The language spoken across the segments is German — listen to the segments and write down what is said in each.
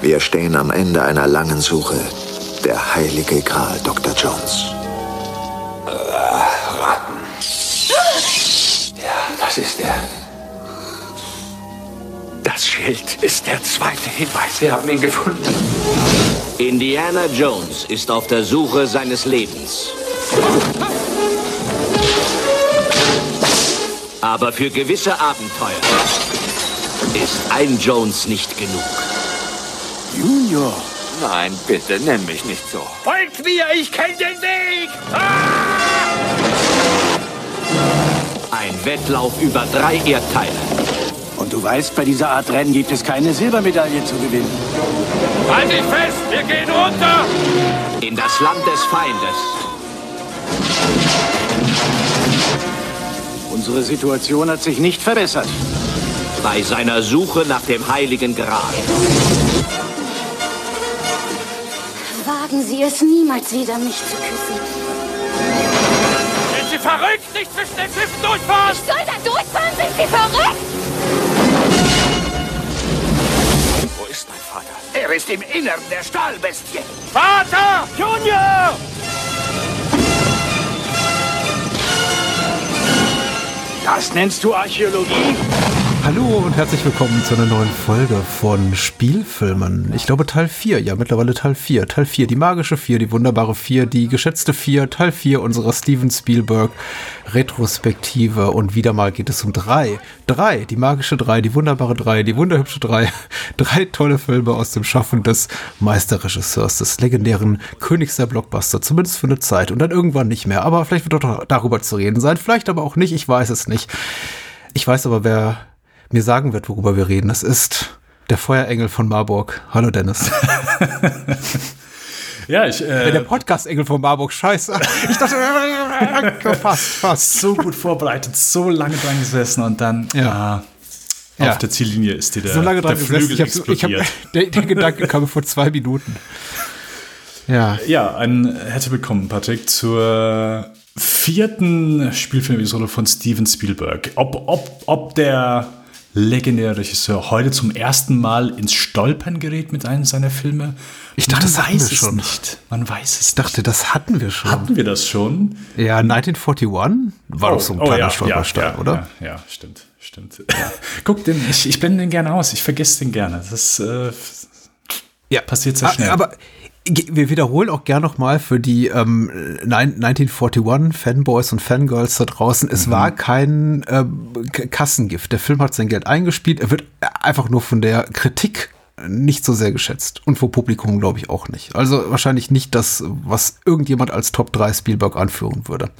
Wir stehen am Ende einer langen Suche. Der heilige Gral, Dr. Jones. Äh, Ratten. Ja, das ist er. Das Schild ist der zweite Hinweis. Wir haben ihn gefunden. Indiana Jones ist auf der Suche seines Lebens. Aber für gewisse Abenteuer ist ein Jones nicht genug. Junior. Nein, bitte, nenn mich nicht so. Folgt mir, ich kenne den Weg! Ah! Ein Wettlauf über drei Erdteile. Und du weißt, bei dieser Art Rennen gibt es keine Silbermedaille zu gewinnen. Halt dich fest, wir gehen runter! In das Land des Feindes. Unsere Situation hat sich nicht verbessert. Bei seiner Suche nach dem Heiligen Gral. Wagen Sie es niemals wieder, mich zu küssen. Sind Sie verrückt? Nicht zwischen den Schiffen durchfahren! Ich soll da durchfahren? Sind Sie verrückt? Wo ist mein Vater? Er ist im Innern der Stahlbestie. Vater! Junior! Das nennst du Archäologie? Hallo und herzlich willkommen zu einer neuen Folge von Spielfilmen. Ich glaube Teil 4, ja mittlerweile Teil 4. Teil 4, die magische 4, die wunderbare 4, die geschätzte 4, Teil 4 unserer Steven Spielberg Retrospektive und wieder mal geht es um drei. Drei, die magische 3, die wunderbare 3, die wunderhübsche 3. Drei tolle Filme aus dem Schaffen des Meisterregisseurs, des legendären Königs der Blockbuster, zumindest für eine Zeit und dann irgendwann nicht mehr. Aber vielleicht wird doch darüber zu reden sein, vielleicht aber auch nicht, ich weiß es nicht. Ich weiß aber, wer mir sagen wird, worüber wir reden. Es ist der Feuerengel von Marburg. Hallo Dennis. ja, ich. Äh, der Podcast-Engel von Marburg, scheiße. Ich dachte, fast, fast. So gut vorbereitet, so lange dran gesessen und dann. Ja. Äh, auf ja. der Ziellinie ist dir der, so lange dran der Flügel gesessen, ich hab. Ich hab, der, der Gedanke kam vor zwei Minuten. Ja. Ja, ein herzlich willkommen, Patrick, zur vierten Spielfilmepisode von Steven Spielberg. Ob, ob, ob der legendäre Regisseur heute zum ersten Mal ins Stolpern gerät mit einem seiner Filme. Ich dachte, das hatten wir schon. Nicht. Man weiß es Ich dachte, nicht. das hatten wir schon. Hatten wir das schon? Ja, 1941 war oh, doch so ein oh, kleiner ja, Stolperstein, ja, oder? Ja, ja, stimmt, stimmt. Guck, den, ich, ich blende den gerne aus. Ich vergesse den gerne. Das äh, ja. passiert sehr schnell. Aber wir wiederholen auch gern nochmal für die ähm, 1941 Fanboys und Fangirls da draußen, es mhm. war kein äh, Kassengift. Der Film hat sein Geld eingespielt, er wird einfach nur von der Kritik nicht so sehr geschätzt und vor Publikum glaube ich auch nicht. Also wahrscheinlich nicht das, was irgendjemand als Top 3 Spielberg anführen würde.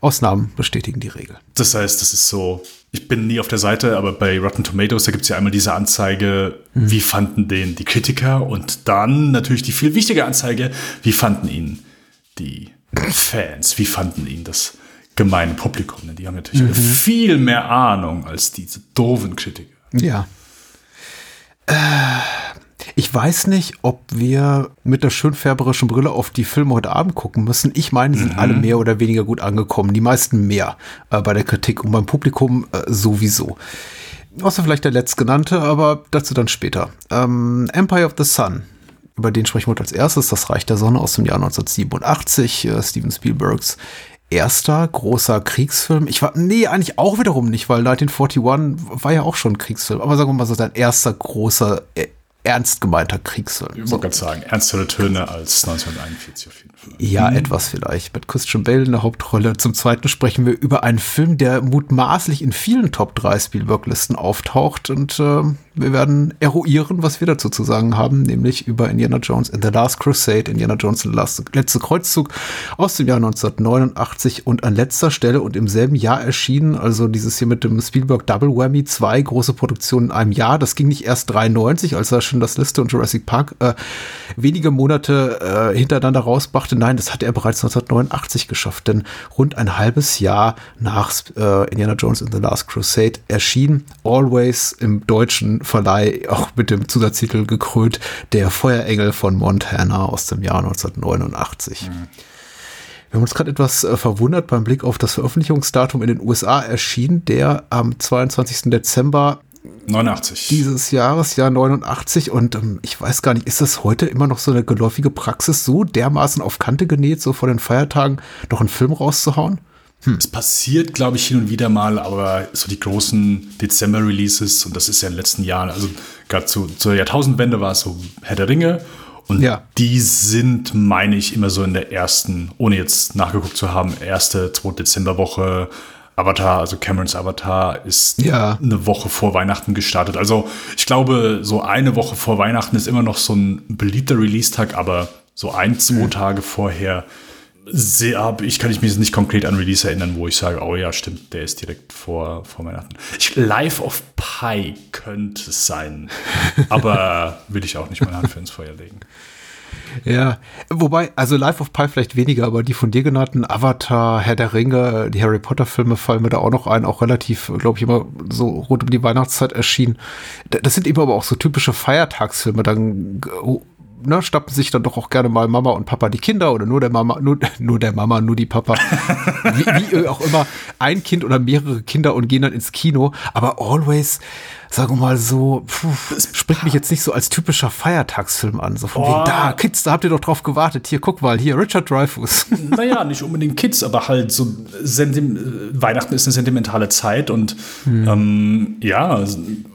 Ausnahmen bestätigen die Regel. Das heißt, das ist so, ich bin nie auf der Seite, aber bei Rotten Tomatoes, da gibt es ja einmal diese Anzeige, hm. wie fanden den die Kritiker und dann natürlich die viel wichtige Anzeige, wie fanden ihn die Fans, wie fanden ihn das gemeine Publikum. Die haben natürlich mhm. viel mehr Ahnung als diese doofen Kritiker. Ja. Äh, ich weiß nicht, ob wir mit der schönfärberischen Brille auf die Filme heute Abend gucken müssen. Ich meine, die sind mhm. alle mehr oder weniger gut angekommen. Die meisten mehr äh, bei der Kritik und beim Publikum äh, sowieso. Außer vielleicht der letztgenannte, aber dazu dann später. Ähm, Empire of the Sun. Über den sprechen wir heute als erstes. Das Reich der Sonne aus dem Jahr 1987. Äh, Steven Spielbergs erster großer Kriegsfilm. Ich war, nee, eigentlich auch wiederum nicht, weil 1941 war ja auch schon ein Kriegsfilm. Aber sagen wir mal so, sein erster großer, äh, ernst gemeinter Kriegsfilm. Ich wollte gerade sagen, ernstere Töne als 1941 auf jeden Fall. Ja, mhm. etwas vielleicht. Mit Christian Bale in der Hauptrolle. Zum zweiten sprechen wir über einen Film, der mutmaßlich in vielen Top 3 Spielberg-Listen auftaucht. Und äh, wir werden eruieren, was wir dazu zu sagen haben, nämlich über Indiana Jones in The Last Crusade, Indiana Jones in der letzte Kreuzzug aus dem Jahr 1989 und an letzter Stelle und im selben Jahr erschienen, also dieses hier mit dem Spielberg Double Whammy, zwei große Produktionen in einem Jahr. Das ging nicht erst 93, als er schon das Liste und Jurassic Park äh, wenige Monate äh, hintereinander rausbrachte. Nein, das hatte er bereits 1989 geschafft, denn rund ein halbes Jahr nach äh, Indiana Jones in The Last Crusade erschien Always im deutschen Verleih auch mit dem Zusatztitel gekrönt, der Feuerengel von Montana aus dem Jahr 1989. Mhm. Wir haben uns gerade etwas äh, verwundert beim Blick auf das Veröffentlichungsdatum in den USA erschien, der am 22. Dezember 89. Dieses Jahres, Jahr 89. Und ähm, ich weiß gar nicht, ist das heute immer noch so eine geläufige Praxis, so dermaßen auf Kante genäht, so vor den Feiertagen noch einen Film rauszuhauen? Hm. Es passiert, glaube ich, hin und wieder mal, aber so die großen Dezember-Releases, und das ist ja in den letzten Jahren, also gerade zu, zur Jahrtausendwende war es so Herr der Ringe. Und ja. die sind, meine ich, immer so in der ersten, ohne jetzt nachgeguckt zu haben, erste, zweite Dezemberwoche. Avatar, also Camerons Avatar, ist ja. eine Woche vor Weihnachten gestartet. Also ich glaube, so eine Woche vor Weihnachten ist immer noch so ein beliebter Release-Tag, aber so ein, zwei mhm. Tage vorher sehr, ich kann ich mich nicht konkret an Release erinnern, wo ich sage, oh ja, stimmt, der ist direkt vor, vor Weihnachten. Ich, Life of Pi könnte es sein, aber will ich auch nicht meine Hand für ins Feuer legen. Ja, wobei, also Life of Pi vielleicht weniger, aber die von dir genannten Avatar, Herr der Ringe, die Harry Potter Filme fallen mir da auch noch ein, auch relativ, glaube ich, immer so rund um die Weihnachtszeit erschienen. Das sind eben aber auch so typische Feiertagsfilme, dann ne, schnappen sich dann doch auch gerne mal Mama und Papa die Kinder oder nur der Mama, nur, nur der Mama, nur die Papa. wie, wie auch immer, ein Kind oder mehrere Kinder und gehen dann ins Kino. Aber always, sagen wir mal so, puh, spricht mich jetzt nicht so als typischer Feiertagsfilm an. So von oh. wegen, da, Kids, da habt ihr doch drauf gewartet. Hier, guck mal, hier, Richard Dreyfuss. Naja, nicht unbedingt Kids, aber halt so, Weihnachten ist eine sentimentale Zeit und hm. ähm, ja,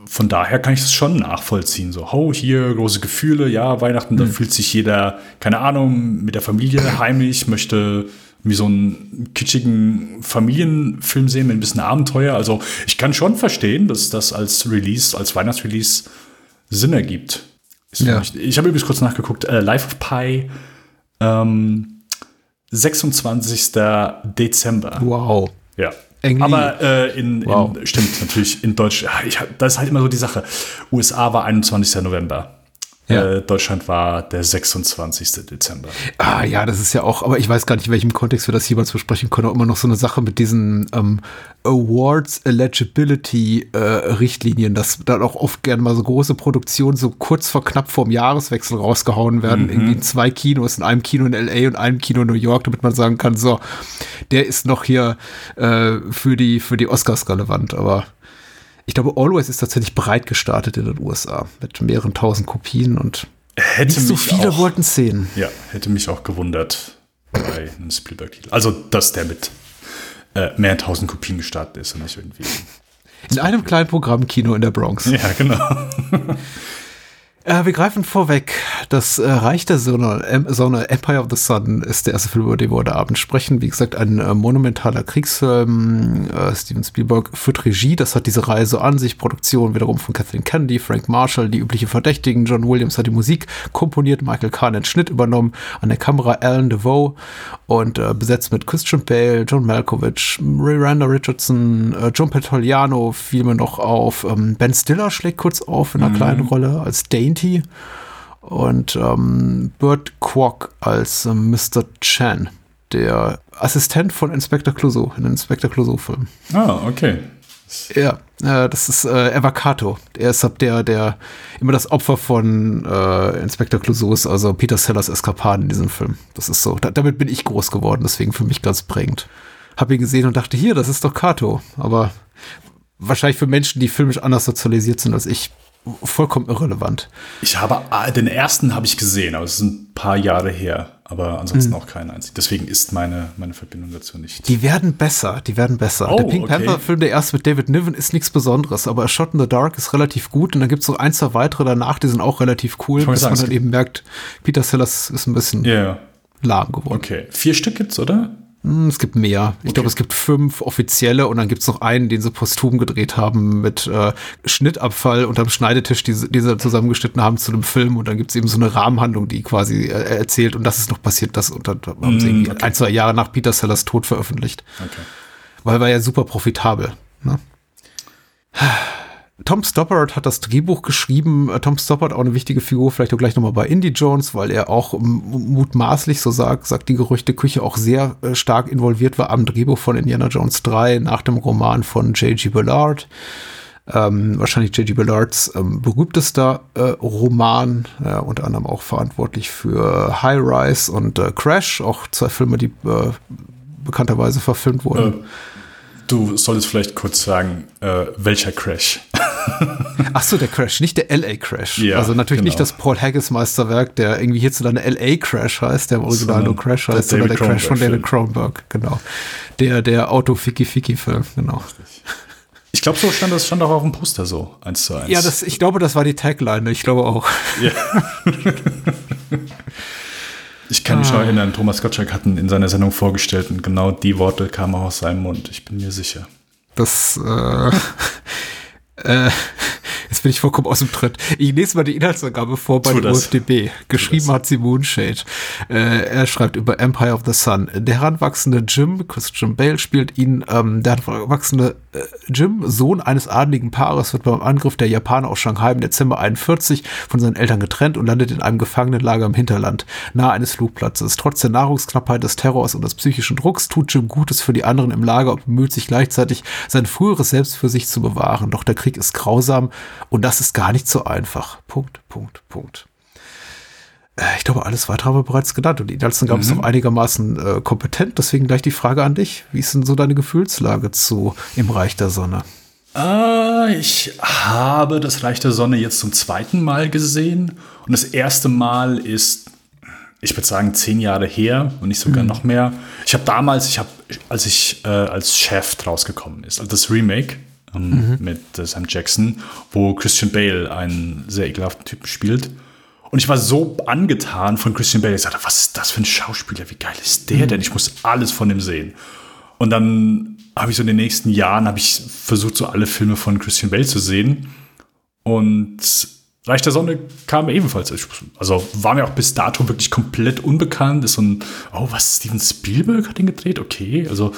von daher kann ich es schon nachvollziehen. So, oh, hier große Gefühle, ja, Weihnachten, da hm. fühlt sich jeder, keine Ahnung, mit der Familie heimisch, möchte wie so einen kitschigen Familienfilm sehen mit ein bisschen Abenteuer. Also ich kann schon verstehen, dass das als Release, als Weihnachtsrelease Sinn ergibt. Ja. Ich habe übrigens kurz nachgeguckt, äh, Life of Pi, ähm, 26. Dezember. Wow. Ja, Engli. Aber äh, in, wow. in, stimmt natürlich in Deutsch. Ich, das ist halt immer so die Sache. USA war 21. November. Ja. Äh, Deutschland war der 26. Dezember. Ah ja, das ist ja auch, aber ich weiß gar nicht, in welchem Kontext wir das jemals besprechen können. Auch immer noch so eine Sache mit diesen ähm, Awards Eligibility äh, Richtlinien, dass dann auch oft gerne mal so große Produktionen so kurz vor knapp vorm Jahreswechsel rausgehauen werden. Mhm. Irgendwie in zwei Kinos, in einem Kino in LA und einem Kino in New York, damit man sagen kann, so, der ist noch hier äh, für die, für die Oscars relevant, aber ich glaube, Always ist tatsächlich breit gestartet in den USA mit mehreren tausend Kopien und hätte nicht so viele wollten sehen. Ja, hätte mich auch gewundert bei einem Spielberg-Titel. Also, dass der mit äh, mehr tausend Kopien gestartet ist und nicht irgendwie. In einem kleinen Programmkino in der Bronx. Ja, genau. Äh, wir greifen vorweg. Das äh, Reich der Sonne, ähm, Sonne, Empire of the Sun, ist der erste Film, über den wir heute Abend sprechen. Wie gesagt, ein äh, monumentaler Kriegsfilm. Äh, Steven Spielberg führt Regie. Das hat diese Reise an sich. Produktion wiederum von Kathleen Kennedy, Frank Marshall, die übliche Verdächtigen. John Williams hat die Musik komponiert. Michael Kahn den Schnitt übernommen. An der Kamera Alan DeVoe und äh, besetzt mit Christian Bale, John Malkovich, Miranda Richardson, äh, John Petoliano fiel mir noch auf. Ähm, ben Stiller schlägt kurz auf in einer mhm. kleinen Rolle als Dainty und ähm, Burt Kwok als äh, Mr. Chan, der Assistent von Inspector Clouseau, in den Inspector Clouseau-Film. Ah, okay. Ja, äh, das ist äh, Evakato. Er ist der, der immer das Opfer von äh, Inspector Clouseau ist, also Peter Sellers Eskapaden in diesem Film. Das ist so. Da, damit bin ich groß geworden, deswegen für mich ganz prägend. Hab ihn gesehen und dachte, hier, das ist doch Kato. Aber wahrscheinlich für Menschen, die filmisch anders sozialisiert sind als ich, vollkommen irrelevant. Ich habe ah, den ersten habe ich gesehen, aber es ist ein paar Jahre her. Aber ansonsten mhm. auch keinen einzigen. Deswegen ist meine, meine Verbindung dazu nicht. Die werden besser, die werden besser. Oh, der Pink okay. Panther-Film, der erste mit David Niven, ist nichts Besonderes, aber A Shot in the Dark ist relativ gut und dann gibt es noch ein, zwei weitere danach, die sind auch relativ cool, bis man dann eben merkt, Peter Sellers ist ein bisschen yeah. lahm geworden. Okay, vier Stück gibt's, oder? Hm, es gibt mehr. Ich okay. glaube, es gibt fünf offizielle und dann gibt es noch einen, den sie posthum gedreht haben mit äh, Schnittabfall unterm Schneidetisch, die, die sie zusammengeschnitten haben zu einem Film und dann gibt es eben so eine Rahmenhandlung, die quasi äh, erzählt und das ist noch passiert, das und dann haben mm, sie hm, okay. ein, zwei Jahre nach Peter Sellers Tod veröffentlicht. Okay. Weil war ja super profitabel. Ne? Tom Stoppard hat das Drehbuch geschrieben. Äh, Tom Stoppard auch eine wichtige Figur, vielleicht auch gleich nochmal bei Indie Jones, weil er auch mutmaßlich, so sagt, sagt die Gerüchteküche, auch sehr äh, stark involviert war am Drehbuch von Indiana Jones 3 nach dem Roman von J.G. Ballard. Ähm, wahrscheinlich J.G. Ballards ähm, berühmtester äh, Roman, äh, unter anderem auch verantwortlich für High Rise und äh, Crash, auch zwei Filme, die bekannterweise verfilmt wurden. Du solltest vielleicht kurz sagen, äh, welcher Crash? Ach so, der Crash, nicht der LA Crash. Ja, also natürlich genau. nicht das Paul Haggis Meisterwerk, der irgendwie hierzulande LA Crash heißt, der im Original nur Crash heißt, sondern der Crash von David. Cronenberg, genau. Der, der Auto-Ficky-Ficky-Film, genau. Ich glaube, so stand das stand auch auf dem Poster so, eins zu eins. Ja, das, ich glaube, das war die Tagline, ich glaube auch. Ja. Ich kann mich noch erinnern, Thomas Gottschalk hat ihn in seiner Sendung vorgestellt und genau die Worte kamen auch aus seinem Mund. Ich bin mir sicher. Das, äh, äh, jetzt bin ich vollkommen aus dem Tritt. Ich lese mal die Inhaltsangabe vor bei. UFDB. Geschrieben hat sie Moonshade. Äh, er schreibt über Empire of the Sun. Der heranwachsende Jim, Christian Bale, spielt ihn, ähm, der heranwachsende äh, Jim, Sohn eines adligen Paares, wird beim Angriff der Japaner auf Shanghai im Dezember 41 von seinen Eltern getrennt und landet in einem Gefangenenlager im Hinterland, nahe eines Flugplatzes. Trotz der Nahrungsknappheit, des Terrors und des psychischen Drucks tut Jim Gutes für die anderen im Lager und bemüht sich gleichzeitig, sein früheres Selbst für sich zu bewahren. Doch der Krieg ist grausam und das ist gar nicht so einfach. Punkt, Punkt, Punkt. Äh, Ich glaube, alles weitere haben wir bereits genannt und die Inhaltsangabe ist auch einigermaßen äh, kompetent. Deswegen gleich die Frage an dich. Wie ist denn so deine Gefühlslage zu Im Reich der Sonne? Äh, ich habe das Reich der Sonne jetzt zum zweiten Mal gesehen. Und das erste Mal ist, ich würde sagen, zehn Jahre her und nicht sogar noch mehr. Ich habe damals, ich habe, als ich äh, als Chef rausgekommen ist, also das Remake ähm, mit äh, Sam Jackson, wo Christian Bale einen sehr ekelhaften Typen spielt. Und ich war so angetan von Christian Bale. Ich sagte, was ist das für ein Schauspieler? Wie geil ist der denn? Ich muss alles von dem sehen. Und dann habe ich so in den nächsten Jahren habe ich versucht, so alle Filme von Christian Bale zu sehen. Und Reich der Sonne kam ebenfalls. Also war mir auch bis dato wirklich komplett unbekannt. Ist so ein, oh, was, Steven Spielberg hat den gedreht? Okay. Also,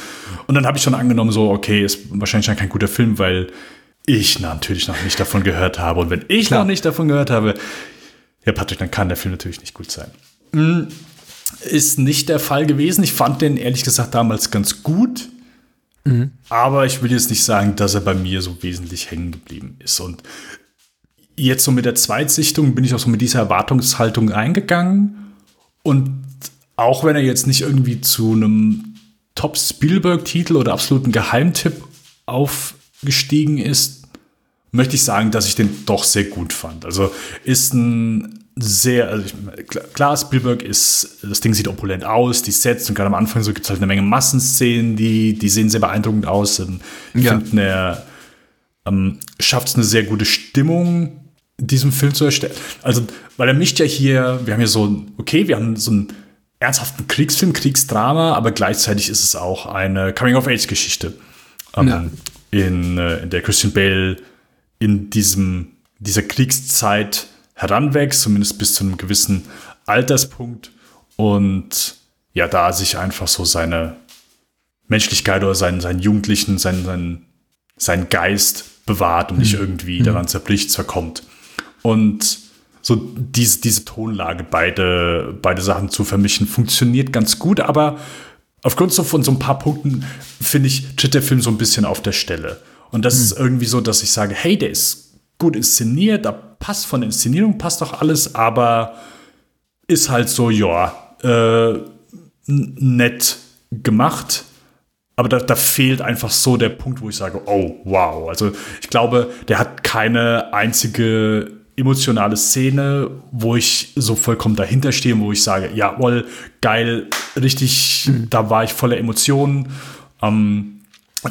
und dann habe ich schon angenommen, so, okay, ist wahrscheinlich dann kein guter Film, weil ich natürlich noch nicht davon gehört habe. Und wenn ich Klar. noch nicht davon gehört habe, ja, Patrick, dann kann der Film natürlich nicht gut sein. Hm, Ist nicht der Fall gewesen. Ich fand den ehrlich gesagt damals ganz gut. Aber ich will jetzt nicht sagen, dass er bei mir so wesentlich hängen geblieben ist. Und jetzt so mit der Zweitsichtung bin ich auch so mit dieser Erwartungshaltung eingegangen. Und auch wenn er jetzt nicht irgendwie zu einem Top-Spielberg-Titel oder absoluten Geheimtipp aufgestiegen ist, möchte ich sagen, dass ich den doch sehr gut fand. Also ist ein sehr, also ich, klar- Spielberg ist, das Ding sieht opulent aus, die Sets und gerade am Anfang so gibt es halt eine Menge Massenszenen, die, die sehen sehr beeindruckend aus. Ähm, Ich Ja. finde, ähm, schafft es eine sehr gute Stimmung, diesem Film zu erstellen. Also, weil er mischt ja hier, wir haben hier so ein, okay, wir haben so einen ernsthaften Kriegsfilm, Kriegsdrama, aber gleichzeitig ist es auch eine Coming-of-Age-Geschichte, ähm, Ja. in, äh, in der Christian Bale in diesem, dieser Kriegszeit heranwächst, zumindest bis zu einem gewissen Alterspunkt und ja, da sich einfach so seine Menschlichkeit oder seinen, seinen Jugendlichen, seinen, seinen, seinen Geist bewahrt und nicht irgendwie daran zerbricht, zerkommt. Und so diese, diese Tonlage, beide, beide Sachen zu vermischen, funktioniert ganz gut, aber aufgrund so von so ein paar Punkten, finde ich, tritt der Film so ein bisschen auf der Stelle. Und das ist irgendwie so, dass ich sage, hey, der ist gut inszeniert, da passt von der Inszenierung, passt doch alles, aber ist halt so, ja, äh, nett gemacht. Aber da, da fehlt einfach so der Punkt, wo ich sage, oh, wow. Also ich glaube, der hat keine einzige emotionale Szene, wo ich so vollkommen dahinter stehe, wo ich sage, jawohl, geil, richtig, da war ich voller Emotionen. Ähm,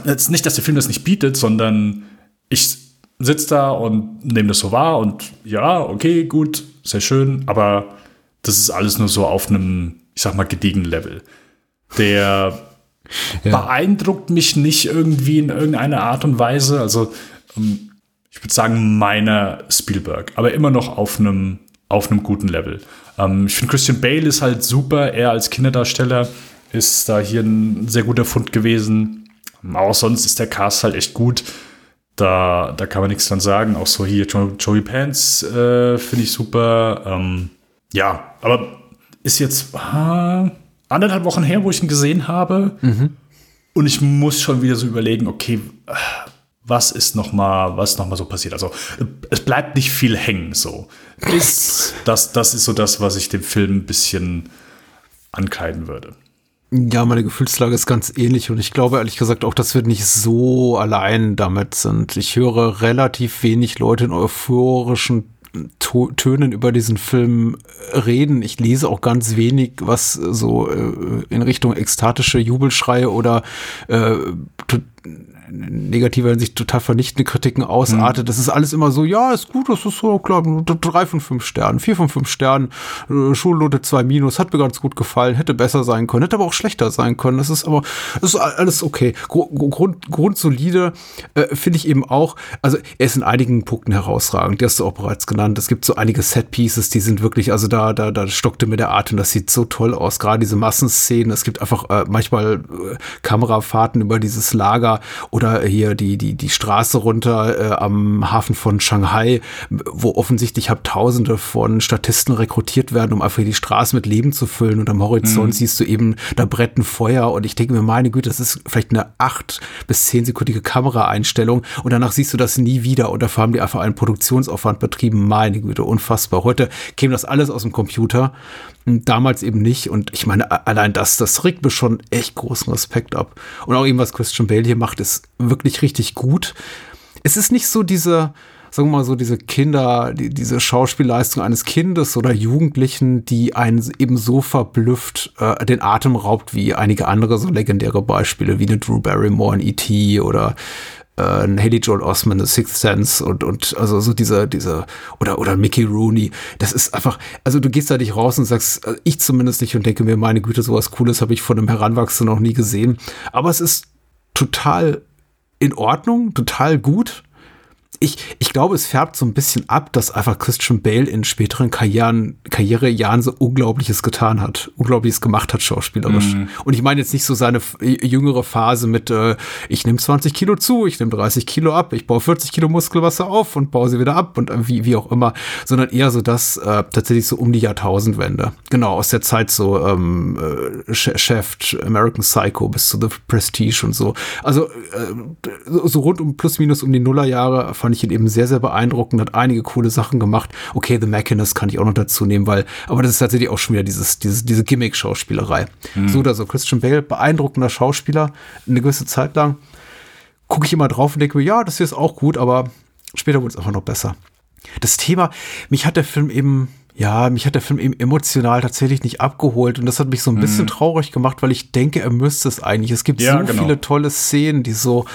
jetzt nicht, dass der Film das nicht bietet, sondern ich sitze da und nehme das so wahr und ja, okay, gut, sehr schön, aber das ist alles nur so auf einem, ich sag mal, gediegenen Level. Der beeindruckt mich nicht irgendwie in irgendeiner Art und Weise. Also, ähm, ich würde sagen, meiner Spielberg, aber immer noch auf einem, auf einem guten Level. Ähm, ich finde, Christian Bale ist halt super. Er als Kinderdarsteller ist da hier ein sehr guter Fund gewesen. Auch sonst ist der Cast halt echt gut. Da, da kann man nichts dran sagen. Auch so hier Jo- Joey Pants äh, finde ich super. Ähm, ja, aber ist jetzt ah, anderthalb Wochen her, wo ich ihn gesehen habe. Und ich muss schon wieder so überlegen, okay, was ist noch mal, was noch mal so passiert? Also es bleibt nicht viel hängen. So ist das, das ist so das, was ich dem Film ein bisschen ankreiden würde. Ja, meine Gefühlslage ist ganz ähnlich und ich glaube ehrlich gesagt auch, dass wir nicht so allein damit sind. Ich höre relativ wenig Leute in euphorischen Tönen über diesen Film reden. Ich lese auch ganz wenig, was so äh, in Richtung ekstatische Jubelschreie oder äh, negativer Hinsicht total vernichtende Kritiken ausartet. Mhm. Das ist alles immer so, ja, ist gut, das ist so, klar, drei von fünf Sternen, vier von fünf Sternen, äh, Schulnote zwei minus, hat mir ganz gut gefallen, hätte besser sein können, hätte aber auch schlechter sein können. Das ist aber, das ist alles okay. Grund, grundsolide äh, finde ich eben auch, also er ist in einigen Punkten herausragend, die hast du auch bereits genannt. Es gibt so einige Set-Pieces, die sind wirklich, also da, da, da stockte mir der Atem, das sieht so toll aus, gerade diese Massenszenen. Es gibt einfach äh, manchmal äh, Kamerafahrten über dieses Lager oder hier die, die, die Straße runter äh, am Hafen von Shanghai, wo offensichtlich hab Tausende von Statisten rekrutiert werden, um einfach die Straße mit Leben zu füllen. Und am Horizont mhm. siehst du eben da bretten Feuer. Und ich denke mir, meine Güte, das ist vielleicht eine acht bis zehnsekündige Kameraeinstellung. Und danach siehst du das nie wieder. Und dafür haben die einfach einen Produktionsaufwand betrieben. Meine Güte, unfassbar. Heute käme das alles aus dem Computer. Damals eben nicht. Und ich meine, allein das, das regt mir schon echt großen Respekt ab. Und auch eben, was Christian Bale hier macht, ist wirklich richtig gut. Es ist nicht so diese, sagen wir mal so, diese Kinder, die, diese Schauspielleistung eines Kindes oder Jugendlichen, die einen eben so verblüfft, äh, den Atem raubt wie einige andere so legendäre Beispiele, wie eine Drew Barrymore in E.T. oder äh, Haley Joel Osment, The Sixth Sense und, und also so diese, diese, oder, oder Mickey Rooney. Das ist einfach, also du gehst da nicht raus und sagst, also ich zumindest nicht und denke mir, meine Güte, sowas Cooles habe ich von einem Heranwachsenden noch nie gesehen. Aber es ist total in Ordnung, total gut ich, ich glaube, es färbt so ein bisschen ab, dass einfach Christian Bale in späteren Karrieren, Karrierejahren so Unglaubliches getan hat, Unglaubliches gemacht hat, schauspielerisch. Mm. Und ich meine jetzt nicht so seine jüngere Phase mit, äh, ich nehme 20 Kilo zu, ich nehme 30 Kilo ab, ich baue 40 Kilo Muskelwasser auf und baue sie wieder ab und äh, wie, wie auch immer, sondern eher so das äh, tatsächlich so um die Jahrtausendwende. Genau, aus der Zeit so ähm, äh, Chef, American Psycho bis zu The Prestige und so. Also äh, so rund um plus minus um die Nullerjahre fand ich ihn eben sehr, sehr beeindruckend, hat einige coole Sachen gemacht. Okay, The Machinist kann ich auch noch dazu nehmen, weil, aber das ist tatsächlich auch schon wieder dieses, dieses, diese Gimmick-Schauspielerei. Mhm. So oder so. Christian Bale, beeindruckender Schauspieler, eine gewisse Zeit lang. Gucke ich immer drauf und denke mir, ja, das hier ist auch gut, aber später wurde es einfach noch besser. Das Thema, mich hat der Film eben ja, mich hat der Film eben emotional tatsächlich nicht abgeholt und das hat mich so ein bisschen mhm. traurig gemacht, weil ich denke, er müsste es eigentlich. Es gibt ja, so genau. viele tolle Szenen, die so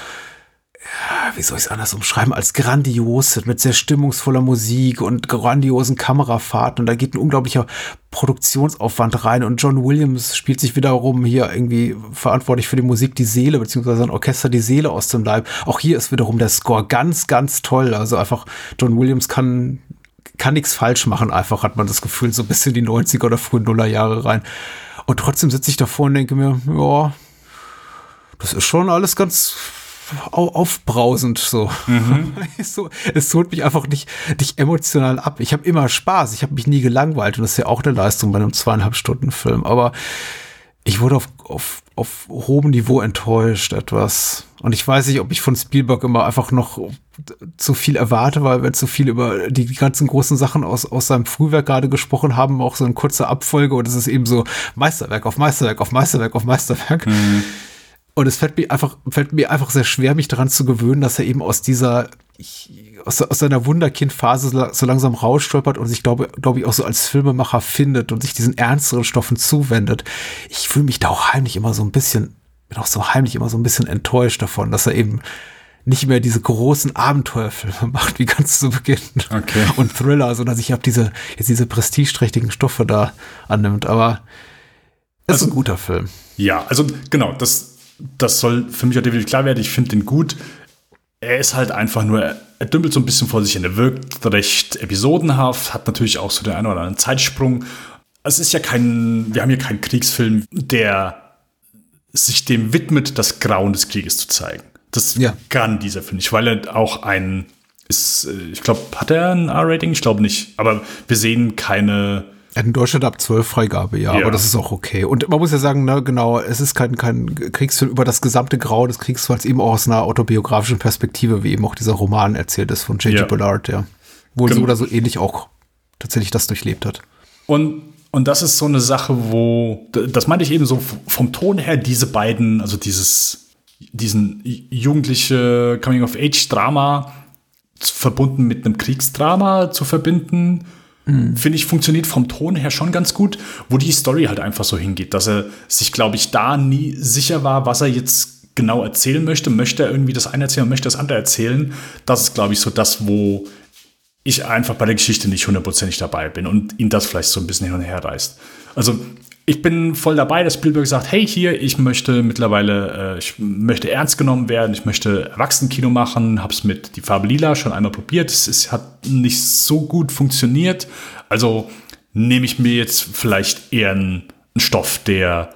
wie soll ich es anders umschreiben, als grandios mit sehr stimmungsvoller Musik und grandiosen Kamerafahrten. Und da geht ein unglaublicher Produktionsaufwand rein. Und John Williams spielt sich wiederum hier irgendwie verantwortlich für die Musik die Seele, beziehungsweise ein Orchester die Seele aus dem Leib. Auch hier ist wiederum der Score ganz, ganz toll. Also einfach, John Williams kann, kann nichts falsch machen. Einfach hat man das Gefühl, so ein bisschen die 90er oder frühen Nullerjahre rein. Und trotzdem sitze ich davor und denke mir, ja, das ist schon alles ganz aufbrausend so. Mhm. so. Es holt mich einfach nicht, nicht emotional ab. Ich habe immer Spaß, ich habe mich nie gelangweilt und das ist ja auch eine Leistung bei einem zweieinhalb Stunden Film. Aber ich wurde auf, auf, auf hohem Niveau enttäuscht etwas. Und ich weiß nicht, ob ich von Spielberg immer einfach noch zu viel erwarte, weil wir zu viel über die ganzen großen Sachen aus, aus seinem Frühwerk gerade gesprochen haben, auch so eine kurze Abfolge und es ist eben so Meisterwerk auf Meisterwerk auf Meisterwerk auf Meisterwerk. Mhm. Und es fällt mir einfach, fällt mir einfach sehr schwer, mich daran zu gewöhnen, dass er eben aus dieser, aus, aus seiner Wunderkind-Phase so langsam rausstolpert und sich, glaube, glaube ich, auch so als Filmemacher findet und sich diesen ernsteren Stoffen zuwendet. Ich fühle mich da auch heimlich immer so ein bisschen, bin auch so heimlich immer so ein bisschen enttäuscht davon, dass er eben nicht mehr diese großen Abenteuerfilme macht, wie ganz zu Beginn. Okay. Und Thriller, sondern sich ab diese, jetzt diese prestigeträchtigen Stoffe da annimmt. Aber es also, ist ein guter Film. Ja, also genau, das, das soll für mich auch definitiv klar werden. Ich finde den gut. Er ist halt einfach nur, er dümpelt so ein bisschen vor sich hin. Er wirkt recht episodenhaft, hat natürlich auch so den einen oder anderen Zeitsprung. Es ist ja kein, wir haben hier keinen Kriegsfilm, der sich dem widmet, das Grauen des Krieges zu zeigen. Das ja. kann dieser, finde ich, weil er auch ein, ist, äh, ich glaube, hat er ein R-Rating? Ich glaube nicht. Aber wir sehen keine in Deutschland ab 12 Freigabe, ja, ja, aber das ist auch okay. Und man muss ja sagen, ne, genau, es ist kein, kein Kriegsfilm über das gesamte Grau des Kriegsfalls, eben auch aus einer autobiografischen Perspektive, wie eben auch dieser Roman erzählt ist von J.J. Ja. Bullard, ja. Wohl so oder so ähnlich auch tatsächlich das durchlebt hat. Und Und das ist so eine Sache, wo, das meinte ich eben so vom Ton her, diese beiden, also dieses, diesen jugendliche Coming-of-Age-Drama verbunden mit einem Kriegsdrama zu verbinden, mhm. finde ich, funktioniert vom Ton her schon ganz gut, wo die Story halt einfach so hingeht, dass er sich, glaube ich, da nie sicher war, was er jetzt genau erzählen möchte. Möchte er irgendwie das eine erzählen, möchte das andere erzählen. Das ist, glaube ich, so das, wo ich einfach bei der Geschichte nicht hundertprozentig dabei bin und ihn das vielleicht so ein bisschen hin und her reißt. Also ich bin voll dabei, dass Spielberg sagt, hey, hier, ich möchte mittlerweile, äh, ich möchte ernst genommen werden, ich möchte Erwachsenenkino machen, hab's mit Die Farbe Lila schon einmal probiert, es, es hat nicht so gut funktioniert, also nehme ich mir jetzt vielleicht eher einen, einen Stoff, der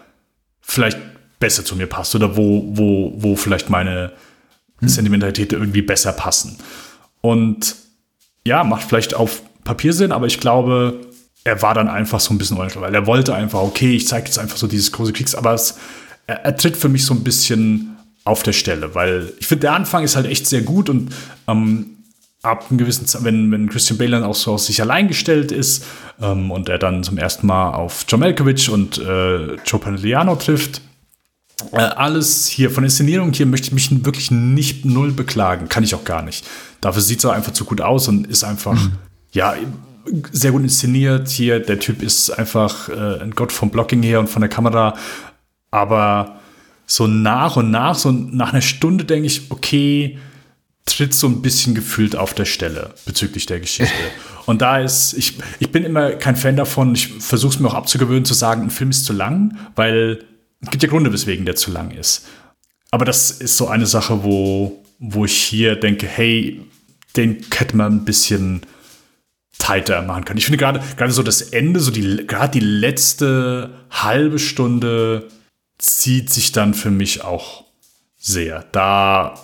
vielleicht besser zu mir passt oder wo, wo, wo vielleicht meine hm. Sentimentalität irgendwie besser passen. Und ja, macht vielleicht auf Papier Sinn, aber ich glaube, er war dann einfach so ein bisschen unklar, weil er wollte einfach, okay, ich zeige jetzt einfach so dieses große Kriegs, aber es, er, er, tritt für mich so ein bisschen auf der Stelle, weil ich finde, der Anfang ist halt echt sehr gut und ähm, ab einem gewissen Zeit, wenn, wenn Christian Bale dann auch so auf sich allein gestellt ist ähm, und er dann zum ersten Mal auf John Malkovich und äh, Joe Pantoliano trifft, äh, alles hier von Inszenierung hier möchte ich mich wirklich nicht null beklagen, kann ich auch gar nicht. Dafür sieht es einfach zu gut aus und ist einfach, mhm. ja, sehr gut inszeniert. Hier, der Typ ist einfach äh, ein Gott vom Blocking her und von der Kamera. Aber so nach und nach, so nach einer Stunde denke ich, okay, tritt so ein bisschen gefühlt auf der Stelle bezüglich der Geschichte. Und da ist, ich, ich bin immer kein Fan davon, ich versuche es mir auch abzugewöhnen, zu sagen, ein Film ist zu lang, weil es gibt ja Gründe, weswegen der zu lang ist. Aber das ist so eine Sache, wo, wo ich hier denke, hey, den hätte man ein bisschen tighter machen können. Ich finde gerade gerade so das Ende, so die gerade die letzte halbe Stunde zieht sich dann für mich auch sehr. Da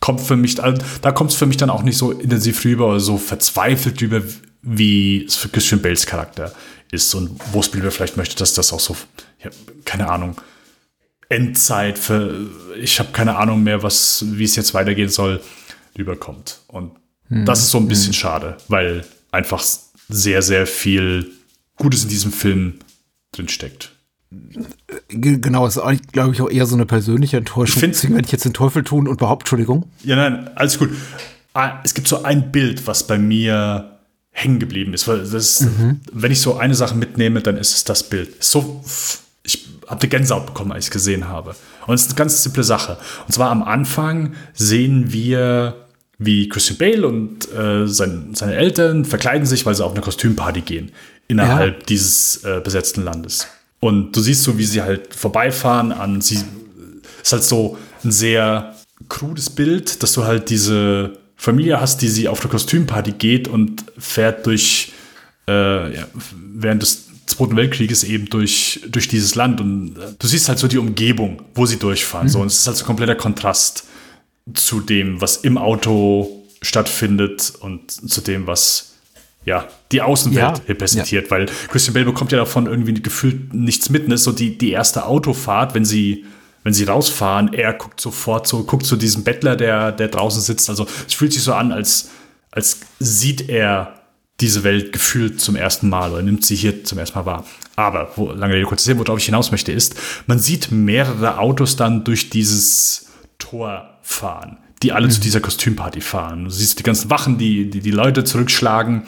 kommt für mich da kommt es für mich dann auch nicht so intensiv rüber oder so verzweifelt rüber, wie es für Christian Bales Charakter ist und wo Spielberg vielleicht möchte, dass das auch so ja, keine Ahnung Endzeit für ich habe keine Ahnung mehr, was wie es jetzt weitergehen soll, rüberkommt und hm. das ist so ein bisschen hm. schade, weil einfach sehr, sehr viel Gutes in diesem Film drinsteckt. Genau, ist eigentlich, glaube ich, auch eher so eine persönliche Enttäuschung. Ich Deswegen werde ich jetzt den Teufel tun und überhaupt, Entschuldigung. Ja, nein, alles gut. Ah, es gibt so ein Bild, was bei mir hängen geblieben ist. Weil das, mhm. Wenn ich so eine Sache mitnehme, dann ist es das Bild. So, ich habe die Gänsehaut bekommen, als ich es gesehen habe. Und es ist eine ganz simple Sache. Und zwar am Anfang sehen wir wie Christian Bale und äh, sein, seine Eltern verkleiden sich, weil sie auf eine Kostümparty gehen innerhalb ja. dieses äh, besetzten Landes. Und du siehst so, wie sie halt vorbeifahren an sie ist halt so ein sehr krudes Bild, dass du halt diese Familie hast, die sie auf eine Kostümparty geht und fährt durch äh, ja, während des Zweiten Weltkrieges eben durch, durch dieses Land und äh, du siehst halt so die Umgebung, wo sie durchfahren. Mhm. So, und es ist halt so ein kompletter Kontrast zu dem, was im Auto stattfindet und zu dem, was ja, die Außenwelt ja, repräsentiert, ja. weil Christian Bale bekommt ja davon irgendwie gefühlt nichts mit. Ne? So die, die erste Autofahrt, wenn sie, wenn sie rausfahren, er guckt sofort so, guckt zu diesem Bettler, der, der draußen sitzt. Also es fühlt sich so an, als, als sieht er diese Welt gefühlt zum ersten Mal oder nimmt sie hier zum ersten Mal wahr. Aber, wo, lange Rede, kurz sehen, worauf ich hinaus möchte, ist, man sieht mehrere Autos dann durch dieses Tor fahren, die alle mhm. zu dieser Kostümparty fahren. Du siehst die ganzen Wachen, die, die die Leute zurückschlagen.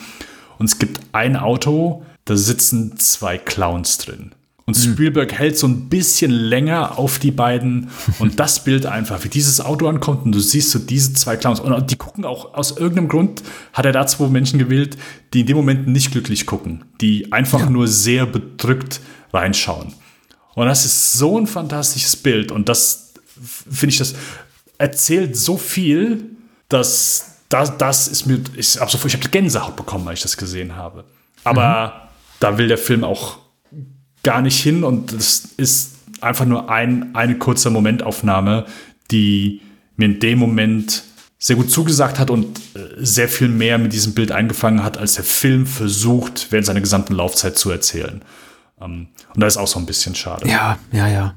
Und es gibt ein Auto, da sitzen zwei Clowns drin. Und mhm. Spielberg hält so ein bisschen länger auf die beiden und das Bild einfach, wie dieses Auto ankommt und du siehst so diese zwei Clowns und die gucken auch aus irgendeinem Grund, hat er da zwei Menschen gewählt, die in dem Moment nicht glücklich gucken, die einfach ja. nur sehr bedrückt reinschauen. Und das ist so ein fantastisches Bild und das finde ich das erzählt so viel, dass das, das ist mir, ich habe so, ich habe Gänsehaut bekommen, als ich das gesehen habe. Aber mhm. da will der Film auch gar nicht hin und es ist einfach nur ein, eine kurze Momentaufnahme, die mir in dem Moment sehr gut zugesagt hat und äh, sehr viel mehr mit diesem Bild eingefangen hat, als der Film versucht, während seiner gesamten Laufzeit zu erzählen. Ähm, und da ist auch so ein bisschen schade. Ja, ja, ja.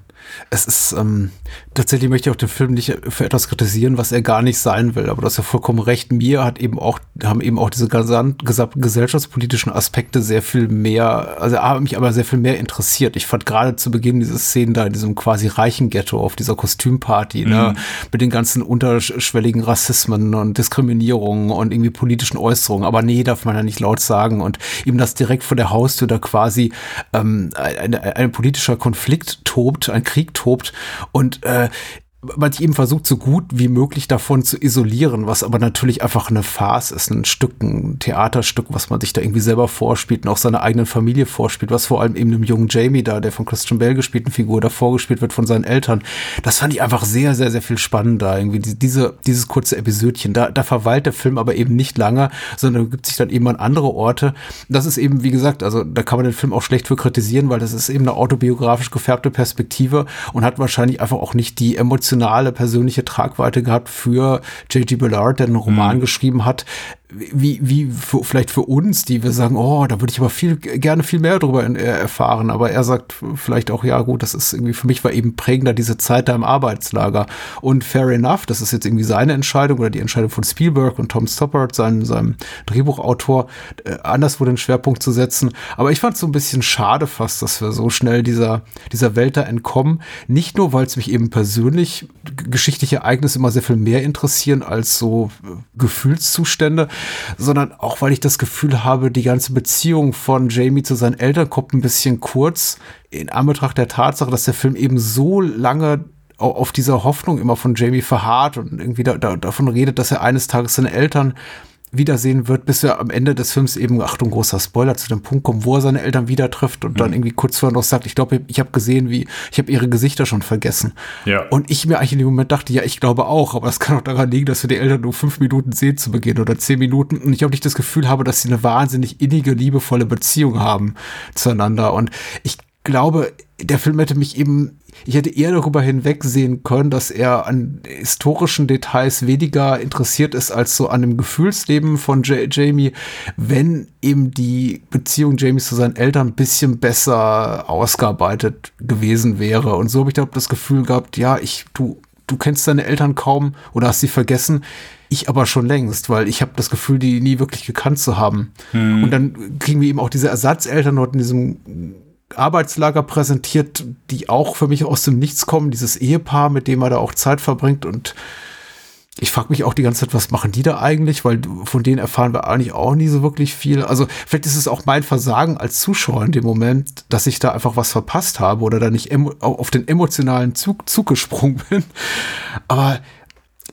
Es ist, ähm, tatsächlich möchte ich auch den Film nicht für etwas kritisieren, was er gar nicht sein will. Aber du hast ja vollkommen recht. Mir hat eben auch, haben eben auch diese gesamten gesellschaftspolitischen Aspekte sehr viel mehr, also haben mich aber sehr viel mehr interessiert. Ich fand gerade zu Beginn diese Szenen da in diesem quasi reichen Ghetto auf dieser Kostümparty, ne, mhm. ne, mit den ganzen unterschwelligen Rassismen und Diskriminierungen und irgendwie politischen Äußerungen. Aber nee, darf man ja nicht laut sagen. Und eben das direkt vor der Haustür da quasi ähm, ein, ein, ein politischer Konflikt tobt, ein Krieg tobt. Und äh, man sich eben versucht, so gut wie möglich davon zu isolieren, was aber natürlich einfach eine Farce ist, ein Stück, ein Theaterstück, was man sich da irgendwie selber vorspielt und auch seiner eigenen Familie vorspielt, was vor allem eben dem jungen Jamie da, der von Christian Bell gespielten Figur da vorgespielt wird von seinen Eltern. Das fand ich einfach sehr, sehr, sehr viel spannender. Irgendwie diese, dieses kurze Episödchen. Da, da verweilt der Film aber eben nicht lange, sondern gibt sich dann eben an andere Orte. Das ist eben, wie gesagt, also da kann man den Film auch schlecht für kritisieren, weil das ist eben eine autobiografisch gefärbte Perspektive und hat wahrscheinlich einfach auch nicht die Emotionen emotionale, persönliche Tragweite gehabt für J.G. Ballard, der einen Roman mhm. geschrieben hat, wie, wie für, vielleicht für uns, die wir sagen, oh, da würde ich aber viel, gerne viel mehr darüber in, äh, erfahren. Aber er sagt vielleicht auch, ja gut, das ist irgendwie, für mich war eben prägender diese Zeit da im Arbeitslager. Und fair enough, das ist jetzt irgendwie seine Entscheidung oder die Entscheidung von Spielberg und Tom Stoppard, seinem, seinem Drehbuchautor, äh, anderswo den Schwerpunkt zu setzen. Aber ich fand es so ein bisschen schade fast, dass wir so schnell dieser, dieser Welt da entkommen. Nicht nur, weil es mich eben persönlich geschichtliche Ereignisse immer sehr viel mehr interessieren als so äh, Gefühlszustände, sondern auch, weil ich das Gefühl habe, die ganze Beziehung von Jamie zu seinen Eltern kommt ein bisschen kurz in Anbetracht der Tatsache, dass der Film eben so lange auf dieser Hoffnung immer von Jamie verharrt und irgendwie da, da, davon redet, dass er eines Tages seine Eltern wiedersehen wird, bis er am Ende des Films eben, Achtung, großer Spoiler, zu dem Punkt kommt, wo er seine Eltern wieder trifft und mhm. dann irgendwie kurz vorher noch sagt, ich glaube, ich habe gesehen, wie, ich habe ihre Gesichter schon vergessen. Ja. Und ich mir eigentlich in dem Moment dachte, ja, ich glaube auch, aber es kann auch daran liegen, dass wir die Eltern nur fünf Minuten sehen zu Beginn oder zehn Minuten und ich auch nicht das Gefühl habe, dass sie eine wahnsinnig innige, liebevolle Beziehung haben zueinander. Und ich glaube, der Film hätte mich eben ich hätte eher darüber hinwegsehen können, dass er an historischen Details weniger interessiert ist als so an dem Gefühlsleben von J Jamie, wenn eben die Beziehung Jamies zu seinen Eltern ein bisschen besser ausgearbeitet gewesen wäre. Und so habe ich da das Gefühl gehabt, ja, ich, du, du kennst deine Eltern kaum oder hast sie vergessen. Ich aber schon längst, weil ich habe das Gefühl, die nie wirklich gekannt zu haben. Hm. Und dann kriegen wir eben auch diese Ersatzeltern dort in diesem Arbeitslager präsentiert, die auch für mich aus dem Nichts kommen. Dieses Ehepaar, mit dem er da auch Zeit verbringt. Und ich frage mich auch die ganze Zeit, was machen die da eigentlich? Weil von denen erfahren wir eigentlich auch nie so wirklich viel. Also vielleicht ist es auch mein Versagen als Zuschauer in dem Moment, dass ich da einfach was verpasst habe oder da nicht auf den emotionalen Zug, Zug gesprungen bin. Aber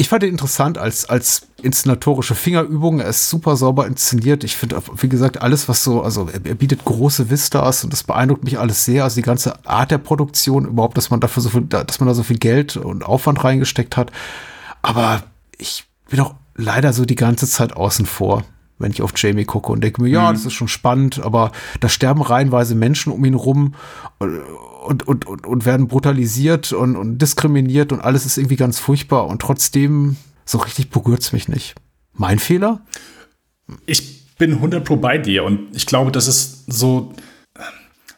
ich fand ihn interessant als, als inszenatorische Fingerübung. Er ist super sauber inszeniert. Ich finde, wie gesagt, alles, was so, also er, er, bietet große Vistas und das beeindruckt mich alles sehr. Also die ganze Art der Produktion, überhaupt, dass man dafür so viel, dass man da so viel Geld und Aufwand reingesteckt hat. Aber ich bin auch leider so die ganze Zeit außen vor, wenn ich auf Jamie gucke und denke mir, ja, mhm. das ist schon spannend, aber da sterben reihenweise Menschen um ihn rum und, und, und, und werden brutalisiert und, und diskriminiert und alles ist irgendwie ganz furchtbar und trotzdem so richtig berührt es mich nicht. Mein Fehler? Ich bin 100 pro bei dir und ich glaube, das ist so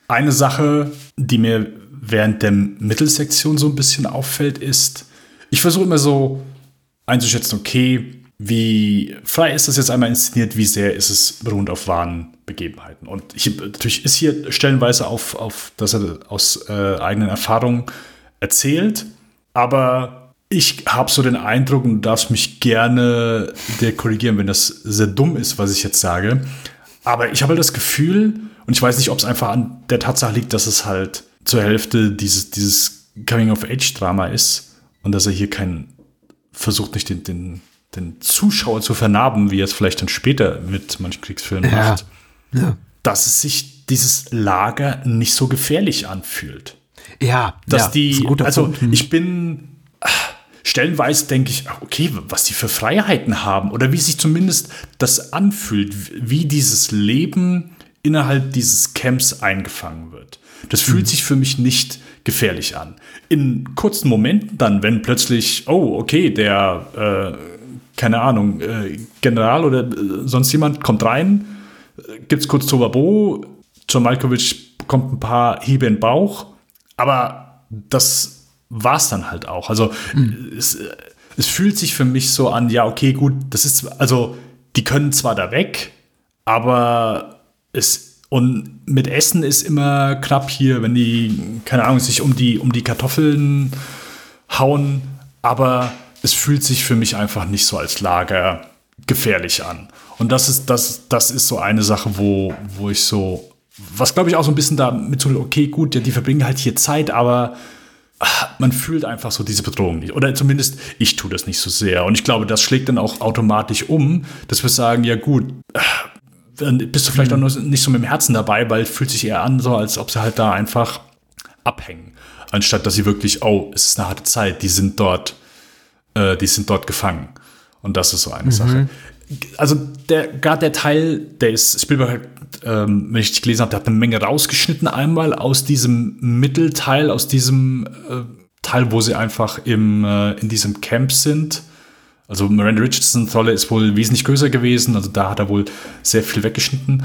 eine Sache, die mir während der Mittelsektion so ein bisschen auffällt, ist, ich versuche immer so einzuschätzen, okay, wie frei ist das jetzt einmal inszeniert, wie sehr ist es beruhend auf wahren Begebenheiten. Und ich, natürlich ist hier stellenweise auf, auf dass er aus äh, eigenen Erfahrungen erzählt, aber ich habe so den Eindruck, und du darfst mich gerne der korrigieren, wenn das sehr dumm ist, was ich jetzt sage, aber ich habe halt das Gefühl, und ich weiß nicht, ob es einfach an der Tatsache liegt, dass es halt zur Hälfte dieses, dieses Coming-of-Age-Drama ist und dass er hier kein versucht nicht den, den den Zuschauer zu vernarben, wie er es vielleicht dann später mit manchen Kriegsfilmen ja. macht, ja. dass es sich dieses Lager nicht so gefährlich anfühlt. Ja, dass ja, die, also Punkt. ich bin stellenweise denke ich, okay, was die für Freiheiten haben oder wie sich zumindest das anfühlt, wie dieses Leben innerhalb dieses Camps eingefangen wird. Das fühlt mhm. sich für mich nicht gefährlich an. In kurzen Momenten dann, wenn plötzlich, oh, okay, der äh, keine Ahnung, äh, General oder äh, sonst jemand kommt rein, äh, gibt's kurz Tobabo, John Malkovich bekommt ein paar Hiebe in den Bauch, aber das war's dann halt auch. Also mhm. es, es fühlt sich für mich so an, ja, okay, gut, das ist, also die können zwar da weg, aber es und mit Essen ist immer knapp hier, wenn die, keine Ahnung, sich um die, um die Kartoffeln hauen, aber es fühlt sich für mich einfach nicht so als Lager gefährlich an. Und das ist, das, das ist so eine Sache, wo, wo ich so, was glaube ich auch so ein bisschen damit so, okay, gut, ja, die verbringen halt hier Zeit, aber man fühlt einfach so diese Bedrohung nicht. Oder zumindest ich tue das nicht so sehr. Und ich glaube, das schlägt dann auch automatisch um, dass wir sagen, ja gut, dann bist du vielleicht mhm. auch nicht so mit dem Herzen dabei, weil es fühlt sich eher an, so als ob sie halt da einfach abhängen. Anstatt dass sie wirklich, oh, es ist eine harte Zeit, die sind dort, äh, die sind dort gefangen. Und das ist so eine mhm. Sache. Also der, gerade der Teil, der ist, Spielberg ähm, wenn ich dich gelesen habe, der hat eine Menge rausgeschnitten, einmal aus diesem Mittelteil, aus diesem äh, Teil, wo sie einfach im, äh, in diesem Camp sind. Also Miranda Richardsons Rolle ist wohl wesentlich größer gewesen, also da hat er wohl sehr viel weggeschnitten.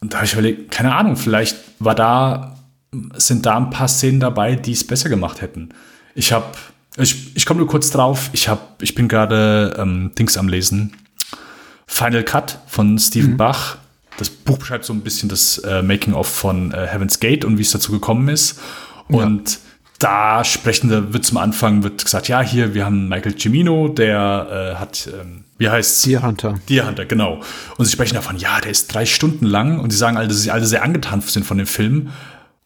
Und da habe ich überlegt, keine Ahnung, vielleicht war da, sind da ein paar Szenen dabei, die es besser gemacht hätten. Ich habe ich, ich komme nur kurz drauf. Ich, hab, ich bin gerade ähm, Dings am Lesen. Final Cut von Stephen mhm. Bach. Das Buch beschreibt so ein bisschen das äh, Making-of von äh, Heaven's Gate und wie es dazu gekommen ist. Und ja. da sprechen, da wird zum Anfang wird gesagt, ja, hier, wir haben Michael Cimino, der äh, hat, ähm, wie heißt Deer Hunter. Deer Hunter, genau. Und sie sprechen davon, ja, der ist drei Stunden lang und sie sagen alle, dass sie alle sehr angetan sind von dem Film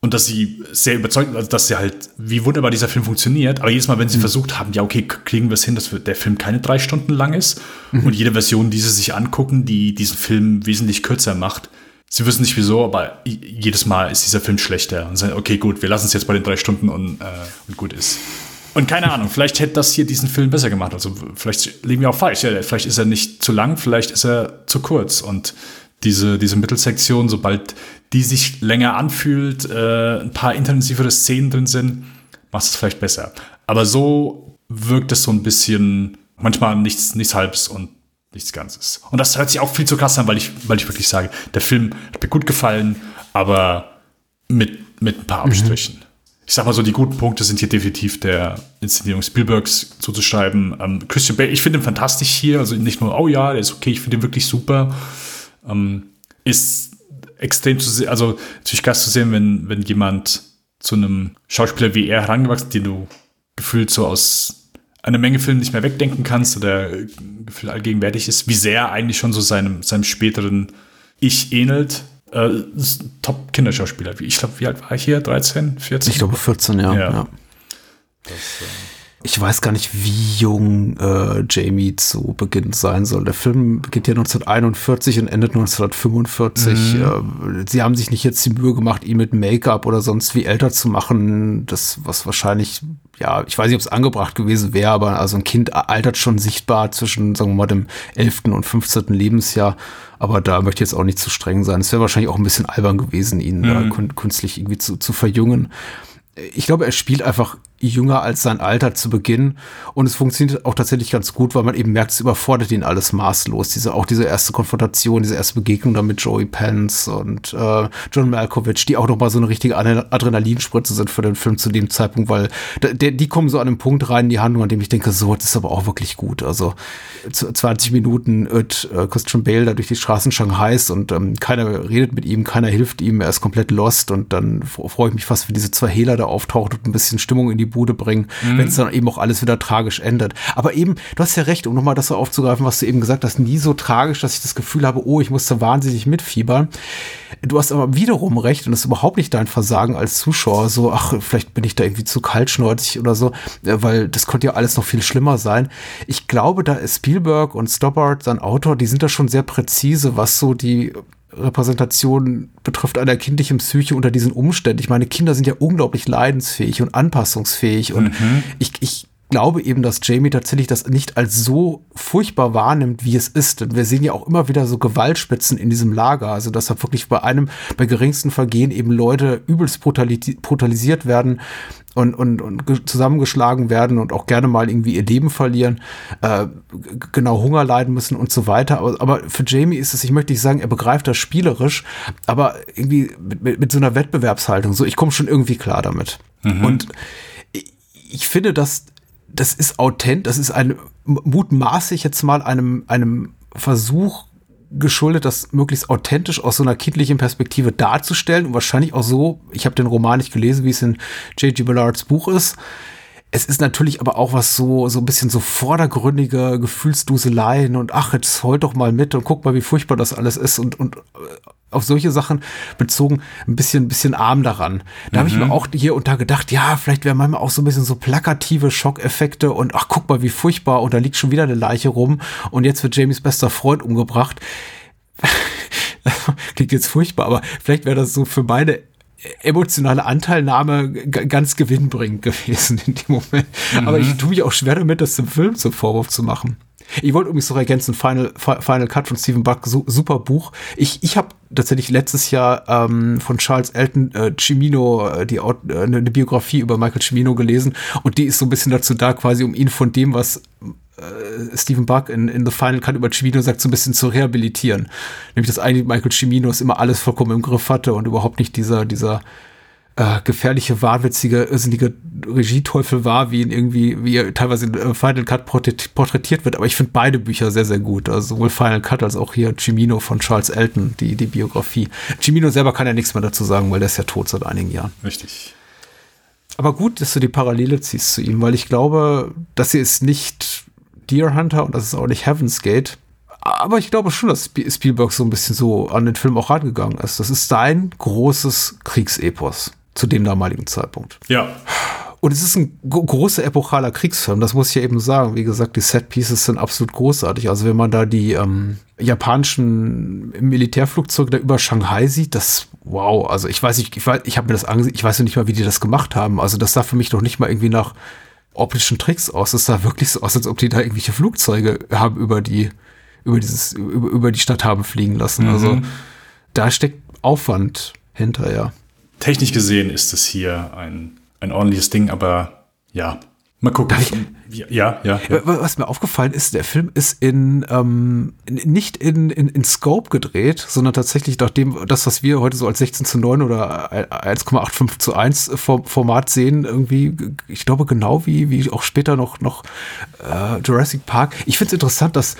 und dass sie sehr überzeugt, also dass sie halt, wie wunderbar dieser Film funktioniert. Aber jedes Mal, wenn sie mhm. versucht haben, ja, okay, kriegen wir es hin, dass der Film keine drei Stunden lang ist mhm. und jede Version, die sie sich angucken, die diesen Film wesentlich kürzer macht, sie wissen nicht wieso, aber jedes Mal ist dieser Film schlechter und sagen, okay, gut, wir lassen es jetzt bei den drei Stunden und, äh, und gut ist. Und keine Ahnung, vielleicht hätte das hier diesen Film besser gemacht. Also vielleicht liegen wir auch falsch. Ja, vielleicht ist er nicht zu lang, vielleicht ist er zu kurz. Und diese, diese Mittelsektion, sobald die sich länger anfühlt, äh, ein paar intensivere Szenen drin sind, macht es vielleicht besser. Aber so wirkt es so ein bisschen, manchmal nichts, nichts Halbes und nichts Ganzes. Und das hört sich auch viel zu krass an, weil ich, weil ich wirklich sage, der Film hat mir gut gefallen, aber mit, mit ein paar mhm. Abstrichen. Mhm. Ich sag mal so, die guten Punkte sind hier definitiv der Inszenierung Spielbergs zuzuschreiben. Ähm, Christian Bale, ich finde ihn fantastisch hier, also nicht nur, oh ja, der ist okay, ich finde ihn wirklich super. Ähm, ist extrem zu sehen, also natürlich krass zu sehen, wenn, wenn jemand zu einem Schauspieler wie er herangewachsen, den du gefühlt so aus einer Menge Filmen nicht mehr wegdenken kannst oder gefühlt allgegenwärtig ist, wie sehr eigentlich schon so seinem, seinem späteren Ich ähnelt. Äh, Top-Kinderschauspieler. Ich glaube, wie alt war ich hier? 13, 14? Ich glaube 14, ja. ja. ja. Das, äh ich weiß gar nicht, wie jung äh, Jamie zu Beginn sein soll. Der Film beginnt ja 1941 und endet 1945. Mhm. Äh, sie haben sich nicht jetzt die Mühe gemacht, ihn mit Make-up oder sonst wie älter zu machen. Das, was wahrscheinlich, ja, ich weiß nicht, ob es angebracht gewesen wäre, aber also ein Kind altert schon sichtbar zwischen, sagen wir mal, dem 11. und 15. Lebensjahr. Aber da möchte ich jetzt auch nicht zu streng sein. Es wäre wahrscheinlich auch ein bisschen albern gewesen, ihn mhm. da künstlich irgendwie zu, zu verjüngen ich glaube, er spielt einfach jünger als sein Alter zu Beginn. Und es funktioniert auch tatsächlich ganz gut, weil man eben merkt, es überfordert ihn alles maßlos. Diese, auch diese erste Konfrontation, diese erste Begegnung dann mit Joey Pence und äh, John Malkovich, die auch noch mal so eine richtige Adrenalinspritze sind für den Film zu dem Zeitpunkt, weil der, die kommen so an einem Punkt rein in die Handlung, an dem ich denke, so, das ist aber auch wirklich gut. Also 20 Minuten irrt äh, Christian Bale da durch die Straßen Shanghais und ähm, keiner redet mit ihm, keiner hilft ihm, er ist komplett lost und dann freue ich mich fast, wenn diese zwei Hehler da auftaucht und ein bisschen Stimmung in die Bude bringen, mhm. wenn es dann eben auch alles wieder tragisch ändert. Aber eben, du hast ja recht, um nochmal das so aufzugreifen, was du eben gesagt hast, nie so tragisch, dass ich das Gefühl habe, oh, ich musste wahnsinnig mitfiebern. Du hast aber wiederum recht und das ist überhaupt nicht dein Versagen als Zuschauer, so, ach, vielleicht bin ich da irgendwie zu kaltschnäuzig oder so, weil das konnte ja alles noch viel schlimmer sein. Ich glaube, da ist Spielberg und Stoppard, sein Autor, die sind da schon sehr präzise, was so die Repräsentation betrifft einer kindlichen Psyche unter diesen Umständen. Ich meine, Kinder sind ja unglaublich leidensfähig und anpassungsfähig und mhm. ich, ich glaube eben, dass Jamie tatsächlich das nicht als so furchtbar wahrnimmt, wie es ist. Denn wir sehen ja auch immer wieder so Gewaltspitzen in diesem Lager. Also, dass da wirklich bei einem, bei geringsten Vergehen eben Leute übelst brutalisiert werden und, und, und zusammengeschlagen werden und auch gerne mal irgendwie ihr Leben verlieren, äh, genau Hunger leiden müssen und so weiter. Aber, aber für Jamie ist es, ich möchte nicht sagen, er begreift das spielerisch, aber irgendwie mit, mit, mit so einer Wettbewerbshaltung. So, ich komme schon irgendwie klar damit. Mhm. Und ich finde, dass das ist authent, das ist ein mutmaßlich jetzt mal einem, einem Versuch geschuldet, das möglichst authentisch aus so einer kindlichen Perspektive darzustellen und wahrscheinlich auch so, ich habe den Roman nicht gelesen, wie es in J.G. Ballards Buch ist. Es ist natürlich aber auch was so, so ein bisschen so vordergründige Gefühlsduseleien und ach, jetzt heul doch mal mit und guck mal, wie furchtbar das alles ist und, und äh, auf solche Sachen bezogen ein bisschen, ein bisschen arm daran. Da mhm. habe ich mir auch hier und da gedacht, ja, vielleicht wäre manchmal auch so ein bisschen so plakative Schockeffekte und ach, guck mal, wie furchtbar und da liegt schon wieder eine Leiche rum und jetzt wird Jamies bester Freund umgebracht. Klingt jetzt furchtbar, aber vielleicht wäre das so für meine emotionale Anteilnahme ganz gewinnbringend gewesen in dem Moment. Mhm. Aber ich tue mich auch schwer damit, das dem Film zum Vorwurf zu machen. Ich wollte übrigens noch ergänzen, Final, Final Cut von Stephen Buck, su super Buch. Ich, ich habe tatsächlich letztes Jahr ähm, von Charles Elton äh, Cimino äh, die, äh, eine Biografie über Michael Cimino gelesen und die ist so ein bisschen dazu da, quasi um ihn von dem, was äh, Stephen Buck in, in The Final Cut über Cimino sagt, so ein bisschen zu rehabilitieren. Nämlich, dass eigentlich Michael Cimino es immer alles vollkommen im Griff hatte und überhaupt nicht dieser, dieser äh, gefährliche, wahnwitzige, irrsinnige Regieteufel war, wie ihn irgendwie, wie er teilweise in äh, Final Cut porträtiert wird. Aber ich finde beide Bücher sehr, sehr gut. Also sowohl Final Cut als auch hier Cimino von Charles Elton, die, die Biografie. Cimino selber kann ja nichts mehr dazu sagen, weil der ist ja tot seit einigen Jahren. Richtig. Aber gut, dass du die Parallele ziehst zu ihm, weil ich glaube, dass sie ist nicht Deer Hunter und das ist auch nicht Heaven's Gate. Aber ich glaube schon, dass Spielberg so ein bisschen so an den Film auch rangegangen ist. Das ist sein großes Kriegsepos zu dem damaligen Zeitpunkt. Ja. Und es ist ein großer epochaler Kriegsfilm, das muss ich ja eben sagen. Wie gesagt, die Set-Pieces sind absolut großartig. Also wenn man da die ähm, japanischen Militärflugzeuge da über Shanghai sieht, das, wow, also ich weiß nicht, ich, weiß, ich habe mir das angesehen, ich weiß nicht mal, wie die das gemacht haben. Also das sah für mich doch nicht mal irgendwie nach optischen Tricks aus. Es sah wirklich so aus, als ob die da irgendwelche Flugzeuge haben über die, über dieses, über, über die Stadt haben fliegen lassen. Also mhm. Also da steckt Aufwand hinter, ja. Technisch gesehen ist es hier ein, ein ordentliches Ding, aber ja, Mal gucken. Ja, ja, ja, Was mir aufgefallen ist, der Film ist in ähm, nicht in, in, in Scope gedreht, sondern tatsächlich nach dem, das, was wir heute so als 16 zu 9 oder 1,85 zu 1 Format sehen, irgendwie, ich glaube, genau wie, wie auch später noch, noch äh, Jurassic Park. Ich finde es interessant, dass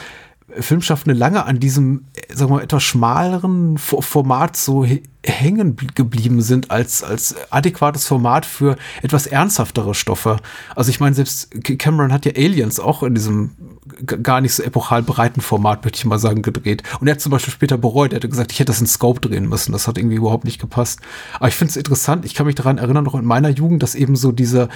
Filmschaffende lange an diesem, sagen wir mal, etwas schmaleren Format so hängen geblieben sind als, als adäquates Format für etwas ernsthaftere Stoffe. Also ich meine, selbst Cameron hat ja Aliens auch in diesem gar nicht so epochal breiten Format, möchte ich mal sagen, gedreht. Und er hat zum Beispiel später bereut, er hätte gesagt, ich hätte das in Scope drehen müssen. Das hat irgendwie überhaupt nicht gepasst. Aber ich finde es interessant, ich kann mich daran erinnern, noch in meiner Jugend, dass eben so diese,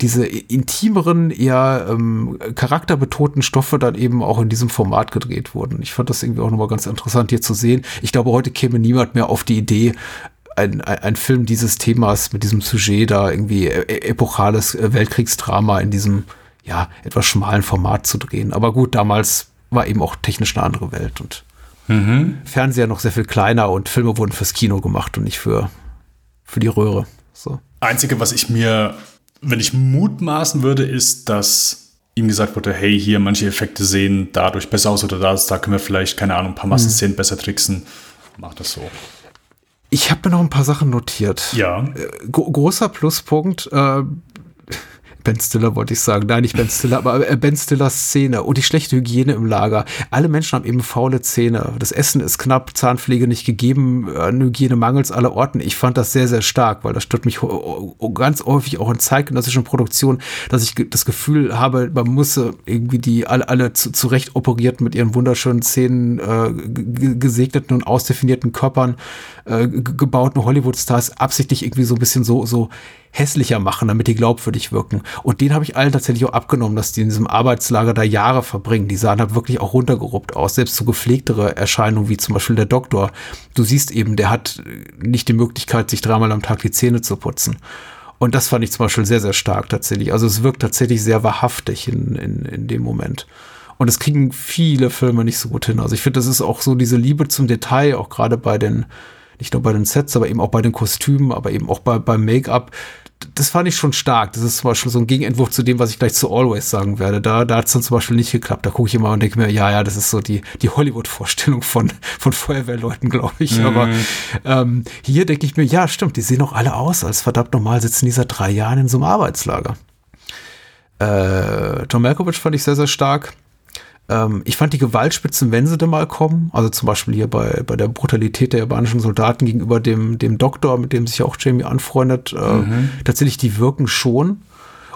diese intimeren, eher ähm, charakterbetonten Stoffe dann eben auch in diesem Format gedreht wurden. Ich fand das irgendwie auch nochmal ganz interessant hier zu sehen. Ich glaube, heute käme niemand mehr auf die Idee, ein, ein, ein Film dieses Themas mit diesem Sujet da irgendwie e-, epochales äh, Weltkriegsdrama in diesem ja etwas schmalen Format zu drehen. Aber gut, damals war eben auch technisch eine andere Welt und mhm. Fernseher noch sehr viel kleiner und Filme wurden fürs Kino gemacht und nicht für, für die Röhre. So. Einzige, was ich mir, wenn ich mutmaßen würde, ist, dass ihm gesagt wurde, hey, hier manche Effekte sehen dadurch besser aus oder das, da können wir vielleicht, keine Ahnung, ein paar Massenszenen mhm. besser tricksen. Mach das so. Ich habe mir noch ein paar Sachen notiert. Ja. Äh, großer Pluspunkt, äh, Ben Stiller wollte ich sagen. Nein, nicht Ben Stiller, aber äh, Ben Stillers Szene und die schlechte Hygiene im Lager. Alle Menschen haben eben faule Zähne. Das Essen ist knapp, Zahnpflege nicht gegeben, an Hygiene mangels aller Orten. Ich fand das sehr, sehr stark, weil das stört mich ganz häufig auch in zeitgenössischen Produktionen, dass ich das Gefühl habe, man muss irgendwie die alle, alle zu, zurecht operiert mit ihren wunderschönen Zähnen, äh, gesegneten und ausdefinierten Körpern, äh, gebauten Hollywood-Stars absichtlich irgendwie so ein bisschen so, so hässlicher machen, damit die glaubwürdig wirken. Und den habe ich allen tatsächlich auch abgenommen, dass die in diesem Arbeitslager da Jahre verbringen. Die sahen halt wirklich auch runtergeruppt aus. Selbst so gepflegtere Erscheinungen wie zum Beispiel der Doktor. Du siehst eben, der hat nicht die Möglichkeit, sich dreimal am Tag die Zähne zu putzen. Und das fand ich zum Beispiel sehr, sehr stark tatsächlich. Also es wirkt tatsächlich sehr wahrhaftig in, in, in dem Moment. Und das kriegen viele Filme nicht so gut hin. Also ich finde, das ist auch so diese Liebe zum Detail, auch gerade bei den, nicht nur bei den Sets, aber eben auch bei den Kostümen, aber eben auch bei, beim Make-up das fand ich schon stark. Das ist zum Beispiel so ein Gegenentwurf zu dem, was ich gleich zu Always sagen werde. Da, da hat es dann zum Beispiel nicht geklappt. Da gucke ich immer und denke mir, ja, ja, das ist so die, die Hollywood-Vorstellung von, von Feuerwehrleuten, glaube ich. Mhm. Aber ähm, hier denke ich mir, ja, stimmt, die sehen auch alle aus, als verdammt normal sitzen die seit drei Jahren in so einem Arbeitslager. Äh, John Malkovich fand ich sehr, sehr stark. Ähm, ich fand die Gewaltspitzen, wenn sie denn mal kommen, also zum Beispiel hier bei, bei der Brutalität der japanischen Soldaten gegenüber dem, dem Doktor, mit dem sich auch Jamie anfreundet, äh, mhm. tatsächlich, die wirken schon.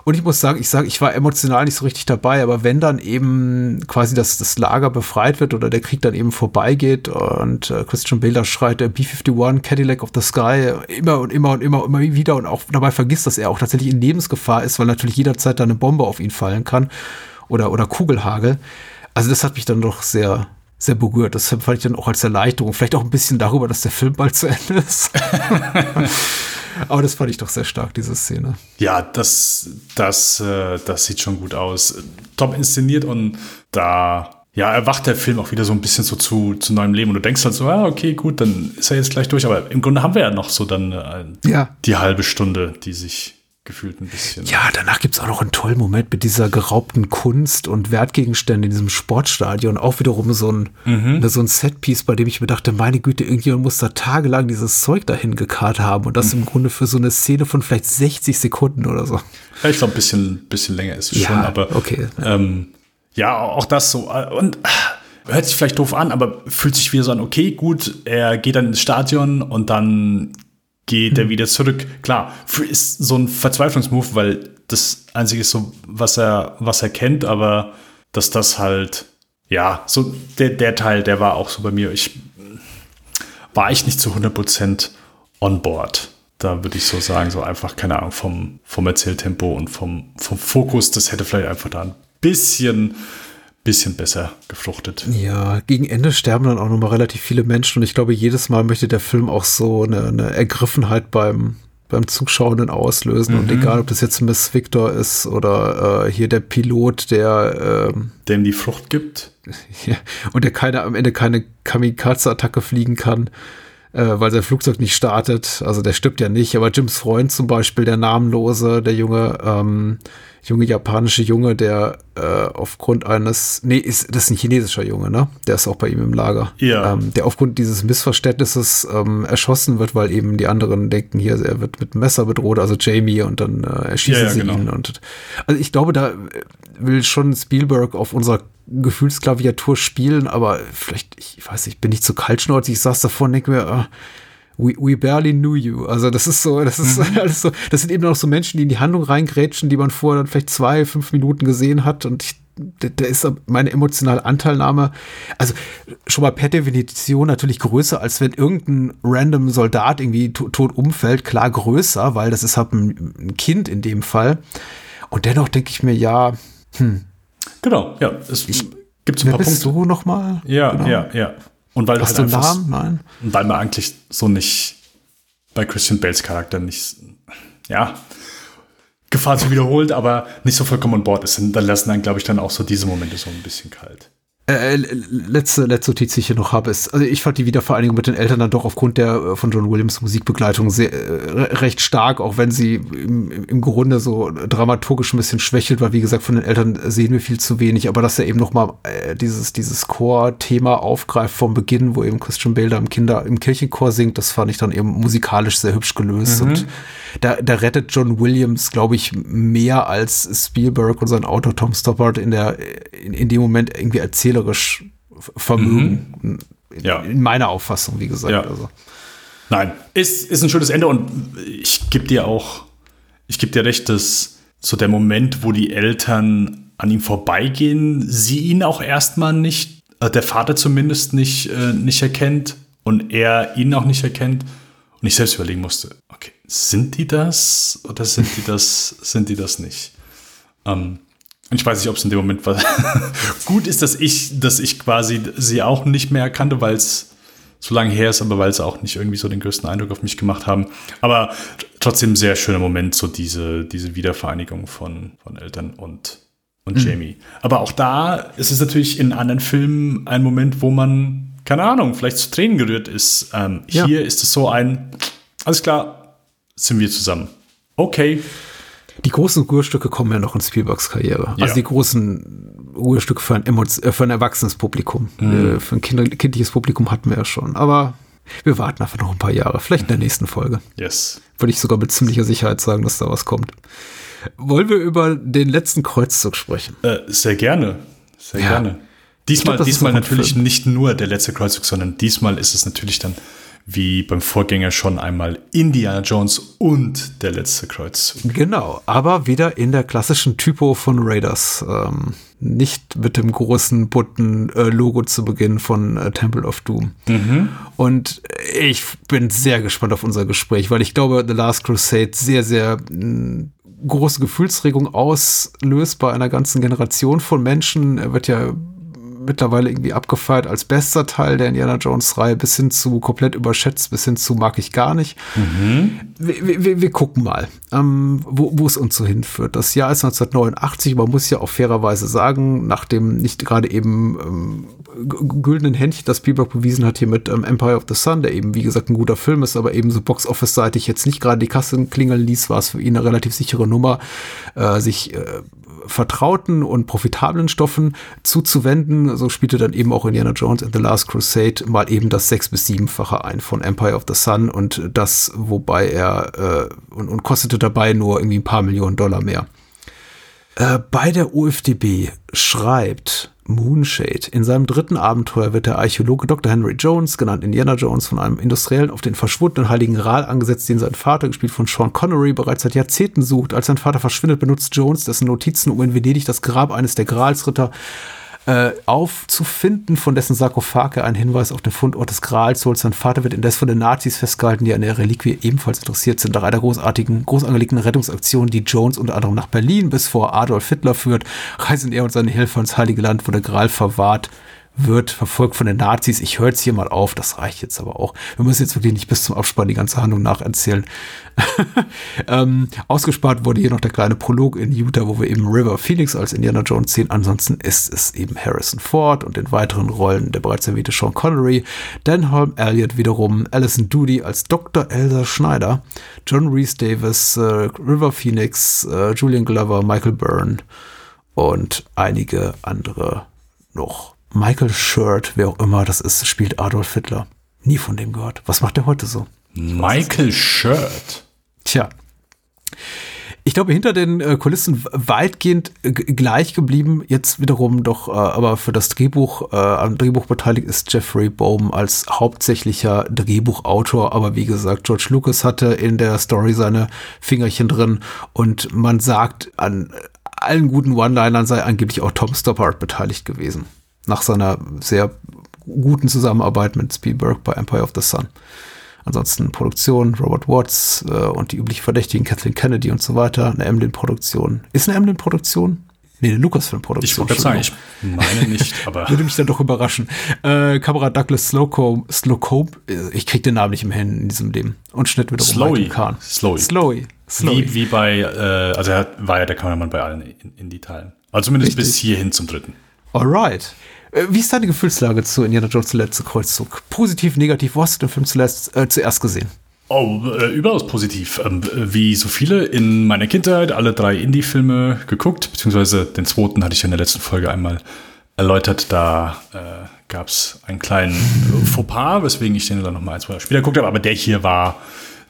Und ich muss sagen, ich sage, ich war emotional nicht so richtig dabei, aber wenn dann eben quasi das, das Lager befreit wird oder der Krieg dann eben vorbeigeht und äh, Christian Bale schreit der B-51 Cadillac of the Sky immer und immer und immer und immer wieder und auch dabei vergisst, dass er auch tatsächlich in Lebensgefahr ist, weil natürlich jederzeit da eine Bombe auf ihn fallen kann oder, oder Kugelhagel. Also das hat mich dann doch sehr, sehr berührt. Das fand ich dann auch als Erleichterung. Vielleicht auch ein bisschen darüber, dass der Film bald zu Ende ist. Aber das fand ich doch sehr stark, diese Szene. Ja, das, das, äh, das sieht schon gut aus. Top inszeniert und da ja, erwacht der Film auch wieder so ein bisschen so zu, zu neuem Leben. Und du denkst halt so, ah, okay, gut, dann ist er jetzt gleich durch. Aber im Grunde haben wir ja noch so dann äh, ja. die halbe Stunde, die sich gefühlt ein bisschen. Ja, danach gibt es auch noch einen tollen Moment mit dieser geraubten Kunst und Wertgegenstände in diesem Sportstadion. Auch wiederum so ein, mhm. so ein Setpiece, bei dem ich mir dachte, meine Güte, irgendjemand muss da tagelang dieses Zeug dahin gekarrt haben und das mhm. im Grunde für so eine Szene von vielleicht 60 Sekunden oder so. Ja, ich glaube, ein bisschen, bisschen länger ist es ja, schon, aber okay. Ähm, ja, auch das so. Und hört sich vielleicht doof an, aber fühlt sich wieder so an, okay, gut, er geht dann ins Stadion und dann geht er hm. wieder zurück. Klar, ist so ein Verzweiflungsmove, weil das einzige ist so, was er, was er kennt, aber dass das halt, ja, so der, der Teil, der war auch so bei mir. Ich war ich nicht zu 100% on board. Da würde ich so sagen, so einfach, keine Ahnung, vom, vom Erzähltempo und vom, vom Fokus, das hätte vielleicht einfach da ein bisschen bisschen besser gefruchtet. Ja, gegen Ende sterben dann auch nochmal relativ viele Menschen und ich glaube, jedes Mal möchte der Film auch so eine, eine Ergriffenheit beim, beim Zuschauenden auslösen. Mhm. Und egal, ob das jetzt Miss Victor ist oder äh, hier der Pilot, der ähm, dem die Frucht gibt. Ja, und der keine, am Ende keine Kamikaze-Attacke fliegen kann, weil sein Flugzeug nicht startet. Also der stirbt ja nicht, aber Jims Freund zum Beispiel, der Namenlose, der Junge, ähm, junge japanische Junge, der äh, aufgrund eines, nee, ist das ist ein chinesischer Junge, ne? Der ist auch bei ihm im Lager. Ja. Ähm, der aufgrund dieses Missverständnisses ähm, erschossen wird, weil eben die anderen denken, hier, er wird mit Messer bedroht, also Jamie, und dann äh, erschießen ja, ja, sie genau. ihn. Und also ich glaube, da will schon Spielberg auf unserer Gefühlsklaviatur spielen, aber vielleicht, ich weiß nicht, bin ich zu kaltschnäuzig, ich saß davor und denke mir, äh, we, we barely knew you. Also das ist so, das ist mhm. alles so, das sind eben auch so Menschen, die in die Handlung reingrätschen, die man vorher dann vielleicht zwei, fünf Minuten gesehen hat und ich, da ist meine emotionale Anteilnahme, also schon mal per Definition natürlich größer, als wenn irgendein random Soldat irgendwie tot umfällt, klar größer, weil das ist halt ein, ein Kind in dem Fall. Und dennoch denke ich mir, ja, hm. Genau, ja, es gibt ein paar Punkte. du noch mal? Ja, genau. ja, ja. Und weil Hast halt du einen Namen? Nein. Weil man eigentlich so nicht bei Christian Bales Charakter nicht, ja, Gefahr zu wiederholt, aber nicht so vollkommen an Bord ist. Und dann lassen dann, glaube ich, dann auch so diese Momente so ein bisschen kalt. Äh, letzte, letzte Notiz, die ich hier noch habe, ist, also ich fand die Wiedervereinigung mit den Eltern dann doch aufgrund der äh, von John Williams Musikbegleitung sehr, äh, recht stark, auch wenn sie im, im Grunde so dramaturgisch ein bisschen schwächelt, weil wie gesagt, von den Eltern sehen wir viel zu wenig, aber dass er eben nochmal äh, dieses, dieses Chor-Thema aufgreift vom Beginn, wo eben Christian Bale da im Kinder, im Kirchenchor singt, das fand ich dann eben musikalisch sehr hübsch gelöst mhm. und da, da rettet John Williams, glaube ich, mehr als Spielberg und sein Autor Tom Stoppard in der, in, in dem Moment irgendwie erzähler erzählerisch Vermögen. Mhm. Ja. In meiner Auffassung, wie gesagt. Ja. Also. Nein, ist, ist ein schönes Ende und ich gebe dir auch, ich gebe dir recht, dass so der Moment, wo die Eltern an ihm vorbeigehen, sie ihn auch erstmal nicht, äh, der Vater zumindest nicht, äh, nicht erkennt und er ihn auch nicht erkennt und ich selbst überlegen musste, okay, sind die das oder sind die das, sind die das nicht? Ähm, ich weiß nicht, ob es in dem Moment war. gut ist, dass ich, dass ich quasi sie auch nicht mehr erkannte, weil es so lange her ist, aber weil sie auch nicht irgendwie so den größten Eindruck auf mich gemacht haben. Aber trotzdem sehr schöner Moment, so diese, diese Wiedervereinigung von, von Eltern und, und mhm. Jamie. Aber auch da ist es natürlich in anderen Filmen ein Moment, wo man, keine Ahnung, vielleicht zu Tränen gerührt ist. Ähm, ja. Hier ist es so ein, alles klar, sind wir zusammen. Okay, die großen Ruhestücke kommen ja noch in Spielbergs Karriere. Ja. Also die großen Ruhestücke für ein, äh, für ein erwachsenes Publikum. Mhm. Äh, für ein kind kindliches Publikum hatten wir ja schon. Aber wir warten einfach noch ein paar Jahre. Vielleicht in der nächsten Folge. Yes. Würde ich sogar mit ziemlicher Sicherheit sagen, dass da was kommt. Wollen wir über den letzten Kreuzzug sprechen? Äh, sehr gerne. Sehr ja. gerne. Diesmal, glaub, diesmal natürlich nicht nur der letzte Kreuzzug, sondern diesmal ist es natürlich dann wie beim Vorgänger schon einmal Indiana Jones und der letzte Kreuzzug. Genau, aber wieder in der klassischen Typo von Raiders. Ähm, nicht mit dem großen bunten äh, Logo zu Beginn von äh, Temple of Doom. Mhm. Und ich bin sehr gespannt auf unser Gespräch, weil ich glaube, The Last Crusade sehr, sehr große Gefühlsregung auslöst bei einer ganzen Generation von Menschen. Er wird ja mittlerweile irgendwie abgefeiert als bester Teil der Indiana Jones Reihe bis hin zu komplett überschätzt, bis hin zu mag ich gar nicht. Mhm. Wir, wir, wir, gucken mal, ähm, wo, wo es uns so hinführt. Das Jahr ist 1989, man muss ja auch fairerweise sagen, nach dem nicht gerade eben ähm, güldenen Händchen, das Spielberg bewiesen hat hier mit ähm, Empire of the Sun, der eben wie gesagt ein guter Film ist, aber eben so Box-Office-seitig jetzt nicht gerade die Kasse klingeln ließ, war es für ihn eine relativ sichere Nummer, äh, sich äh, vertrauten und profitablen Stoffen zuzuwenden. So spielte dann eben auch Indiana Jones in The Last Crusade mal eben das sechs- bis siebenfache ein von Empire of the Sun und das, wobei er äh, und, und kostete dabei nur irgendwie ein paar Millionen Dollar mehr. Äh, bei der UFDB schreibt Moonshade. In seinem dritten Abenteuer wird der Archäologe Dr. Henry Jones, genannt Indiana Jones, von einem Industriellen auf den verschwundenen Heiligen Gral angesetzt, den sein Vater, gespielt von Sean Connery, bereits seit Jahrzehnten sucht. Als sein Vater verschwindet, benutzt Jones dessen Notizen, um in Venedig das Grab eines der Gralsritter äh, aufzufinden, von dessen Sarkophag er einen Hinweis auf den Fundort des Grals holt. Sein Vater wird indes von den Nazis festgehalten, die an der Reliquie ebenfalls interessiert sind. Nach einer großartigen, groß angelegten Rettungsaktion, die Jones unter anderem nach Berlin bis vor Adolf Hitler führt, reisen er und seine Helfer ins Heilige Land, wo der Gral verwahrt wird verfolgt von den Nazis. Ich höre jetzt hier mal auf, das reicht jetzt aber auch. Wir müssen jetzt wirklich nicht bis zum Abspann die ganze Handlung nacherzählen. ähm, ausgespart wurde hier noch der kleine Prolog in Utah, wo wir eben River Phoenix als Indiana Jones sehen. Ansonsten ist es eben Harrison Ford und in weiteren Rollen der bereits erwähnte Sean Connery, Denholm Elliott wiederum, Alison Doody als Dr. Elsa Schneider, John Reese Davis, äh, River Phoenix, äh, Julian Glover, Michael Byrne und einige andere noch. Michael Shirt, wer auch immer das ist, spielt Adolf Hitler. Nie von dem gehört. Was macht der heute so? Michael Shirt. Tja. Ich glaube, hinter den äh, Kulissen weitgehend äh, gleich geblieben. Jetzt wiederum doch, äh, aber für das Drehbuch, äh, am Drehbuch beteiligt ist Jeffrey Bohm als hauptsächlicher Drehbuchautor. Aber wie gesagt, George Lucas hatte in der Story seine Fingerchen drin und man sagt, an allen guten One-Linern sei angeblich auch Tom Stoppard beteiligt gewesen nach seiner sehr guten Zusammenarbeit mit Spielberg bei Empire of the Sun. Ansonsten Produktion, Robert Watts äh, und die üblichen Verdächtigen, Kathleen Kennedy und so weiter. Eine Emlyn-Produktion. Ist eine Emlyn-Produktion? Nee, eine Lucasfilm-Produktion. Ich wollte sagen, ich meine nicht, aber. Würde mich dann doch überraschen. Äh, Kamera Douglas Slocum, Slocum, äh, ich krieg den Namen nicht im Hin in diesem Leben. Und Schnitt wiederum Slowy. Kahn. Slowy. Slowy. Slowy. Wie, wie bei, äh, also er war ja der Kameramann bei allen Indie-Teilen. Also zumindest Richtig. bis hierhin zum dritten. Alright. Äh, wie ist deine Gefühlslage zu Indiana Jones letzte Kreuzzug? Positiv, negativ? Wo hast du den Film zuletzt, äh, zuerst gesehen? Oh, äh, überaus positiv. Ähm, wie so viele in meiner Kindheit alle drei Indie-Filme geguckt, beziehungsweise den zweiten hatte ich ja in der letzten Folge einmal erläutert. Da äh, gab es einen kleinen Fauxpas, weswegen ich den dann nochmal ein, zwei Jahre später geguckt habe. Aber der hier war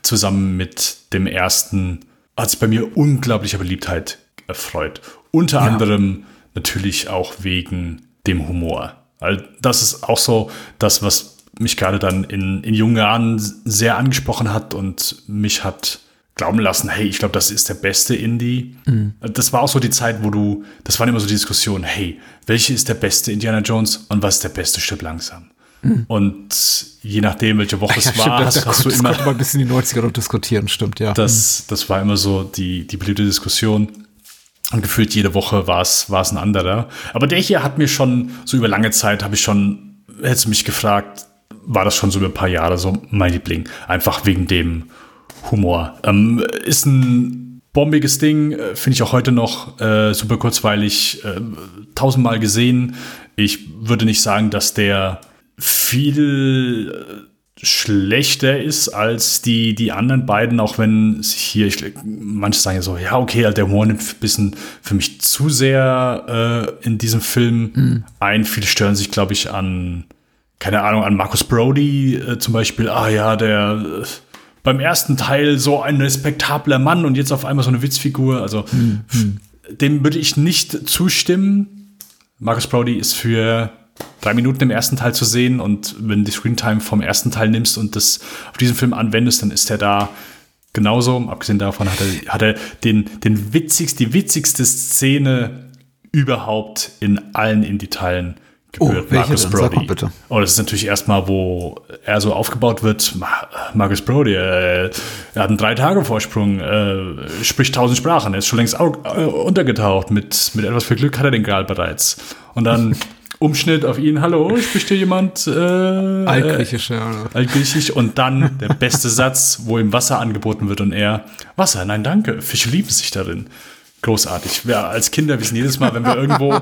zusammen mit dem ersten, hat sich bei mir unglaublicher Beliebtheit erfreut. Unter ja. anderem natürlich auch wegen dem Humor. Weil das ist auch so das, was mich gerade dann in, in jungen Jahren sehr angesprochen hat und mich hat glauben lassen, hey, ich glaube, das ist der beste Indie. Mhm. Das war auch so die Zeit, wo du, das war immer so die Diskussion, hey, welche ist der beste Indiana Jones und was ist der beste Stück langsam? Mhm. Und je nachdem, welche Woche es ja, war, stimmt, hast, da, hast du immer. mal ein bisschen die 90er noch diskutieren, stimmt, ja. Das, das war immer so die, die beliebte Diskussion. Und gefühlt jede Woche war es war es ein anderer. Aber der hier hat mir schon, so über lange Zeit habe ich schon, hättest du mich gefragt, war das schon so über ein paar Jahre so mein Liebling. Einfach wegen dem Humor. Ähm, ist ein bombiges Ding, äh, finde ich auch heute noch äh, super kurzweilig, äh, tausendmal gesehen. Ich würde nicht sagen, dass der viel schlechter ist als die, die anderen beiden, auch wenn sich hier, ich, manche sagen ja so, ja, okay, der Humor nimmt ein bisschen für mich zu sehr äh, in diesem Film mhm. ein. Viele stören sich, glaube ich, an, keine Ahnung, an Marcus Brody äh, zum Beispiel. Ah ja, der äh, beim ersten Teil so ein respektabler Mann und jetzt auf einmal so eine Witzfigur. Also hm, hm. dem würde ich nicht zustimmen. Marcus Brody ist für drei Minuten im ersten Teil zu sehen und wenn du die Screentime vom ersten Teil nimmst und das auf diesen Film anwendest, dann ist er da genauso. Abgesehen davon hat er, hat er den, den witzigst, die witzigste Szene überhaupt in allen Indie-Teilen gebührt. Oh, Marcus denn? Brody. bitte. Oh, das ist natürlich erstmal, wo er so aufgebaut wird. Marcus Brody, äh, er hat einen Drei-Tage-Vorsprung, äh, spricht tausend Sprachen, er ist schon längst äh, untergetaucht. Mit, mit etwas viel Glück hat er den Gral bereits. Und dann Umschnitt auf ihn, hallo, spricht hier jemand? Äh, Altgriechisch, ja. Altgriechisch. Und dann der beste Satz, wo ihm Wasser angeboten wird und er, Wasser, nein, danke, Fische lieben sich darin großartig. Wir als Kinder wissen jedes Mal, wenn wir irgendwo,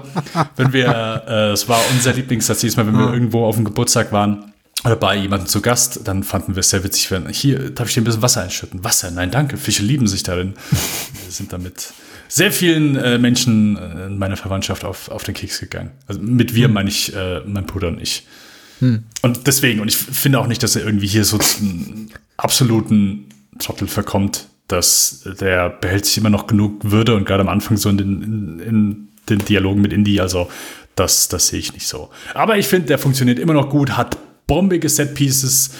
wenn wir, äh, es war unser Lieblingssatz jedes Mal, wenn wir irgendwo auf dem Geburtstag waren oder bei jemandem zu Gast, dann fanden wir es sehr witzig, wenn hier darf ich dir ein bisschen Wasser einschütten. Wasser, nein, danke. Fische lieben sich darin. wir sind damit sehr vielen äh, Menschen äh, in meiner Verwandtschaft auf, auf den Keks gegangen. Also mit wir hm. meine ich äh, mein Bruder und ich. Hm. Und deswegen, und ich finde auch nicht, dass er irgendwie hier so zum absoluten Trottel verkommt dass der behält sich immer noch genug Würde und gerade am Anfang so in den, in, in den Dialogen mit Indie, also das, das sehe ich nicht so. Aber ich finde, der funktioniert immer noch gut, hat bombige Set-Pieces,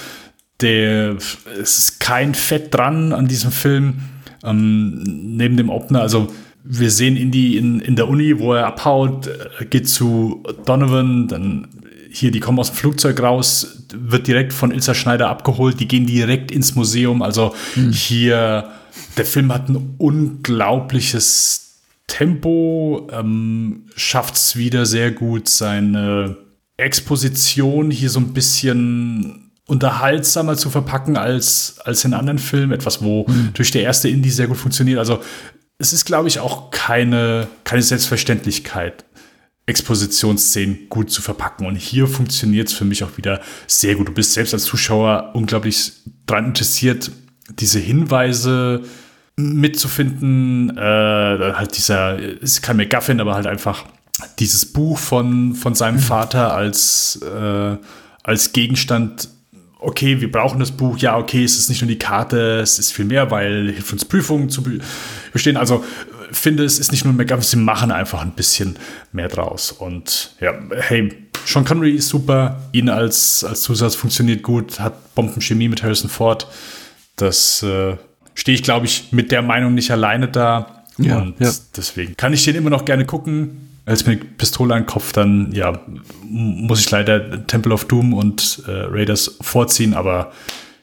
der, es ist kein Fett dran an diesem Film, ähm, neben dem Opener, also wir sehen Indy in, in der Uni, wo er abhaut, geht zu Donovan, dann hier, die kommen aus dem Flugzeug raus, wird direkt von Ilsa Schneider abgeholt, die gehen direkt ins Museum. Also hm. hier, der Film hat ein unglaubliches Tempo, ähm, schafft es wieder sehr gut, seine Exposition hier so ein bisschen unterhaltsamer zu verpacken als, als in anderen Filmen. Etwas, wo mhm. durch der erste Indie sehr gut funktioniert. Also es ist, glaube ich, auch keine, keine Selbstverständlichkeit. Expositionsszenen gut zu verpacken. Und hier funktioniert es für mich auch wieder sehr gut. Du bist selbst als Zuschauer unglaublich daran interessiert, diese Hinweise mitzufinden. Äh, halt dieser, ist kein McGuffin, aber halt einfach dieses Buch von, von seinem mhm. Vater als, äh, als Gegenstand okay, wir brauchen das Buch, ja, okay, es ist nicht nur die Karte, es ist viel mehr, weil hilft uns Prüfungen zu bestehen. Also finde, es ist nicht nur ein McGuffin, sie machen einfach ein bisschen mehr draus. Und ja, hey, Sean Connery ist super, ihn als, als Zusatz funktioniert gut, hat Bombenchemie mit Harrison Ford. Das äh, stehe ich, glaube ich, mit der Meinung nicht alleine da. Ja, und ja. deswegen kann ich den immer noch gerne gucken. Als mir die Pistole an den Kopf, dann ja, muss ich leider Temple of Doom und äh, Raiders vorziehen, aber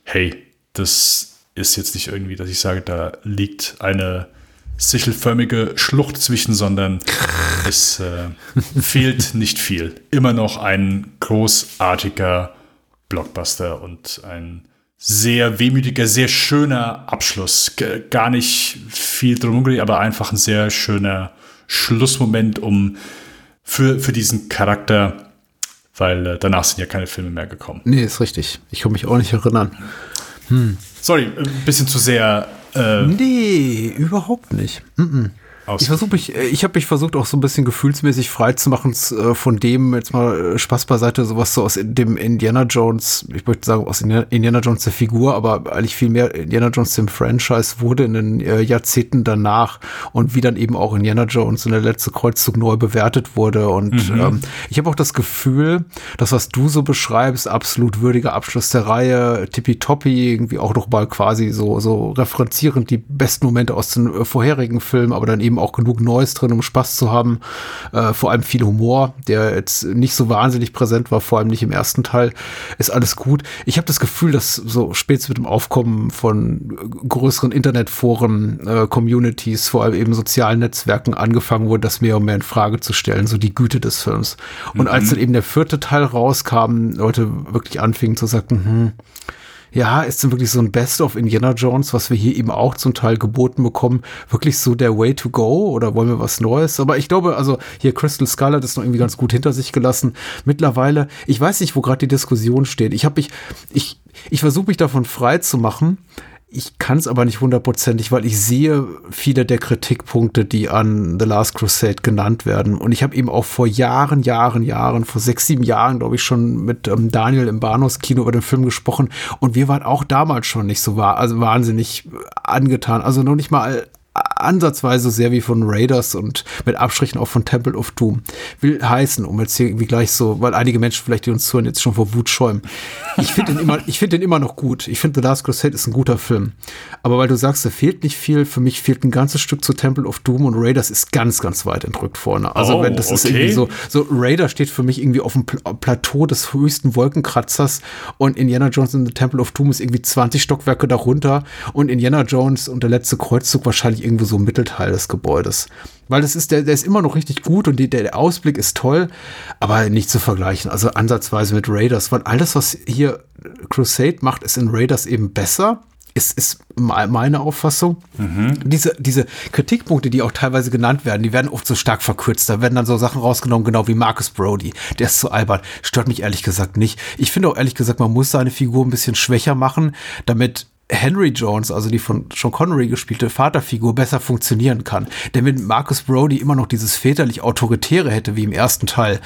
hey, das ist jetzt nicht irgendwie, dass ich sage, da liegt eine sichelförmige Schlucht zwischen, sondern es äh, fehlt nicht viel. Immer noch ein großartiger Blockbuster und ein sehr wehmütiger, sehr schöner Abschluss. G gar nicht viel drum aber einfach ein sehr schöner Schlussmoment um für, für diesen Charakter, weil äh, danach sind ja keine Filme mehr gekommen. Nee, ist richtig. Ich kann mich auch nicht erinnern. Hm. Sorry, ein bisschen zu sehr äh, nee, überhaupt nicht. Mm -mm. Aus. Ich versuche mich, äh, ich habe mich versucht auch so ein bisschen gefühlsmäßig frei zu machen äh, von dem jetzt mal äh, Spaß beiseite, sowas so aus dem Indiana Jones, ich möchte sagen aus Indiana Jones der Figur, aber eigentlich viel mehr Indiana Jones dem Franchise wurde in den Jahrzehnten danach und wie dann eben auch Indiana Jones in der letzte Kreuzzug neu bewertet wurde und mhm. ähm, ich habe auch das Gefühl, dass was du so beschreibst, absolut würdiger Abschluss der Reihe, tippitoppi, irgendwie auch noch mal quasi so so referenzierend die besten Momente aus den vorherigen Filmen, aber dann eben eben auch genug Neues drin, um Spaß zu haben. Äh, vor allem viel Humor, der jetzt nicht so wahnsinnig präsent war, vor allem nicht im ersten Teil. Ist alles gut. Ich habe das Gefühl, dass so spätestens mit dem Aufkommen von größeren Internetforen, äh, Communities, vor allem eben sozialen Netzwerken angefangen wurde, das mehr und mehr in Frage zu stellen, so die Güte des Films. Und mhm. als dann eben der vierte Teil rauskam, Leute wirklich anfingen zu sagen, hm, ja, ist denn wirklich so ein Best of Indiana Jones, was wir hier eben auch zum Teil geboten bekommen, wirklich so der Way to go oder wollen wir was Neues? Aber ich glaube, also hier Crystal hat es noch irgendwie ganz gut hinter sich gelassen. Mittlerweile, ich weiß nicht, wo gerade die Diskussion steht. Ich habe mich, ich, ich versuche mich davon frei zu machen ich kann es aber nicht hundertprozentig, weil ich sehe viele der Kritikpunkte, die an The Last Crusade genannt werden. Und ich habe eben auch vor Jahren, Jahren, Jahren, vor sechs, sieben Jahren, glaube ich, schon mit ähm, Daniel im Bahnhofskino über den Film gesprochen. Und wir waren auch damals schon nicht so war, also wahnsinnig angetan. Also noch nicht mal ansatzweise sehr wie von Raiders und mit Abstrichen auch von Temple of Doom. Will heißen, um jetzt hier irgendwie gleich so, weil einige Menschen vielleicht, die uns zuhören, jetzt schon vor Wut schäumen. Ich finde den immer, ich finde den immer noch gut. Ich finde The Last Crusade ist ein guter Film. Aber weil du sagst, da fehlt nicht viel, für mich fehlt ein ganzes Stück zu Temple of Doom und Raiders ist ganz, ganz weit entrückt vorne. Also oh, wenn das okay. ist irgendwie so, so Raider steht für mich irgendwie auf dem Plateau des höchsten Wolkenkratzers und Indiana Jones in the Temple of Doom ist irgendwie 20 Stockwerke darunter und Indiana Jones und der letzte Kreuzzug wahrscheinlich irgendwo so im Mittelteil des Gebäudes. Weil das ist, der, der ist immer noch richtig gut und die, der, der Ausblick ist toll, aber nicht zu vergleichen. Also ansatzweise mit Raiders, weil alles, was hier Crusade macht, ist in Raiders eben besser ist, ist meine Auffassung. Mhm. Diese, diese Kritikpunkte, die auch teilweise genannt werden, die werden oft so stark verkürzt. Da werden dann so Sachen rausgenommen, genau wie Marcus Brody. Der ist zu albern. Stört mich ehrlich gesagt nicht. Ich finde auch ehrlich gesagt, man muss seine Figur ein bisschen schwächer machen, damit Henry Jones, also die von Sean Connery gespielte Vaterfigur, besser funktionieren kann. Denn wenn Marcus Brody immer noch dieses väterlich Autoritäre hätte wie im ersten Teil,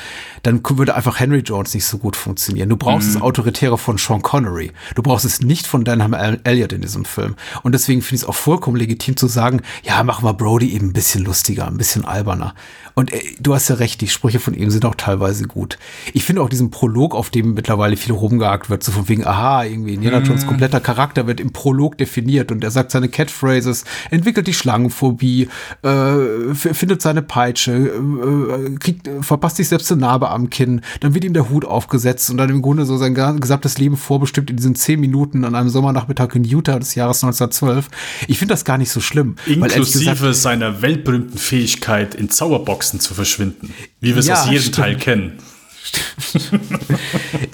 dann würde einfach Henry Jones nicht so gut funktionieren. Du brauchst mhm. das Autoritäre von Sean Connery. Du brauchst es nicht von Denham Elliott in diesem Film. Und deswegen finde ich es auch vollkommen legitim zu sagen, ja, machen wir Brody eben ein bisschen lustiger, ein bisschen alberner. Und äh, du hast ja recht, die Sprüche von ihm sind auch teilweise gut. Ich finde auch diesen Prolog, auf dem mittlerweile viel rumgehakt wird, so von wegen, aha, irgendwie Indiana Jones mhm. kompletter Charakter wird im Prolog definiert und er sagt seine Catchphrases, entwickelt die Schlangenphobie, äh, findet seine Peitsche, äh, kriegt, verpasst sich selbst eine Narbe am Kinn, dann wird ihm der Hut aufgesetzt und dann im Grunde so sein gesamtes Leben vorbestimmt in diesen zehn Minuten an einem Sommernachmittag in Utah des Jahres 1912. Ich finde das gar nicht so schlimm. Inklusive gesagt, seiner weltberühmten Fähigkeit in Zauberboxen Boxen zu verschwinden. Wie wir es ja, aus jedem stimmt. Teil kennen.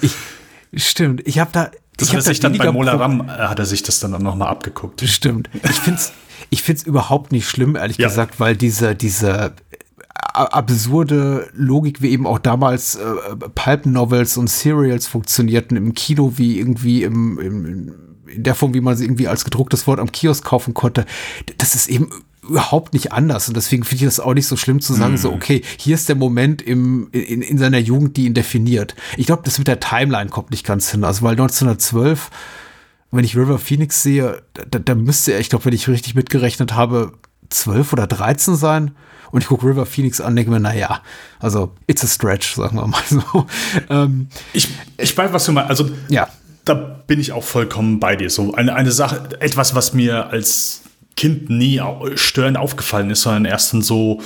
ich, stimmt. Ich habe da. Das hat er sich dann bei Molaram, äh, hat er sich das dann auch nochmal abgeguckt. Stimmt. Ich finde es ich find's überhaupt nicht schlimm, ehrlich ja. gesagt, weil diese, diese absurde Logik, wie eben auch damals äh, Pulp-Novels und Serials funktionierten im Kino, wie irgendwie im, im, in der Form, wie man sie irgendwie als gedrucktes Wort am Kiosk kaufen konnte. Das ist eben überhaupt nicht anders. Und deswegen finde ich das auch nicht so schlimm zu sagen, mm. so, okay, hier ist der Moment im, in, in seiner Jugend, die ihn definiert. Ich glaube, das mit der Timeline kommt nicht ganz hin. Also, weil 1912, wenn ich River Phoenix sehe, da, da müsste er, ich glaube, wenn ich richtig mitgerechnet habe, 12 oder 13 sein. Und ich gucke River Phoenix an, denke mir, naja, also it's a stretch, sagen wir mal so. Ähm, ich, ich weiß, was du meinst. Also, ja. Da bin ich auch vollkommen bei dir. So eine, eine Sache, etwas, was mir als Kind nie störend aufgefallen ist, sondern erst dann so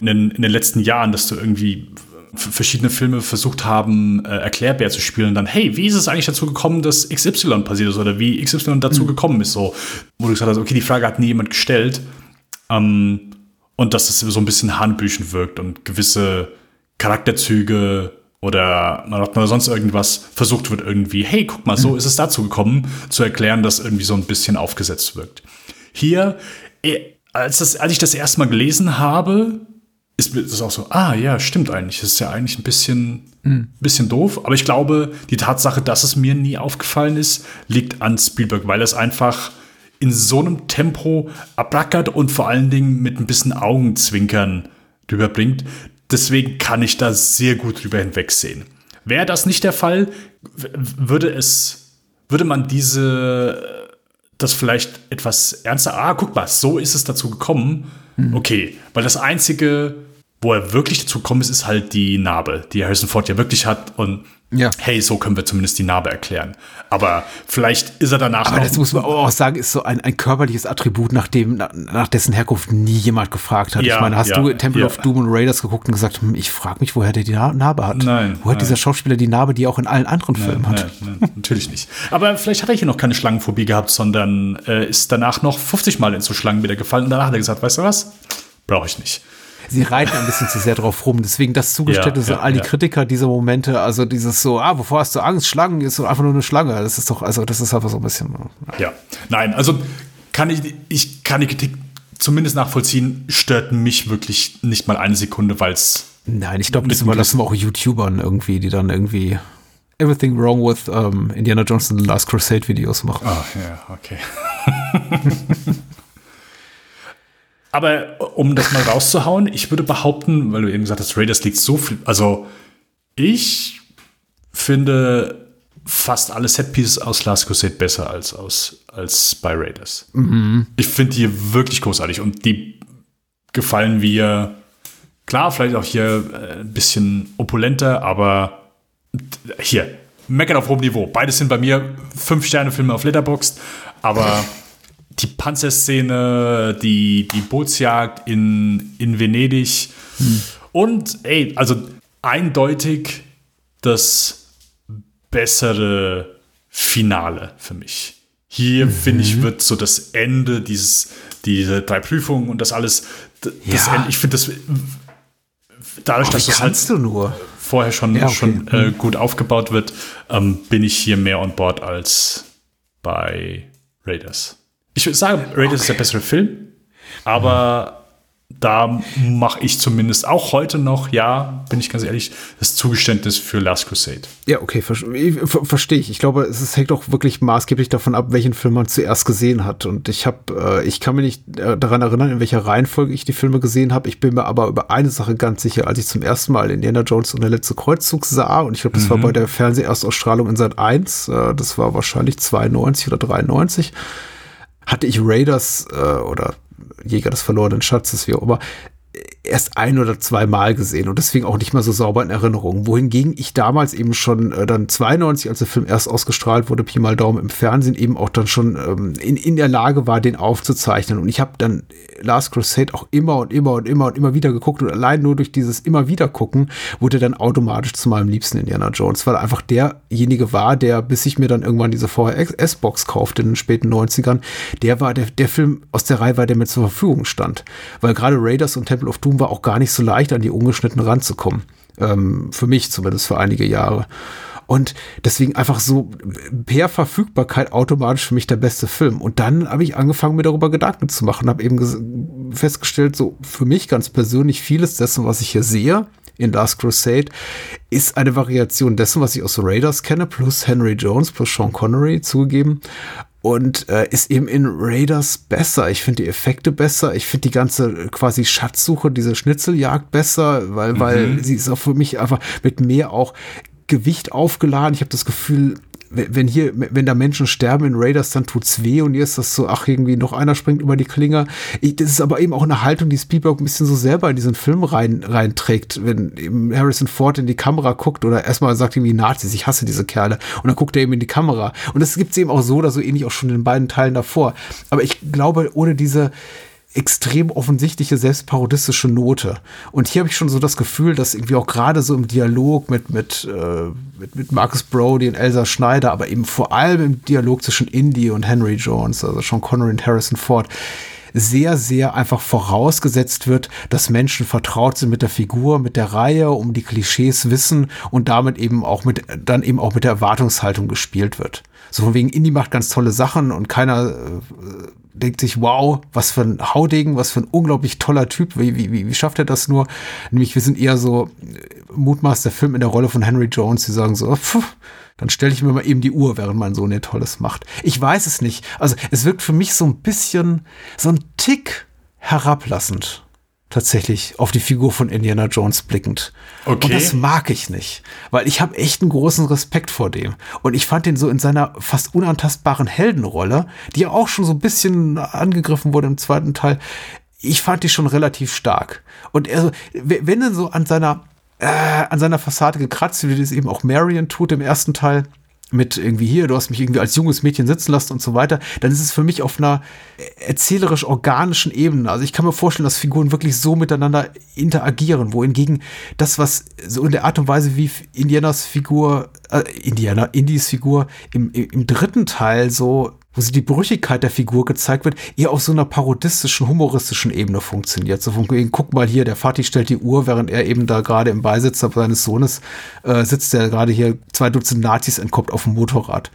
in den, in den letzten Jahren, dass du irgendwie verschiedene Filme versucht haben, äh, Erklärbär zu spielen und dann, hey, wie ist es eigentlich dazu gekommen, dass XY passiert ist oder wie XY dazu mhm. gekommen ist, so, wo du gesagt hast, okay, die Frage hat nie jemand gestellt ähm, und dass es so ein bisschen Hanebüchen wirkt und gewisse Charakterzüge oder oder sonst irgendwas versucht wird irgendwie, hey, guck mal, so mhm. ist es dazu gekommen, zu erklären, dass irgendwie so ein bisschen aufgesetzt wirkt. Hier, äh, als, das, als ich das erstmal gelesen habe, ist das auch so, ah ja, stimmt eigentlich. Das ist ja eigentlich ein bisschen, mhm. bisschen doof. Aber ich glaube, die Tatsache, dass es mir nie aufgefallen ist, liegt an Spielberg, weil es einfach in so einem Tempo abrackert und vor allen Dingen mit ein bisschen Augenzwinkern drüber bringt. Deswegen kann ich da sehr gut drüber hinwegsehen. Wäre das nicht der Fall, würde es, würde man diese das vielleicht etwas ernster, ah, guck mal, so ist es dazu gekommen. Mhm. Okay, weil das Einzige, wo er wirklich dazu gekommen ist, ist halt die Narbe, die Harrison Ford ja wirklich hat und ja. hey, so können wir zumindest die Narbe erklären. Aber vielleicht ist er danach. Aber das muss man auch sagen, ist so ein, ein körperliches Attribut, nach, dem, nach, nach dessen Herkunft nie jemand gefragt hat. Ja, ich meine, hast ja, du Temple ja. of Doom und Raiders geguckt und gesagt, hm, ich frage mich, woher der die Narbe hat? Nein. Woher hat dieser Schauspieler die Narbe, die er auch in allen anderen nein, Filmen hat? Nein, nein, natürlich nicht. Aber vielleicht hat er hier noch keine Schlangenphobie gehabt, sondern äh, ist danach noch 50 Mal in so Schlangen wieder gefallen und danach hat er gesagt, weißt du was? Brauche ich nicht sie reiten ein bisschen zu sehr drauf rum. Deswegen das zugestellt ja, sind ja, all die ja. Kritiker dieser Momente, also dieses so, ah, wovor hast du Angst? Schlangen ist so einfach nur eine Schlange. Das ist doch, also das ist einfach so ein bisschen. Ja, nein, also kann ich, ich kann die Kritik zumindest nachvollziehen, stört mich wirklich nicht mal eine Sekunde, weil es. Nein, ich glaube, das überlassen wir auch YouTubern irgendwie, die dann irgendwie Everything Wrong with um, Indiana Jones and the Last Crusade Videos machen. Ah, oh, ja, okay. Aber um das mal rauszuhauen, ich würde behaupten, weil du eben gesagt hast, Raiders liegt so viel. Also, ich finde fast alle Setpieces aus Last Crusade besser als, aus, als bei Raiders. Mhm. Ich finde die wirklich großartig und die gefallen mir, klar, vielleicht auch hier äh, ein bisschen opulenter, aber hier, meckern auf hohem Niveau. Beides sind bei mir fünf Sterne Filme auf Letterboxd, aber die Panzerszene, die, die Bootsjagd in, in Venedig hm. und ey, also eindeutig das bessere Finale für mich. Hier, mhm. finde ich, wird so das Ende dieses, diese drei Prüfungen und das alles, das ja. Ende, ich finde das, dadurch, oh, dass das halt du nur? vorher schon, ja, okay. schon äh, mhm. gut aufgebaut wird, ähm, bin ich hier mehr on board als bei Raiders. Ich würde sagen, Raiders okay. ist der bessere Film, aber da mache ich zumindest auch heute noch, ja, bin ich ganz ehrlich, das Zugeständnis für Last Crusade. Ja, okay, ver verstehe ich. Ich glaube, es hängt auch wirklich maßgeblich davon ab, welchen Film man zuerst gesehen hat. Und ich habe, äh, ich kann mich nicht äh, daran erinnern, in welcher Reihenfolge ich die Filme gesehen habe. Ich bin mir aber über eine Sache ganz sicher, als ich zum ersten Mal Indiana Jones und der letzte Kreuzzug sah, und ich glaube, das mhm. war bei der Fernseherstausstrahlung in Sat 1, äh, das war wahrscheinlich 92 oder 93 hatte ich Raiders äh, oder Jäger des verlorenen Schatzes, wie auch immer, erst ein oder zwei Mal gesehen und deswegen auch nicht mehr so sauber in Erinnerung. Wohingegen ich damals eben schon äh, dann 92, als der Film erst ausgestrahlt wurde, Pi mal Daumen im Fernsehen, eben auch dann schon ähm, in, in der Lage war, den aufzuzeichnen. Und ich habe dann Last Crusade auch immer und immer und immer und immer wieder geguckt und allein nur durch dieses immer wieder gucken wurde dann automatisch zu meinem liebsten Indiana Jones, weil er einfach derjenige war, der, bis ich mir dann irgendwann diese VHS-Box kaufte in den späten 90ern, der war der, der Film aus der Reihe war, der mir zur Verfügung stand. Weil gerade Raiders und Temple of Doom war auch gar nicht so leicht, an die ungeschnitten ranzukommen. Ähm, für mich zumindest für einige Jahre. Und deswegen einfach so per Verfügbarkeit automatisch für mich der beste Film. Und dann habe ich angefangen, mir darüber Gedanken zu machen, habe eben festgestellt, so für mich ganz persönlich vieles dessen, was ich hier sehe in Last Crusade, ist eine Variation dessen, was ich aus Raiders kenne, plus Henry Jones, plus Sean Connery zugegeben und äh, ist eben in Raiders besser. Ich finde die Effekte besser. Ich finde die ganze äh, quasi Schatzsuche, diese Schnitzeljagd besser, weil, mhm. weil sie ist auch für mich einfach mit mehr auch Gewicht aufgeladen. Ich habe das Gefühl, wenn hier, wenn da Menschen sterben in Raiders, dann tut's weh und hier ist das so, ach, irgendwie noch einer springt über die Klinge. Ich, das ist aber eben auch eine Haltung, die Spielberg ein bisschen so selber in diesen Film rein, reinträgt, wenn eben Harrison Ford in die Kamera guckt oder erstmal sagt irgendwie Nazis, ich hasse diese Kerle und dann guckt er eben in die Kamera. Und das gibt's eben auch so oder so ähnlich auch schon in den beiden Teilen davor. Aber ich glaube, ohne diese, extrem offensichtliche selbstparodistische Note. Und hier habe ich schon so das Gefühl, dass irgendwie auch gerade so im Dialog mit, mit, äh, mit, mit Marcus Brody und Elsa Schneider, aber eben vor allem im Dialog zwischen Indy und Henry Jones, also Sean Connery und Harrison Ford, sehr, sehr einfach vorausgesetzt wird, dass Menschen vertraut sind mit der Figur, mit der Reihe, um die Klischees wissen und damit eben auch mit, dann eben auch mit der Erwartungshaltung gespielt wird. So von wegen, Indy macht ganz tolle Sachen und keiner äh, denkt sich, wow, was für ein Haudegen, was für ein unglaublich toller Typ, wie, wie, wie, wie schafft er das nur? Nämlich, wir sind eher so äh, Mutmaß der Film in der Rolle von Henry Jones, die sagen so, pfuh, dann stelle ich mir mal eben die Uhr, während mein Sohn hier Tolles macht. Ich weiß es nicht. Also es wirkt für mich so ein bisschen, so ein Tick herablassend tatsächlich auf die Figur von Indiana Jones blickend. Okay. Und das mag ich nicht, weil ich habe echt einen großen Respekt vor dem. Und ich fand den so in seiner fast unantastbaren Heldenrolle, die ja auch schon so ein bisschen angegriffen wurde im zweiten Teil, ich fand die schon relativ stark. Und also, wenn er so an seiner, äh, an seiner Fassade gekratzt, wie das eben auch Marion tut im ersten Teil, mit irgendwie hier, du hast mich irgendwie als junges Mädchen sitzen lassen und so weiter, dann ist es für mich auf einer erzählerisch organischen Ebene. Also ich kann mir vorstellen, dass Figuren wirklich so miteinander interagieren, wohingegen das, was so in der Art und Weise, wie Indianas Figur, äh, Indiana, Indies Figur im, im dritten Teil so wo sie die Brüchigkeit der Figur gezeigt wird, eher auf so einer parodistischen, humoristischen Ebene funktioniert. So von wegen, guck mal hier, der Vati stellt die Uhr, während er eben da gerade im Beisitz seines Sohnes äh, sitzt, der gerade hier zwei Dutzend Nazis entkommt auf dem Motorrad.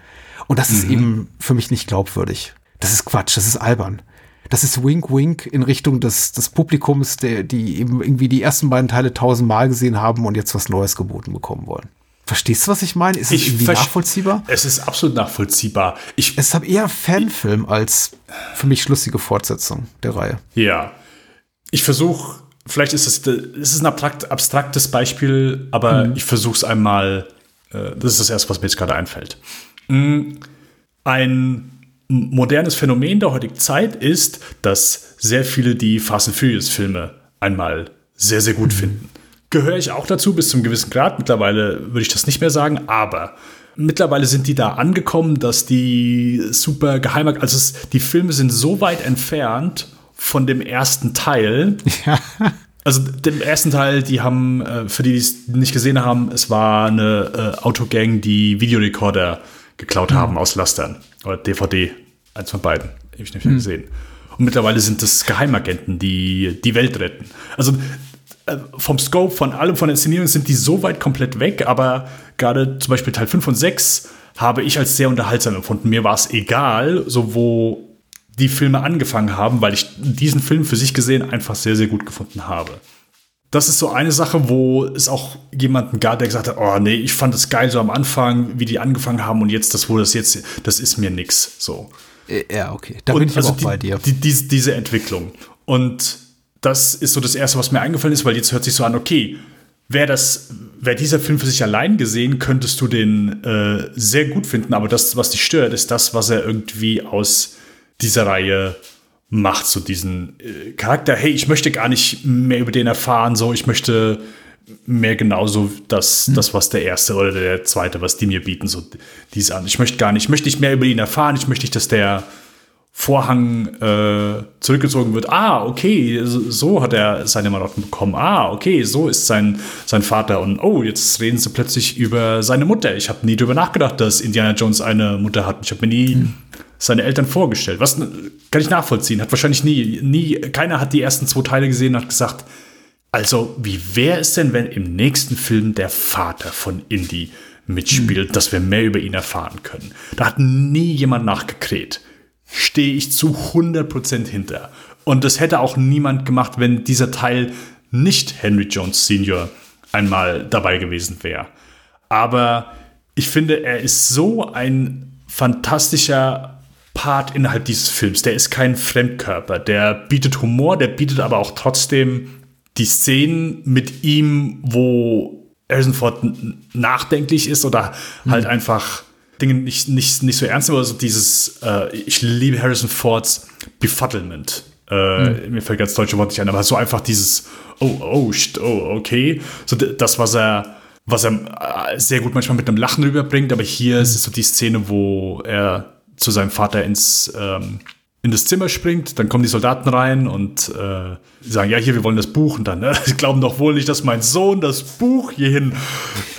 Und das mhm. ist eben für mich nicht glaubwürdig. Das ist Quatsch, das ist albern. Das ist Wink Wink in Richtung des, des Publikums, der, die eben irgendwie die ersten beiden Teile tausendmal gesehen haben und jetzt was Neues geboten bekommen wollen. Verstehst du, was ich meine? Ist es irgendwie nachvollziehbar? Es ist absolut nachvollziehbar. Ich, es ist eher Fanfilm als für mich schlüssige Fortsetzung der Reihe. Ja. Ich versuche, vielleicht ist es, es ist ein abstrakt, abstraktes Beispiel, aber mhm. ich versuche es einmal, äh, das ist das erste, was mir jetzt gerade einfällt. Mm, ein modernes Phänomen der heutigen Zeit ist, dass sehr viele die Fast and Furious Filme einmal sehr, sehr gut mhm. finden gehöre ich auch dazu bis zum gewissen Grad. Mittlerweile würde ich das nicht mehr sagen, aber mittlerweile sind die da angekommen, dass die super geheim, also es, die Filme sind so weit entfernt von dem ersten Teil. Ja. Also dem ersten Teil, die haben, äh, für die, die es nicht gesehen haben, es war eine äh, Autogang, die Videorekorder geklaut mhm. haben aus Lastern. Oder DVD, eins von beiden. Habe ich nicht mehr mhm. gesehen. Und mittlerweile sind es Geheimagenten, die die Welt retten. Also vom Scope, von allem, von der Inszenierung sind die so weit komplett weg, aber gerade zum Beispiel Teil 5 und 6 habe ich als sehr unterhaltsam empfunden. Mir war es egal, so wo die Filme angefangen haben, weil ich diesen Film für sich gesehen einfach sehr, sehr gut gefunden habe. Das ist so eine Sache, wo es auch jemanden gab, der gesagt hat, oh nee, ich fand es geil so am Anfang, wie die angefangen haben und jetzt das, wo das jetzt, das ist mir nix, so. Äh, ja, okay, da und bin ich also auch die, bei dir. Die, die, diese Entwicklung. Und das ist so das Erste, was mir eingefallen ist, weil jetzt hört sich so an, okay, wäre das, wäre dieser Film für sich allein gesehen, könntest du den äh, sehr gut finden, aber das, was dich stört, ist das, was er irgendwie aus dieser Reihe macht, so diesen äh, Charakter, hey, ich möchte gar nicht mehr über den erfahren, so, ich möchte mehr genauso das, hm. das, was der erste oder der zweite, was die mir bieten, so dies an. Ich möchte gar nicht, ich möchte nicht mehr über ihn erfahren, ich möchte nicht, dass der Vorhang äh, zurückgezogen wird. Ah, okay, so, hat er seine Marotten bekommen. Ah, okay, so ist sein, sein Vater. Und oh, jetzt reden sie plötzlich über seine Mutter. Ich habe nie darüber nachgedacht, dass Indiana Jones eine Mutter hat. Ich habe mir nie mhm. seine Eltern vorgestellt. Was kann ich nachvollziehen? Hat wahrscheinlich nie, nie, keiner hat die ersten zwei Teile gesehen und hat gesagt, also, wie wäre es denn, wenn im nächsten Film der Vater von Indy mitspielt, mhm. dass wir mehr über ihn erfahren können? Da hat nie jemand nachgekräht stehe ich zu 100% hinter. Und das hätte auch niemand gemacht, wenn dieser Teil nicht Henry Jones Sr. einmal dabei gewesen wäre. Aber ich finde, er ist so ein fantastischer Part innerhalb dieses Films. Der ist kein Fremdkörper. Der bietet Humor, der bietet aber auch trotzdem die Szenen mit ihm, wo Harrison Ford nachdenklich ist oder halt mhm. einfach Dinge nicht, nicht, nicht so ernst nehmen, aber so dieses, äh, ich liebe Harrison Fords Befuddlement. Äh, mhm. Mir fällt ganz das deutsche Wort nicht ein, aber so einfach dieses, oh, oh, oh, okay. So das, was er, was er äh, sehr gut manchmal mit einem Lachen rüberbringt, aber hier mhm. ist es so die Szene, wo er zu seinem Vater ins ähm, in das Zimmer springt, dann kommen die Soldaten rein und äh, sagen, ja, hier, wir wollen das Buch. Und dann, äh, sie glauben doch wohl nicht, dass mein Sohn das Buch hierhin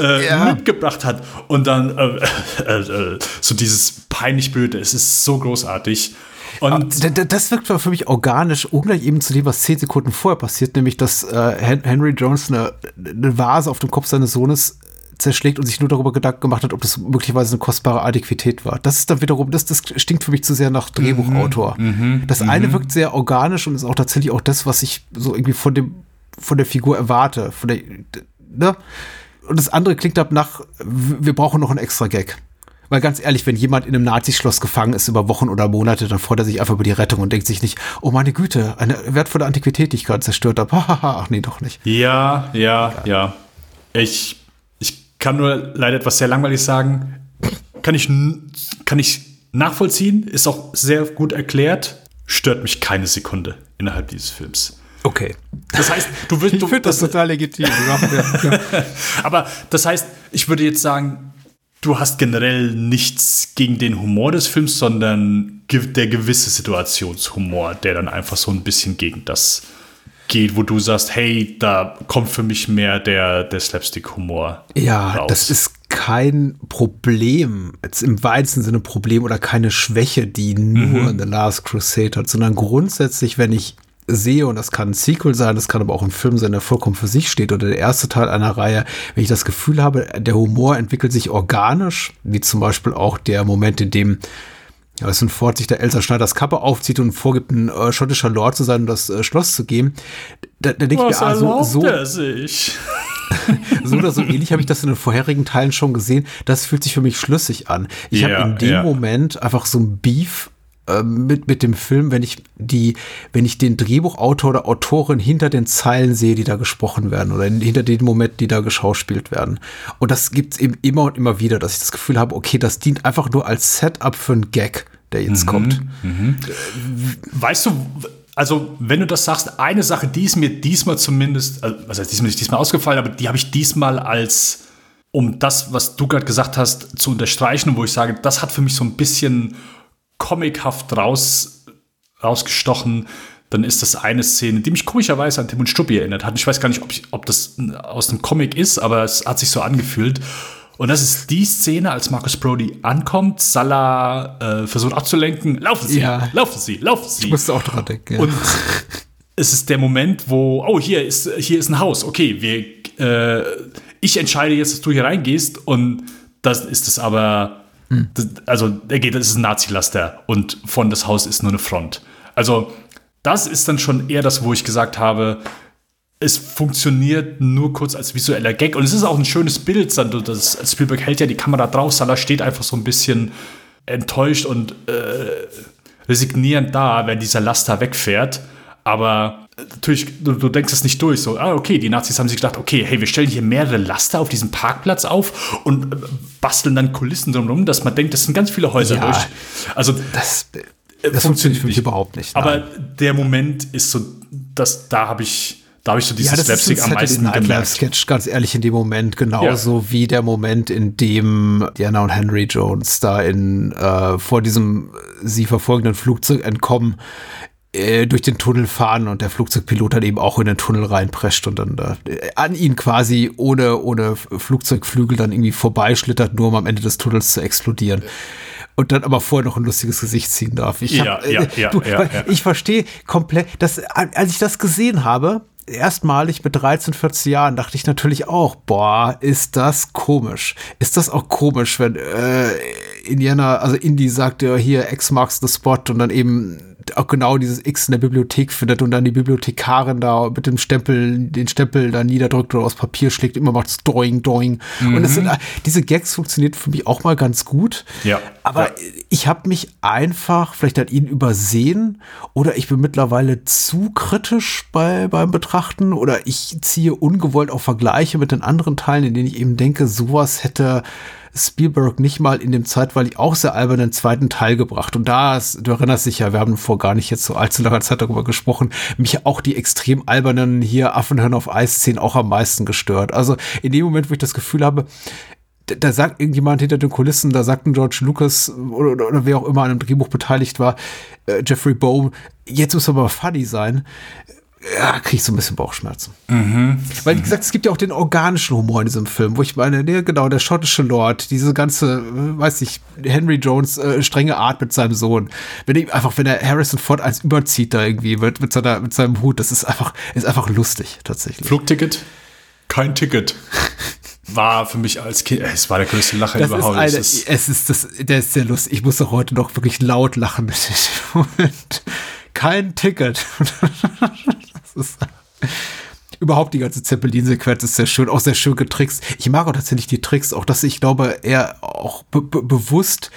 äh, ja. mitgebracht hat. Und dann äh, äh, äh so dieses peinlich Blöde, es ist so großartig. Und ah, das wirkt für mich organisch, ungleich eben zu dem, was zehn Sekunden vorher passiert, nämlich dass Henry Jones eine, eine Vase auf dem Kopf seines Sohnes zerschlägt und sich nur darüber Gedanken gemacht hat, ob das möglicherweise eine kostbare Adäquität war. Das ist dann wiederum, das, das stinkt für mich zu sehr nach Drehbuchautor. Mhm, mhm das mhm. eine wirkt sehr organisch und ist auch tatsächlich auch das, was ich so irgendwie von dem, von der Figur erwarte. Von der, ne? Und das andere klingt ab nach, wir brauchen noch einen extra Gag. Weil ganz ehrlich, wenn jemand in einem Nazischloss gefangen ist über Wochen oder Monate, dann freut er sich einfach über die Rettung und denkt sich nicht, oh meine Güte, eine wertvolle Antiquität, die ich gerade zerstört habe. Ach nee, doch nicht. Ja, ja, ja. Ich kann nur leider etwas sehr langweilig sagen. Kann ich, kann ich nachvollziehen, ist auch sehr gut erklärt, stört mich keine Sekunde innerhalb dieses Films. Okay. Das heißt, du willst. Ich finde das, das total legitim. Aber das heißt, ich würde jetzt sagen, du hast generell nichts gegen den Humor des Films, sondern der gewisse Situationshumor, der dann einfach so ein bisschen gegen das geht, wo du sagst, hey, da kommt für mich mehr der, der Slapstick-Humor. Ja, raus. das ist kein Problem, jetzt im weitesten Sinne Problem oder keine Schwäche, die nur mhm. The Last Crusade hat, sondern grundsätzlich, wenn ich sehe, und das kann ein Sequel sein, das kann aber auch ein Film sein, der vollkommen für sich steht oder der erste Teil einer Reihe, wenn ich das Gefühl habe, der Humor entwickelt sich organisch, wie zum Beispiel auch der Moment, in dem ja, Harrison Ford sich der Elsa Schneiders Kappe aufzieht und vorgibt, ein äh, schottischer Lord zu sein und das äh, Schloss zu geben. Da, da denke ich mir, ah, so, so er sich? so oder so ähnlich habe ich das in den vorherigen Teilen schon gesehen. Das fühlt sich für mich schlüssig an. Ich Ja, habe in dem ja. Moment einfach so ein Beef mit, mit dem Film, wenn ich die, wenn ich den Drehbuchautor oder Autorin hinter den Zeilen sehe, die da gesprochen werden oder in, hinter den Momenten, die da geschauspielt werden. Und das gibt's eben immer und immer wieder, dass ich das Gefühl habe, okay, das dient einfach nur als Setup für einen Gag, der jetzt Mhm. kommt. Weißt du, also wenn du das sagst, eine Sache, die ist mir diesmal zumindest, also, was heißt diesmal nicht diesmal ausgefallen, aber die habe ich diesmal als, um das, was du gerade gesagt hast, zu unterstreichen, wo ich sage, das hat für mich so ein bisschen comichaft raus, rausgestochen, dann ist das eine Szene, die mich komischerweise an Tim und Struppi erinnert hat. Ich weiß gar nicht, ob, ich, ob das aus dem Comic ist, aber es hat sich so angefühlt. Und das ist die Szene, als Marcus Brody ankommt, Salah äh, versucht abzulenken. Laufen Sie, Ja. laufen Sie, laufen Sie. Ich musste auch dran denken. Ja. Und es ist der Moment, wo, oh, hier ist, hier ist ein Haus. Okay, wir, äh, ich entscheide jetzt, dass du hier reingehst. Und das ist es aber, das, also, er geht, das ist ein Nazi-Laster. Und von das Haus ist nur eine Front. Also, das ist dann schon eher das, wo ich gesagt habe, es funktioniert nur kurz als visueller Gag. Und es ist auch ein schönes Bild. dann, Das, Spielberg hält ja die Kamera drauf. Salah steht einfach so ein bisschen enttäuscht und äh, resignierend da, wenn dieser Laster wegfährt. Aber natürlich, du, du denkst es nicht durch. So, ah, okay, die Nazis haben sich gedacht, okay, hey, wir stellen hier mehrere Laster auf diesem Parkplatz auf und äh, basteln dann Kulissen drumherum, dass man denkt, das sind ganz viele Häuser Ja. durch. Also, das, äh, das funktioniert für mich überhaupt nicht. aber nein. der Moment ist so, dass da habe ich, da habe ich so dieses ja, Slapstick ist am meisten Night gemerkt. Sketch, ganz ehrlich, in dem Moment genauso wie der Moment, in dem Diana und Henry Jones da in äh, vor diesem sie verfolgenden Flugzeug entkommen äh, durch den Tunnel fahren und der Flugzeugpilot dann eben auch in den Tunnel reinprescht und dann da äh, an ihn quasi ohne, ohne Flugzeugflügel dann irgendwie vorbeischlittert, nur um am Ende des Tunnels zu explodieren. Und dann aber vorher noch ein lustiges Gesicht ziehen darf. Ich, Ja, hab, äh, ja, ja, du, ja, ja. ich verstehe komplett, dass, als ich das gesehen habe, erstmalig mit 13, 14 Jahren, dachte ich natürlich auch, boah, ist das komisch. Ist das auch komisch, wenn äh, Indiana, also Indy sagt ja hier, X marks the spot und dann eben auch genau dieses X in der Bibliothek findet und dann die Bibliothekarin da mit dem Stempel, den Stempel da niederdrückt oder aus Papier schlägt, immer macht's doing, doing. Und das sind, diese Gags funktioniert für mich auch mal ganz gut. Ja, Aber ja. ich habe mich einfach vielleicht an ihn übersehen oder ich bin mittlerweile zu kritisch bei, beim Betrachten oder ich ziehe ungewollt auch Vergleiche mit den anderen Teilen, in denen ich eben denke, sowas hätte Spielberg nicht mal in dem zeitweilig auch sehr albernen zweiten Teil gebracht. Und da, du erinnerst dich ja, wir haben vor gar nicht jetzt so allzu langer Zeit darüber gesprochen, mich auch die extrem albernen hier Affenhirn auf Eis-Szenen auch am meisten gestört. Also in dem Moment, wo ich das Gefühl habe, da, sagt irgendjemand hinter den Kulissen, da sagt ein George Lucas oder, oder, oder wer auch immer an einem Drehbuch beteiligt war, äh, Jeffrey Bow, jetzt muss aber funny sein. Ja, krieg ich so ein bisschen Bauchschmerzen. Weil, wie gesagt, es gibt ja auch den organischen Humor in diesem Film, wo ich meine, ne, genau, der schottische Lord, diese ganze, weiß ich, Henry Jones äh, strenge Art mit seinem Sohn. Wenn er einfach, wenn er Harrison Ford als überzieht da irgendwie mit, mit, seiner, mit seinem Hut, das ist einfach, ist einfach lustig, tatsächlich. Flugticket? Kein Ticket. War für mich als Kind, es war der größte Lacher Das überhaupt. ist eine, Es ist- es ist das, der ist sehr lustig. Ich muss doch heute noch wirklich laut lachen mit dem Moment. Kein Ticket. Ist, überhaupt die ganze Zeppelin-Sequenz ist sehr schön, auch sehr schön getrickst. Ich mag auch tatsächlich die Tricks, auch dass ich glaube, er auch be be bewusst,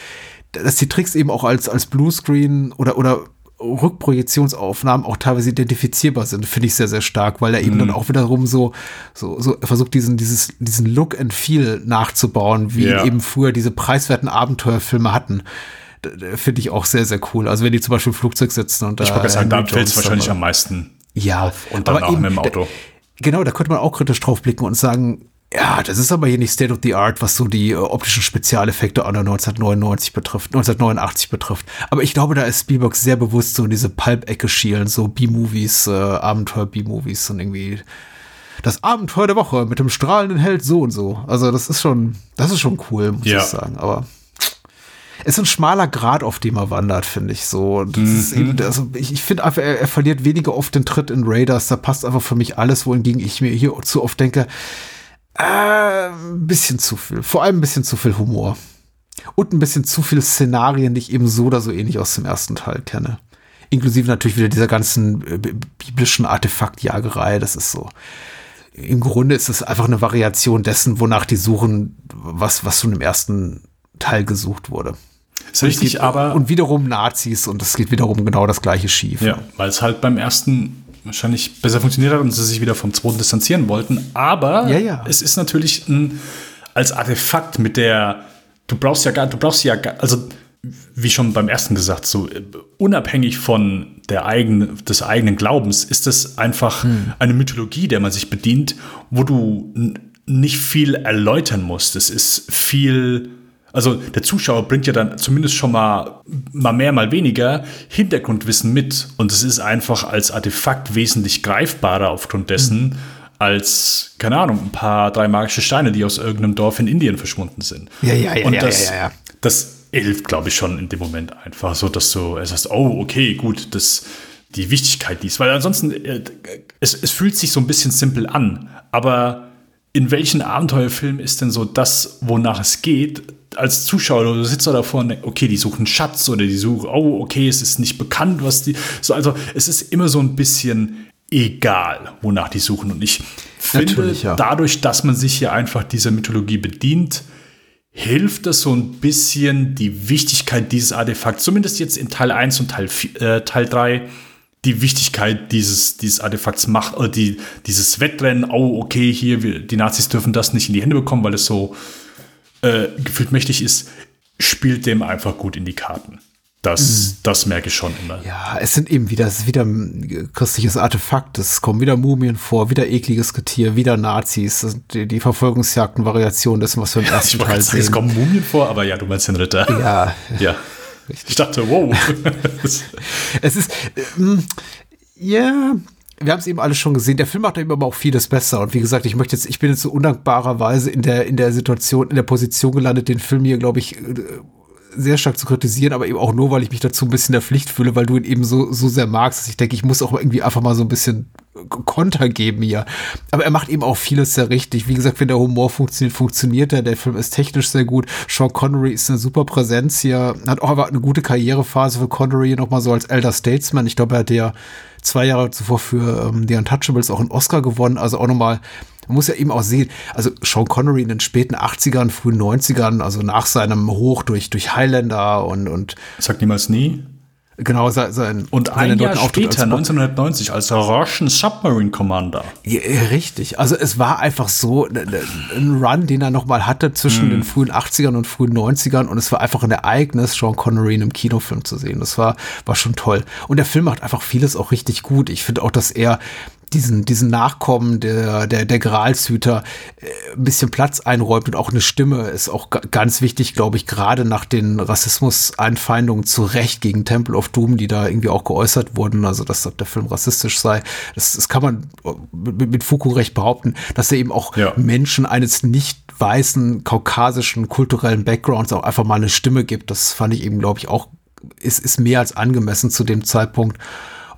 dass die Tricks eben auch als, als Bluescreen oder, oder Rückprojektionsaufnahmen auch teilweise identifizierbar sind, finde ich sehr, sehr stark, weil er eben dann auch wiederum so, so, so versucht, diesen, dieses, diesen Look and Feel nachzubauen, wie Ja. eben früher diese preiswerten Abenteuerfilme hatten. Finde ich auch sehr, sehr cool. Also wenn die zum Beispiel im Flugzeug sitzen und da. ich wollte sagen, da fällt es wahrscheinlich am meisten. Ja, Und dann auch mit dem Auto. Da, genau, da könnte man auch kritisch drauf blicken und sagen, ja, das ist aber hier nicht State of the Art, was so die äh, optischen Spezialeffekte an der 1999 betrifft, 1989 betrifft. Aber ich glaube, da ist Spielberg sehr bewusst so in diese Pulp-Ecke schielen, so B-Movies, äh, Abenteuer-B-Movies und irgendwie das Abenteuer der Woche mit dem strahlenden Held so und so. Also das ist schon, das ist schon cool, muss Ja. ich sagen. Aber es ist ein schmaler Grad, auf dem er wandert, finde ich so. Mhm. eben, also ich, ich finde einfach, er, er verliert weniger oft den Tritt in Raiders. Da passt einfach für mich alles, wohingegen ich mir hier zu oft denke, äh, ein bisschen zu viel. Vor allem ein bisschen zu viel Humor. Und ein bisschen zu viele Szenarien, die ich eben so oder so ähnlich aus dem ersten Teil kenne. Inklusive natürlich wieder dieser ganzen äh, bi- biblischen Artefaktjagerei. Das ist so. im Grunde ist es einfach eine Variation dessen, wonach die suchen, was, was schon im ersten Teil gesucht wurde. Ist richtig, geht, aber. Und wiederum Nazis und es geht wiederum genau das gleiche schief. Ja, weil es halt beim ersten wahrscheinlich besser funktioniert hat und sie sich wieder vom zweiten distanzieren wollten. Aber ja, ja. es ist natürlich ein, als Artefakt mit der, du brauchst ja gar, du brauchst ja gar, also wie schon beim ersten gesagt, so unabhängig von der eigenen, des eigenen Glaubens, ist es einfach hm. eine Mythologie, der man sich bedient, wo du nicht viel erläutern musst. Es ist viel also der Zuschauer bringt ja dann zumindest schon mal, mal mehr, mal weniger Hintergrundwissen mit. Und es ist einfach als Artefakt wesentlich greifbarer aufgrund dessen, mhm. als, keine Ahnung, ein paar drei magische Steine, die aus irgendeinem Dorf in Indien verschwunden sind. Ja, ja, ja. Und ja, das, ja, ja, ja. das hilft, glaube ich, schon in dem Moment einfach so, dass du sagst, oh, okay, gut, das die Wichtigkeit dies, weil ansonsten äh, es, es fühlt sich so ein bisschen simpel an, aber in welchen Abenteuerfilm ist denn so das, wonach es geht, als Zuschauer, du sitzt da davor und denkst, okay, die suchen Schatz oder die suchen, oh, okay, es ist nicht bekannt, was die. So, also es ist immer so ein bisschen egal, wonach die suchen. Und ich finde, ja. dadurch, dass man sich hier einfach dieser Mythologie bedient, hilft das so ein bisschen die Wichtigkeit dieses Artefakts, zumindest jetzt in Teil 1 und Teil, 4, äh, Teil 3, die Wichtigkeit dieses, dieses Artefakts macht, oder die, dieses Wettrennen, oh, okay, hier, wir, die Nazis dürfen das nicht in die Hände bekommen, weil es so äh, gefühlt mächtig ist, spielt dem einfach gut in die Karten. Das, mhm. das merke ich schon immer. Ja, es sind eben wieder, es ist wieder ein christliches Artefakt. Es kommen wieder Mumien vor, wieder ekliges Getier, wieder Nazis. Die, die Verfolgungsjagden, Variationen dessen, was wir im ersten ich Teil sehen. Es kommen Mumien vor, aber ja, du meinst den Ritter. Ja. ja. Richtig. Ich dachte, wow. es ist, ähm, ja, wir haben es eben alles schon gesehen. Der Film macht eben aber auch vieles besser. Und wie gesagt, ich möchte jetzt, ich bin jetzt so undankbarerweise in der, in der Situation, in der Position gelandet, den Film hier, glaube ich, äh, sehr stark zu kritisieren, aber eben auch nur, weil ich mich dazu ein bisschen der Pflicht fühle, weil du ihn eben so, so sehr magst, dass ich denke, ich muss auch irgendwie einfach mal so ein bisschen Konter geben hier. Aber er macht eben auch vieles sehr richtig. Wie gesagt, wenn der Humor funktioniert, funktioniert er. Der Film ist technisch sehr gut. Sean Connery ist eine super Präsenz hier. Hat auch eine gute Karrierephase für Connery nochmal so als Elder Statesman. Ich glaube, er hat ja zwei Jahre zuvor für ähm, The Untouchables auch einen Oscar gewonnen. Also auch nochmal man muss ja eben auch sehen, also Sean Connery in den späten 80ern, frühen 90ern, also nach seinem Hoch durch, durch Highlander und, und. Sagt niemals nie. Genau, sein. Und ein Jahr später, als 1990, als Russian Submarine Commander. Ja, richtig. Also es war einfach so ein Run, den er nochmal hatte zwischen mm. den frühen 80ern und frühen 90ern und es war einfach ein Ereignis, Sean Connery in einem Kinofilm zu sehen. Das war, war schon toll. Und der Film macht einfach vieles auch richtig gut. Ich finde auch, dass er diesen, diesen Nachkommen der, der, der Gralshüter äh, ein bisschen Platz einräumt und auch eine Stimme ist auch ganz wichtig, glaube ich, gerade nach den Rassismus-Einfeindungen zu Recht gegen Temple of Doom, die da irgendwie auch geäußert wurden, also dass der Film rassistisch sei. Das, das kann man mit, mit Foucault recht behaupten, dass er eben auch ja. Menschen eines nicht weißen, kaukasischen, kulturellen Backgrounds auch einfach mal eine Stimme gibt. Das fand ich eben, glaube ich, auch, ist, ist mehr als angemessen zu dem Zeitpunkt.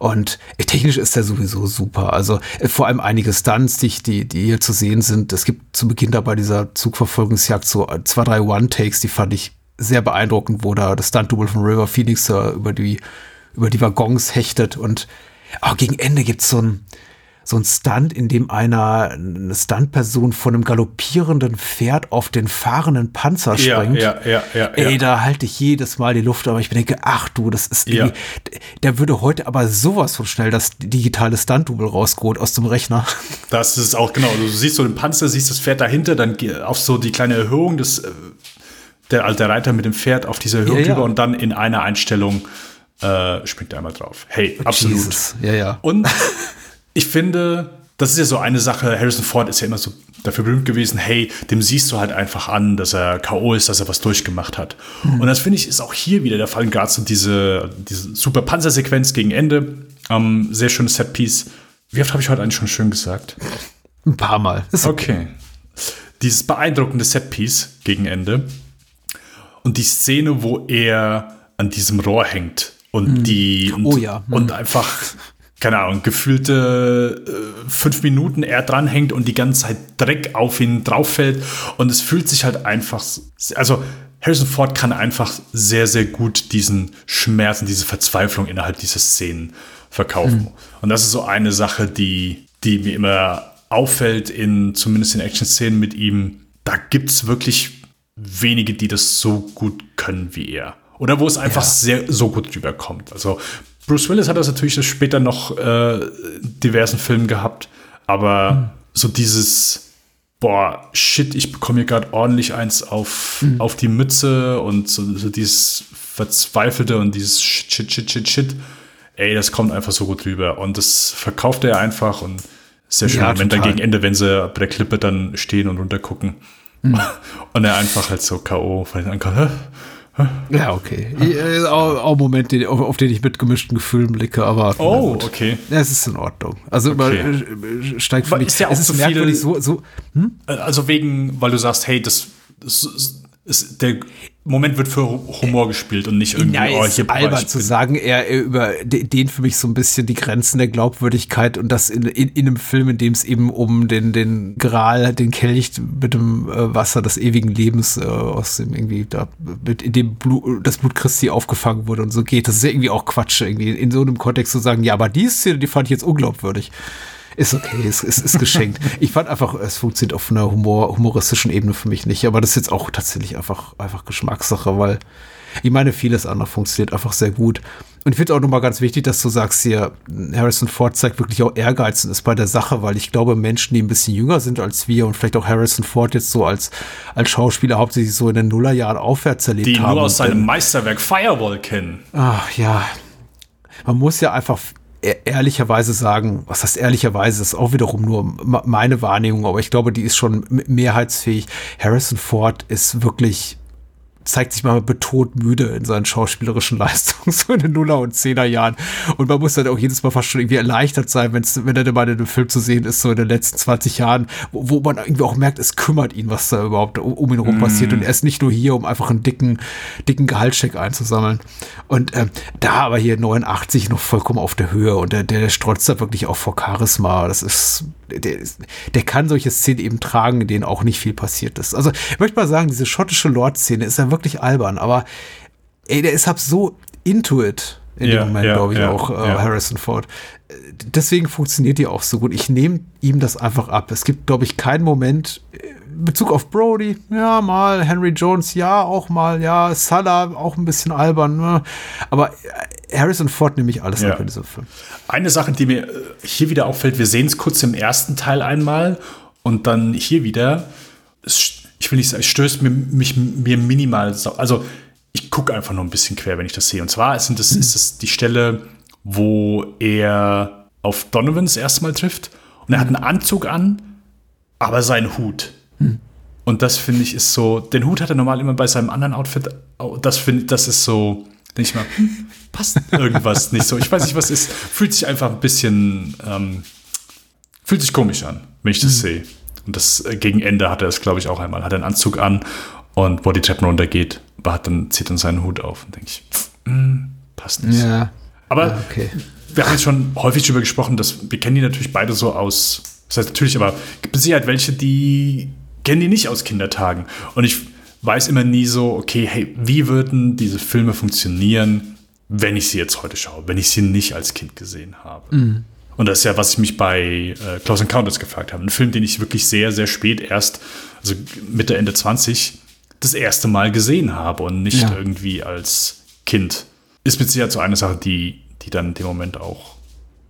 Und äh, technisch ist er sowieso super. Also äh, vor allem einige Stunts, die, die, die hier zu sehen sind. Es gibt zu Beginn da bei dieser Zugverfolgungsjagd so äh, zwei, drei One-Takes, die fand ich sehr beeindruckend, wo da das Stunt-Double von River Phoenix über die, über die Waggons hechtet. Und auch gegen Ende gibt's so ein, so ein Stunt, in dem einer, eine Stuntperson von einem galoppierenden Pferd auf den fahrenden Panzer springt. Ja, ja, ja, Ey, da halte ich jedes Mal die Luft, aber ich denke, ach du, das ist irgendwie, der würde heute aber sowas von schnell das digitale Stunt-Double rausgeholt aus dem Rechner. Das ist auch genau, du siehst so den Panzer, siehst das Pferd dahinter, dann auf so die kleine Erhöhung des, äh, der alte Reiter mit dem Pferd auf diese Erhöhung ja. und dann in einer Einstellung äh, springt er einmal drauf. Hey, absolut. Jesus. Ja, ja. Und ich finde, das ist ja so eine Sache. Harrison Ford ist ja immer so dafür berühmt gewesen, hey, dem siehst du halt einfach an, dass er K.O. ist, dass er was durchgemacht hat. Mhm. Und das finde ich ist auch hier wieder der Fall. Gerade so diese, diese super Panzersequenz gegen Ende. Ähm, sehr schönes Setpiece. Wie oft habe ich heute eigentlich schon schön gesagt? Ein paar Mal. Okay. okay. Dieses beeindruckende Setpiece gegen Ende. Und die Szene, wo er an diesem Rohr hängt und mhm. die und, oh ja. und mhm. einfach keine Ahnung, gefühlte äh, fünf Minuten er dranhängt und die ganze Zeit Dreck auf ihn drauf fällt. Und es fühlt sich halt einfach, also Harrison Ford kann einfach sehr, sehr gut diesen Schmerz und diese Verzweiflung innerhalb dieser Szenen verkaufen. Mhm. Und das ist so eine Sache, die, die mir immer auffällt in zumindest in Action-Szenen mit ihm, da gibt es wirklich wenige, die das so gut können wie er. Oder wo es einfach ja. sehr so gut rüberkommt. Also Bruce Willis hat das natürlich später noch äh, diversen Filmen gehabt, aber mhm. so dieses boah, shit, ich bekomme hier gerade ordentlich eins auf, mhm. auf die Mütze und so, so, dieses Verzweifelte und dieses shit, shit, shit, shit, shit. Ey, das kommt einfach so gut rüber. Und das verkauft er einfach und sehr schön ja, Moment dann gegen Ende, wenn sie bei der Klippe dann stehen und runtergucken. Mhm. Und er einfach halt so K.O. von den ankommt. Ja, okay. Äh, auch, auch Moment, den, auf, auf, den ich mit gemischten Gefühlen blicke, aber. Oh, okay. Ja, es ist in Ordnung. Also okay. Äh, steigt für mich. Ist ja auch es ist so merkwürdig so. so hm? Also wegen, weil du sagst, hey, das, das ist, der Moment wird für Humor gespielt und nicht irgendwie. Ja, oh, ist albern zu sagen, er, er über den für mich so ein bisschen die Grenzen der Glaubwürdigkeit und das in, in, in einem Film, in dem es eben um den, den Gral, den Kelch mit dem äh, Wasser des ewigen Lebens äh, aus dem irgendwie da, mit, in dem Blut, das Blut Christi aufgefangen wurde und so geht. Das ist ja irgendwie auch Quatsch, irgendwie in so einem Kontext zu sagen, ja, aber die Szene, die fand ich jetzt unglaubwürdig. Ist okay, es ist, ist, ist geschenkt. Ich fand einfach, es funktioniert auf einer Humor, humoristischen Ebene für mich nicht, aber das ist jetzt auch tatsächlich einfach, einfach Geschmackssache, weil ich meine, vieles andere funktioniert einfach sehr gut. Und ich finde auch nochmal ganz wichtig, dass du sagst hier, Harrison Ford zeigt wirklich auch Ehrgeiz und ist bei der Sache, weil ich glaube, Menschen, die ein bisschen jünger sind als wir und vielleicht auch Harrison Ford jetzt so als, als Schauspieler hauptsächlich so in den Nullerjahren aufwärts erlebt die haben. Die nur aus seinem Meisterwerk Firewall kennen. Ach ja. Man muss ja einfach ehrlicherweise sagen, was heißt ehrlicherweise, ist auch wiederum nur meine Wahrnehmung, aber ich glaube, die ist schon mehrheitsfähig. Harrison Ford ist wirklich zeigt sich mal betont müde in seinen schauspielerischen Leistungen, so in den Nuller- und Zehner-Jahren. Und man muss dann auch jedes Mal fast schon irgendwie erleichtert sein, wenn's, wenn er dann mal in einem Film zu sehen ist, so in den letzten 20 Jahren, wo, wo man irgendwie auch merkt, es kümmert ihn, was da überhaupt um, um ihn herum mm. passiert. Und er ist nicht nur hier, um einfach einen dicken, dicken Gehaltscheck einzusammeln. Und ähm, da aber hier 89 noch vollkommen auf der Höhe und der, der strotzt da wirklich auch vor Charisma. Das ist der, der kann solche Szenen eben tragen, in denen auch nicht viel passiert ist. Also ich möchte mal sagen, diese schottische Lord-Szene ist ja wirklich albern, aber ey, der ist halt so into it in ja, dem Moment, ja, glaube ich, ja, auch äh, Harrison Ford. Deswegen funktioniert die auch so gut. Ich nehme ihm das einfach ab. Es gibt, glaube ich, keinen Moment, in äh, Bezug auf Brody, ja, mal, Henry Jones, ja, auch mal, ja, Salah, auch ein bisschen albern, ne? aber äh, Harrison Ford nehme ich alles ab in diesem Film. Eine Sache, die mir äh, hier wieder auffällt, wir sehen es kurz im ersten Teil einmal und dann hier wieder, ich will nicht sagen, es stößt mir, mich, mir minimal, also ich gucke einfach nur ein bisschen quer, wenn ich das sehe. Und zwar sind das, ist es die Stelle, wo er auf Donovans erstmal trifft und er hat einen Anzug an, aber seinen Hut. Hm. Und das finde ich ist so, den Hut hat er normal immer bei seinem anderen Outfit. Das finde das ist so, denke ich mal, hm, passt irgendwas nicht so. Ich weiß nicht, was ist. Fühlt sich einfach ein bisschen, ähm, fühlt sich komisch an, wenn ich das mhm. sehe. Und das äh, gegen Ende hat er es, glaube ich, auch einmal. Hat er einen Anzug an und wo die Treppen runtergeht, hat dann, zieht dann seinen Hut auf und denke ich, mm, passt nicht. Ja. Aber ja, okay. wir haben jetzt schon häufig darüber gesprochen, dass wir kennen die natürlich beide so aus. Das heißt natürlich, aber gibt es sicher welche, die kennen die nicht aus Kindertagen. Und ich weiß immer nie so, okay, hey, wie würden diese Filme funktionieren, wenn ich sie jetzt heute schaue, wenn ich sie nicht als Kind gesehen habe. Mhm. Und das ist ja, was ich mich bei äh, Close Encounters gefragt habe. Ein Film, den ich wirklich sehr, sehr spät erst, also Mitte, Ende 20, das erste Mal gesehen habe und nicht ja. irgendwie als Kind. Ist mit Sicherheit so eine Sache, die, die dann in dem Moment auch,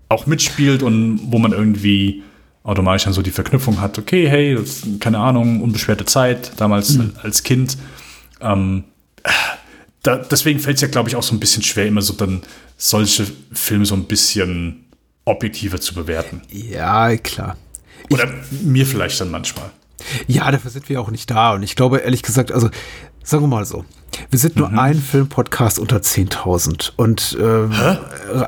auch mitspielt und wo man irgendwie automatisch dann so die Verknüpfung hat, okay, hey, keine Ahnung, unbeschwerte Zeit, damals mhm. als Kind. Ähm, da, deswegen fällt es ja, glaube ich, auch so ein bisschen schwer, immer so dann solche Filme so ein bisschen objektiver zu bewerten. Ja, klar. Oder ich, mir vielleicht dann manchmal. Ja, dafür sind wir auch nicht da. Und ich glaube, ehrlich gesagt, also sagen wir mal so, wir sind nur mhm. ein Filmpodcast unter 10.000. Und ähm?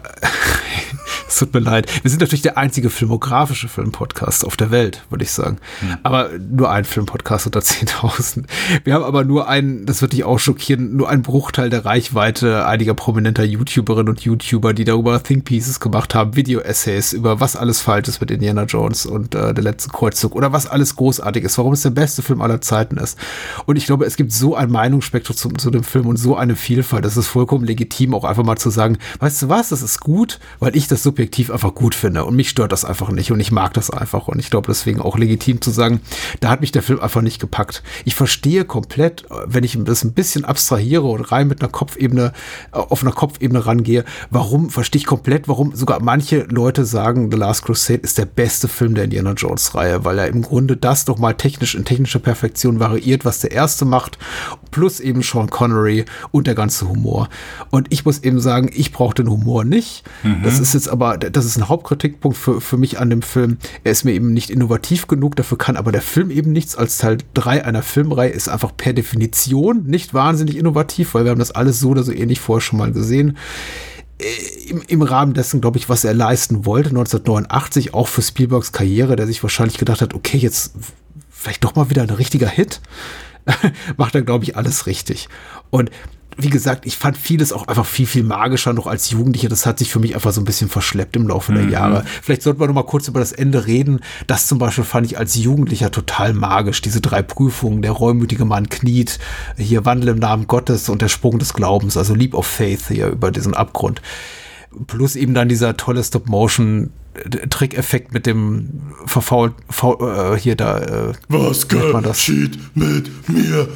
Es tut mir leid. Wir sind natürlich der einzige filmografische Filmpodcast auf der Welt, würde ich sagen. Mhm. Aber nur ein Filmpodcast unter 10.000. Wir haben aber nur einen, das wird dich auch schockieren, nur einen Bruchteil der Reichweite einiger prominenter YouTuberinnen und YouTuber, die darüber Think Pieces gemacht haben, Video-Essays über was alles falsch ist mit Indiana Jones und äh, der letzte Kreuzzug oder was alles großartig ist, warum es der beste Film aller Zeiten ist. Und ich glaube, es gibt so ein Meinungsspektrum zu, zu dem Film und so eine Vielfalt, das ist vollkommen legitim, auch einfach mal zu sagen, weißt du was, das ist gut, weil ich das subjektiv subjektiv einfach gut finde. Und mich stört das einfach nicht und ich mag das einfach. Und ich glaube deswegen auch legitim zu sagen, da hat mich der Film einfach nicht gepackt. Ich verstehe komplett, wenn ich das ein bisschen abstrahiere und rein mit einer Kopfebene, äh, auf einer Kopfebene rangehe, warum, verstehe ich komplett, warum sogar manche Leute sagen, The Last Crusade ist der beste Film der Indiana Jones Reihe, weil er im Grunde das doch mal technisch in technischer Perfektion variiert, was der erste macht, plus eben Sean Connery und der ganze Humor. Und ich muss eben sagen, ich brauche den Humor nicht. Mhm. Das ist jetzt aber, das ist ein Hauptkritikpunkt für, für mich an dem Film. Er ist mir eben nicht innovativ genug, dafür kann aber der Film eben nichts. Als Teil 3 einer Filmreihe ist einfach per Definition nicht wahnsinnig innovativ, weil wir haben das alles so oder so ähnlich vorher schon mal gesehen. Äh, Im, im, Rahmen dessen, glaube ich, was er leisten wollte, 1989, auch für Spielbergs Karriere, der sich wahrscheinlich gedacht hat, okay, jetzt vielleicht doch mal wieder ein richtiger Hit. macht er, glaube ich, alles richtig. Und wie gesagt, ich fand vieles auch einfach viel, viel magischer noch als Jugendliche. Das hat sich für mich einfach so ein bisschen verschleppt im Laufe der mhm. Jahre. Vielleicht sollten wir noch mal kurz über das Ende reden. Das zum Beispiel fand ich als Jugendlicher total magisch. Diese drei Prüfungen, der reumütige Mann kniet, hier Wandel im Namen Gottes und der Sprung des Glaubens, also Leap of Faith hier über diesen Abgrund. Plus eben dann dieser tolle Stop-Motion Trickeffekt mit dem verfault faul, äh, hier da. Äh, Was geschieht mit mir?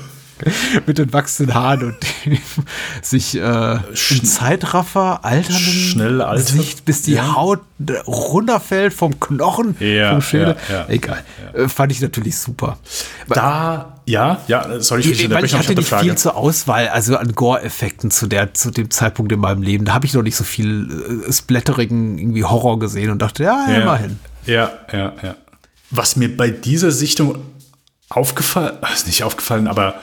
mit den wachsenden Haaren und sich äh, im Zeitraffer alternden schnell Gesicht, bis die ja. Haut runterfällt vom Knochen, ja, vom Schädel. Ja, Egal. Äh, fand ich natürlich super. Da, ja, ja, soll ich mich ich, weil ich hatte nicht Frage. viel zur Auswahl, also an Gore-Effekten zu der, zu dem Zeitpunkt in meinem Leben. Da habe ich noch nicht so viel äh, splatterigen irgendwie Horror gesehen und dachte, ja, ja immerhin. Ja, ja, ja. Was mir bei dieser Sichtung aufgefallen, ist nicht aufgefallen, aber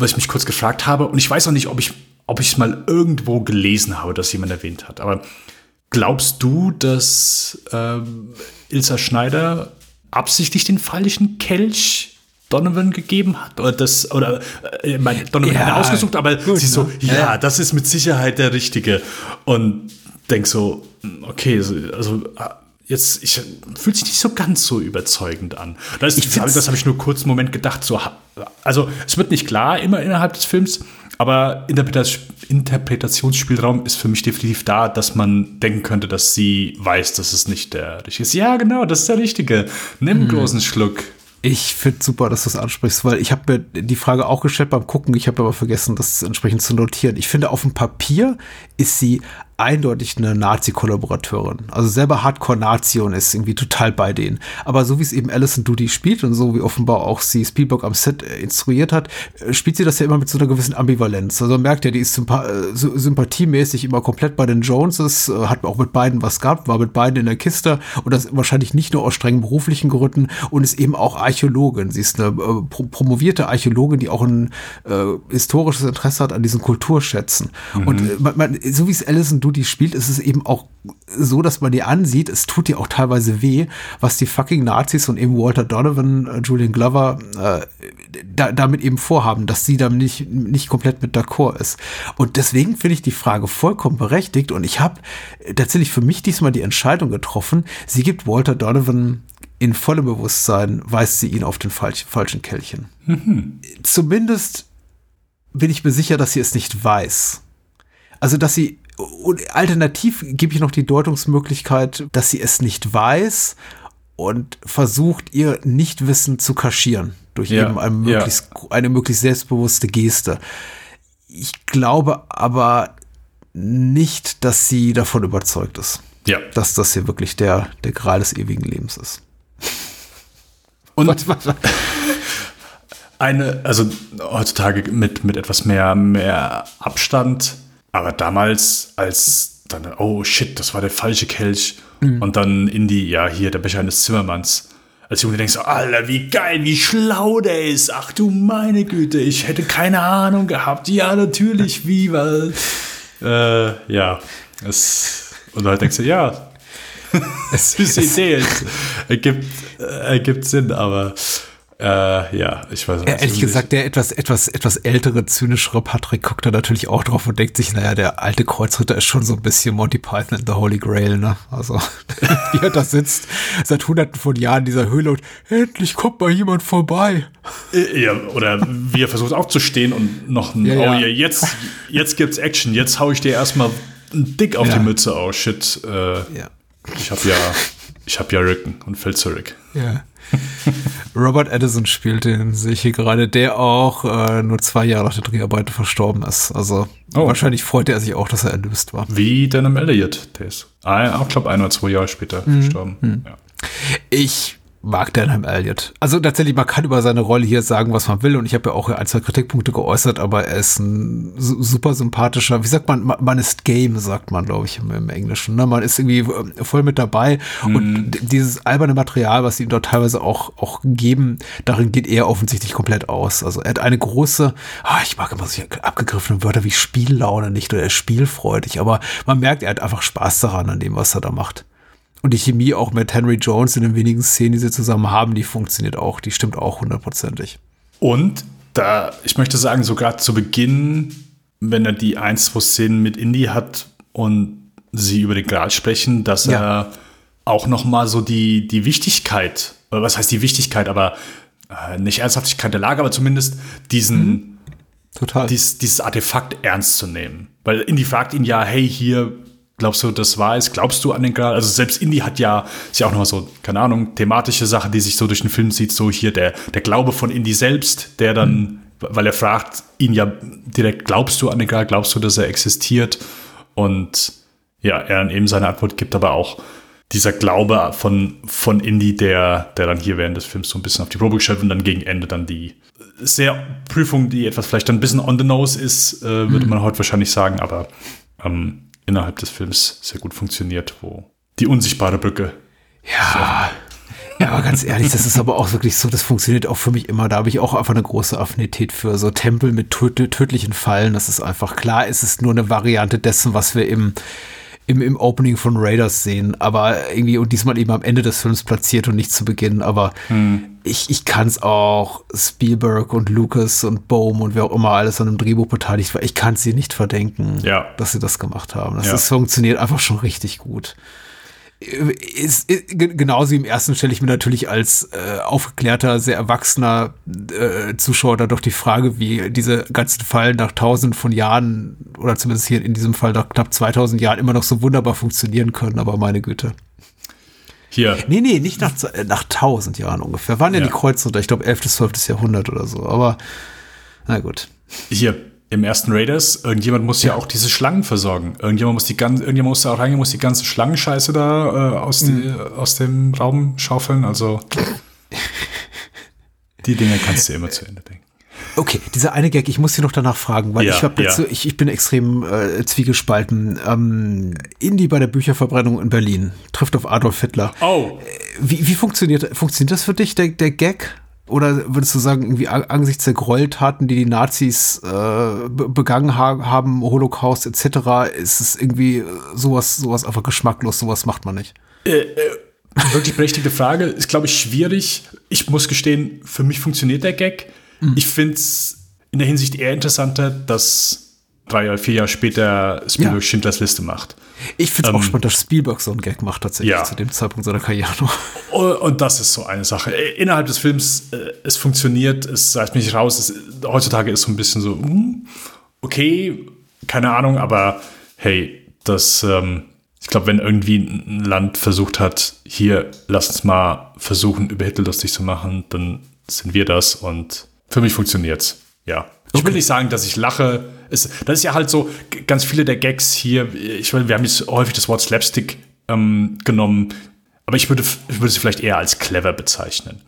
was ich mich kurz gefragt habe, und ich weiß auch nicht, ob ich ob ich es mal irgendwo gelesen habe, dass jemand erwähnt hat. Aber glaubst du, dass ähm, Ilsa Schneider absichtlich den falschen Kelch Donovan gegeben hat? Oder das, oder äh, mein, Donovan ja, hat ausgesucht, aber gut, sie so, ne? ja, ja, das ist mit Sicherheit der richtige. Und denk so, okay, also jetzt ich, fühlt sich nicht so ganz so überzeugend an. Das, ich das, das habe ich nur kurz einen Moment gedacht. So, also es wird nicht klar immer innerhalb des Films, aber Interpretationsspielraum ist für mich definitiv da, dass man denken könnte, dass sie weiß, dass es nicht der richtige ist. Ja, genau, das ist der richtige. Nimm einen mhm. großen Schluck. Ich finde super, dass du es ansprichst, weil ich habe mir die Frage auch gestellt beim Gucken. Ich habe aber vergessen, das entsprechend zu notieren. Ich finde, auf dem Papier ist sie eindeutig eine Nazi-Kollaborateurin. Also selber Hardcore-Nazi und ist irgendwie total bei denen. Aber so wie es eben Alison Doody spielt und so wie offenbar auch sie Spielberg am Set äh, instruiert hat, äh, spielt sie das ja immer mit so einer gewissen Ambivalenz. Also man merkt ja, die ist äh, sympathiemäßig immer komplett bei den Joneses, hat auch mit beiden was gehabt, war mit beiden in der Kiste und das wahrscheinlich nicht nur aus strengen beruflichen Gründen und ist eben auch Archäologin. Sie ist eine pro promovierte Archäologin, die auch ein äh, historisches Interesse hat an diesen Kulturschätzen. Mhm. Und man, man, so wie es Alison du die spielt, ist es eben auch so, dass man die ansieht. Es tut dir auch teilweise weh, was die fucking Nazis und eben Walter Donovan, äh, Julian Glover äh, da, damit eben vorhaben, dass sie dann nicht, nicht komplett mit d'accord ist. Und deswegen finde ich die Frage vollkommen berechtigt und ich habe tatsächlich für mich diesmal die Entscheidung getroffen, sie gibt Walter Donovan in vollem Bewusstsein, weist sie ihn auf den falsch, falschen Kelchen. Mhm. Zumindest bin ich mir sicher, dass sie es nicht weiß. Also, dass sie und alternativ gebe ich noch die Deutungsmöglichkeit, dass sie es nicht weiß und versucht, ihr Nichtwissen zu kaschieren durch ja, eben eine möglichst, ja. eine möglichst selbstbewusste Geste. Ich glaube aber nicht, dass sie davon überzeugt ist. Ja. Dass das hier wirklich der, der Gral des ewigen Lebens ist. Und was, was, was? eine, also heutzutage mit, mit etwas mehr, mehr Abstand aber damals, als dann, oh shit, das war der falsche Kelch. Mhm. Und dann in die, ja, hier, der Becher eines Zimmermanns. Als Junge denkst du, Alter, wie geil, wie schlau der ist. Ach du meine Güte, ich hätte keine Ahnung gehabt. Ja, natürlich, wie, weil. Äh, ja. Es, und dann denkst du, ja, süße Idee. Es ergibt, äh, ergibt Sinn, aber äh, ja, ich weiß nicht. Ehrlich gesagt, der etwas, etwas, etwas ältere, zynischere Patrick guckt da natürlich auch drauf und denkt sich, naja, der alte Kreuzritter ist schon so ein bisschen Monty Python in the Holy Grail, ne? Also, wie er da sitzt, seit hunderten von Jahren in dieser Höhle und endlich kommt mal jemand vorbei. Äh, ja, oder wie er versucht aufzustehen und noch ein, ja, oh ja, jetzt, jetzt gibt's Action, jetzt hau ich dir erstmal einen Dick auf ja. die Mütze aus, oh, shit. Äh, ja. Ich habe ja, ich habe ja Rücken und fällt zurück. Ja. Robert Addison spielt den, sehe ich hier gerade, der auch äh, nur zwei Jahre nach der Dreharbeiten verstorben ist. Also oh. wahrscheinlich freut er sich auch, dass er erlöst war. Wie Denham Elliott, der ist, ich glaube, ein oder zwei Jahre später mhm. verstorben. Mhm. Ja. Ich mag Denham Elliott. Also tatsächlich, man kann über seine Rolle hier sagen, was man will. Und ich habe ja auch ein, zwei Kritikpunkte geäußert, aber er ist ein super sympathischer, wie sagt man, man ist game, sagt man, glaube ich, im, im, Englischen. Ne? Man ist irgendwie äh, voll mit dabei. Mhm. Und dieses alberne Material, was sie ihm dort teilweise auch, auch geben, darin geht er offensichtlich komplett aus. Also er hat eine große, oh, ich mag immer so abgegriffene Wörter wie Spiellaune nicht oder er ist spielfreudig, aber man merkt, er hat einfach Spaß daran, an dem, was er da macht. Und die Chemie auch mit Henry Jones in den wenigen Szenen, die sie zusammen haben, die funktioniert auch, die stimmt auch hundertprozentig. Und da, ich möchte sagen, sogar zu Beginn, wenn er die ein, zwei Szenen mit Indy hat und sie über den Gral sprechen, dass ja. er auch noch mal so die, die Wichtigkeit, oder was heißt die Wichtigkeit, aber äh, nicht Ernsthaftigkeit der Lage, aber zumindest diesen, mhm. Total. Dies, dieses Artefakt ernst zu nehmen. Weil Indy fragt ihn ja, hey, hier, Glaubst du, das war es? Glaubst du an den Gral? Also selbst Indie hat ja, ist ja auch nochmal so, keine Ahnung, thematische Sache, die sich so durch den Film sieht, so hier der, der Glaube von Indie selbst, der dann, mhm. weil er fragt ihn ja direkt, glaubst du an den Gral? Glaubst du, dass er existiert? Und ja, er dann eben seine Antwort gibt, aber auch dieser Glaube von, von Indie, der, der dann hier während des Films so ein bisschen auf die Probe gestellt wird und dann gegen Ende dann die sehr Prüfung, die etwas vielleicht ein bisschen on the nose ist, äh, würde mhm. man heute wahrscheinlich sagen, aber ähm, innerhalb des Films sehr gut funktioniert, wo die unsichtbare Brücke. Ja. Ja, aber ganz ehrlich, das ist aber auch wirklich so, das funktioniert auch für mich immer. Da habe ich auch einfach eine große Affinität für so Tempel mit tödlichen Fallen. Das ist einfach klar, es ist nur eine Variante dessen, was wir im im, im Opening von Raiders sehen, aber irgendwie und diesmal eben am Ende des Films platziert und nicht zu Beginn. Aber hm. ich, ich kann es auch Spielberg und Lucas und Bohm und wer auch immer alles an einem Drehbuch beteiligt war, ich kann sie nicht verdenken, ja. dass sie das gemacht haben. Das, ja. das funktioniert einfach schon richtig gut ist, ist, genauso wie im ersten stelle ich mir natürlich als äh, aufgeklärter, sehr erwachsener äh, Zuschauer da doch die Frage, wie diese ganzen Fallen nach tausend von Jahren oder zumindest hier in diesem Fall nach knapp 2000 Jahren immer noch so wunderbar funktionieren können, aber meine Güte. Hier. Nee, nee, nicht nach, nach tausend Jahren ungefähr. Waren ja, ja die Kreuzer, ich glaube 11. bis 12. Jahrhundert oder so, aber na gut. Hier, im ersten Raiders, irgendjemand muss ja. ja, auch diese Schlangen versorgen. Irgendjemand muss die ganze, irgendjemand muss da auch reingehen, muss die ganze Schlangenscheiße da äh, aus, mhm. die, aus dem Raum schaufeln. Also die Dinge kannst du immer zu Ende denken. Okay, dieser eine Gag, ich muss Sie noch danach fragen, weil ja, ich, hab jetzt ja. ich, ich bin extrem äh, zwiegespalten. Ähm, Indie bei der Bücherverbrennung in Berlin trifft auf Adolf Hitler. Oh. Wie, wie funktioniert, funktioniert das für dich, der, der Gag? Oder würdest du sagen, irgendwie angesichts der Gräueltaten, die die Nazis äh, begangen ha haben, Holocaust etc., ist es irgendwie sowas, sowas einfach geschmacklos, sowas macht man nicht? Äh, äh, wirklich berechtigte Frage. Ist, glaube ich, schwierig. Ich muss gestehen, für mich funktioniert der Gag. Mhm. Ich finde es in der Hinsicht eher interessanter, dass drei oder vier Jahre später Spielberg ja. Schindlers Liste macht. Ich finde es ähm, auch spannend, dass Spielberg so einen Gag macht tatsächlich ja. zu dem Zeitpunkt seiner Karriere noch. Und das ist so eine Sache. Innerhalb des Films, äh, es funktioniert, es sagt mich raus, es, heutzutage ist so ein bisschen so, hm, okay, keine Ahnung, aber hey, das, ähm, ich glaube, wenn irgendwie ein Land versucht hat, hier, lass uns mal versuchen, über Hitler lustig zu machen, dann sind wir das und für mich funktioniert's. Ja. Ich will nicht sagen, dass ich lache. Es, das ist ja halt so, ganz viele der Gags hier, ich wir haben jetzt häufig das Wort Slapstick ähm, genommen, aber ich würde, ich würde sie vielleicht eher als clever bezeichnen.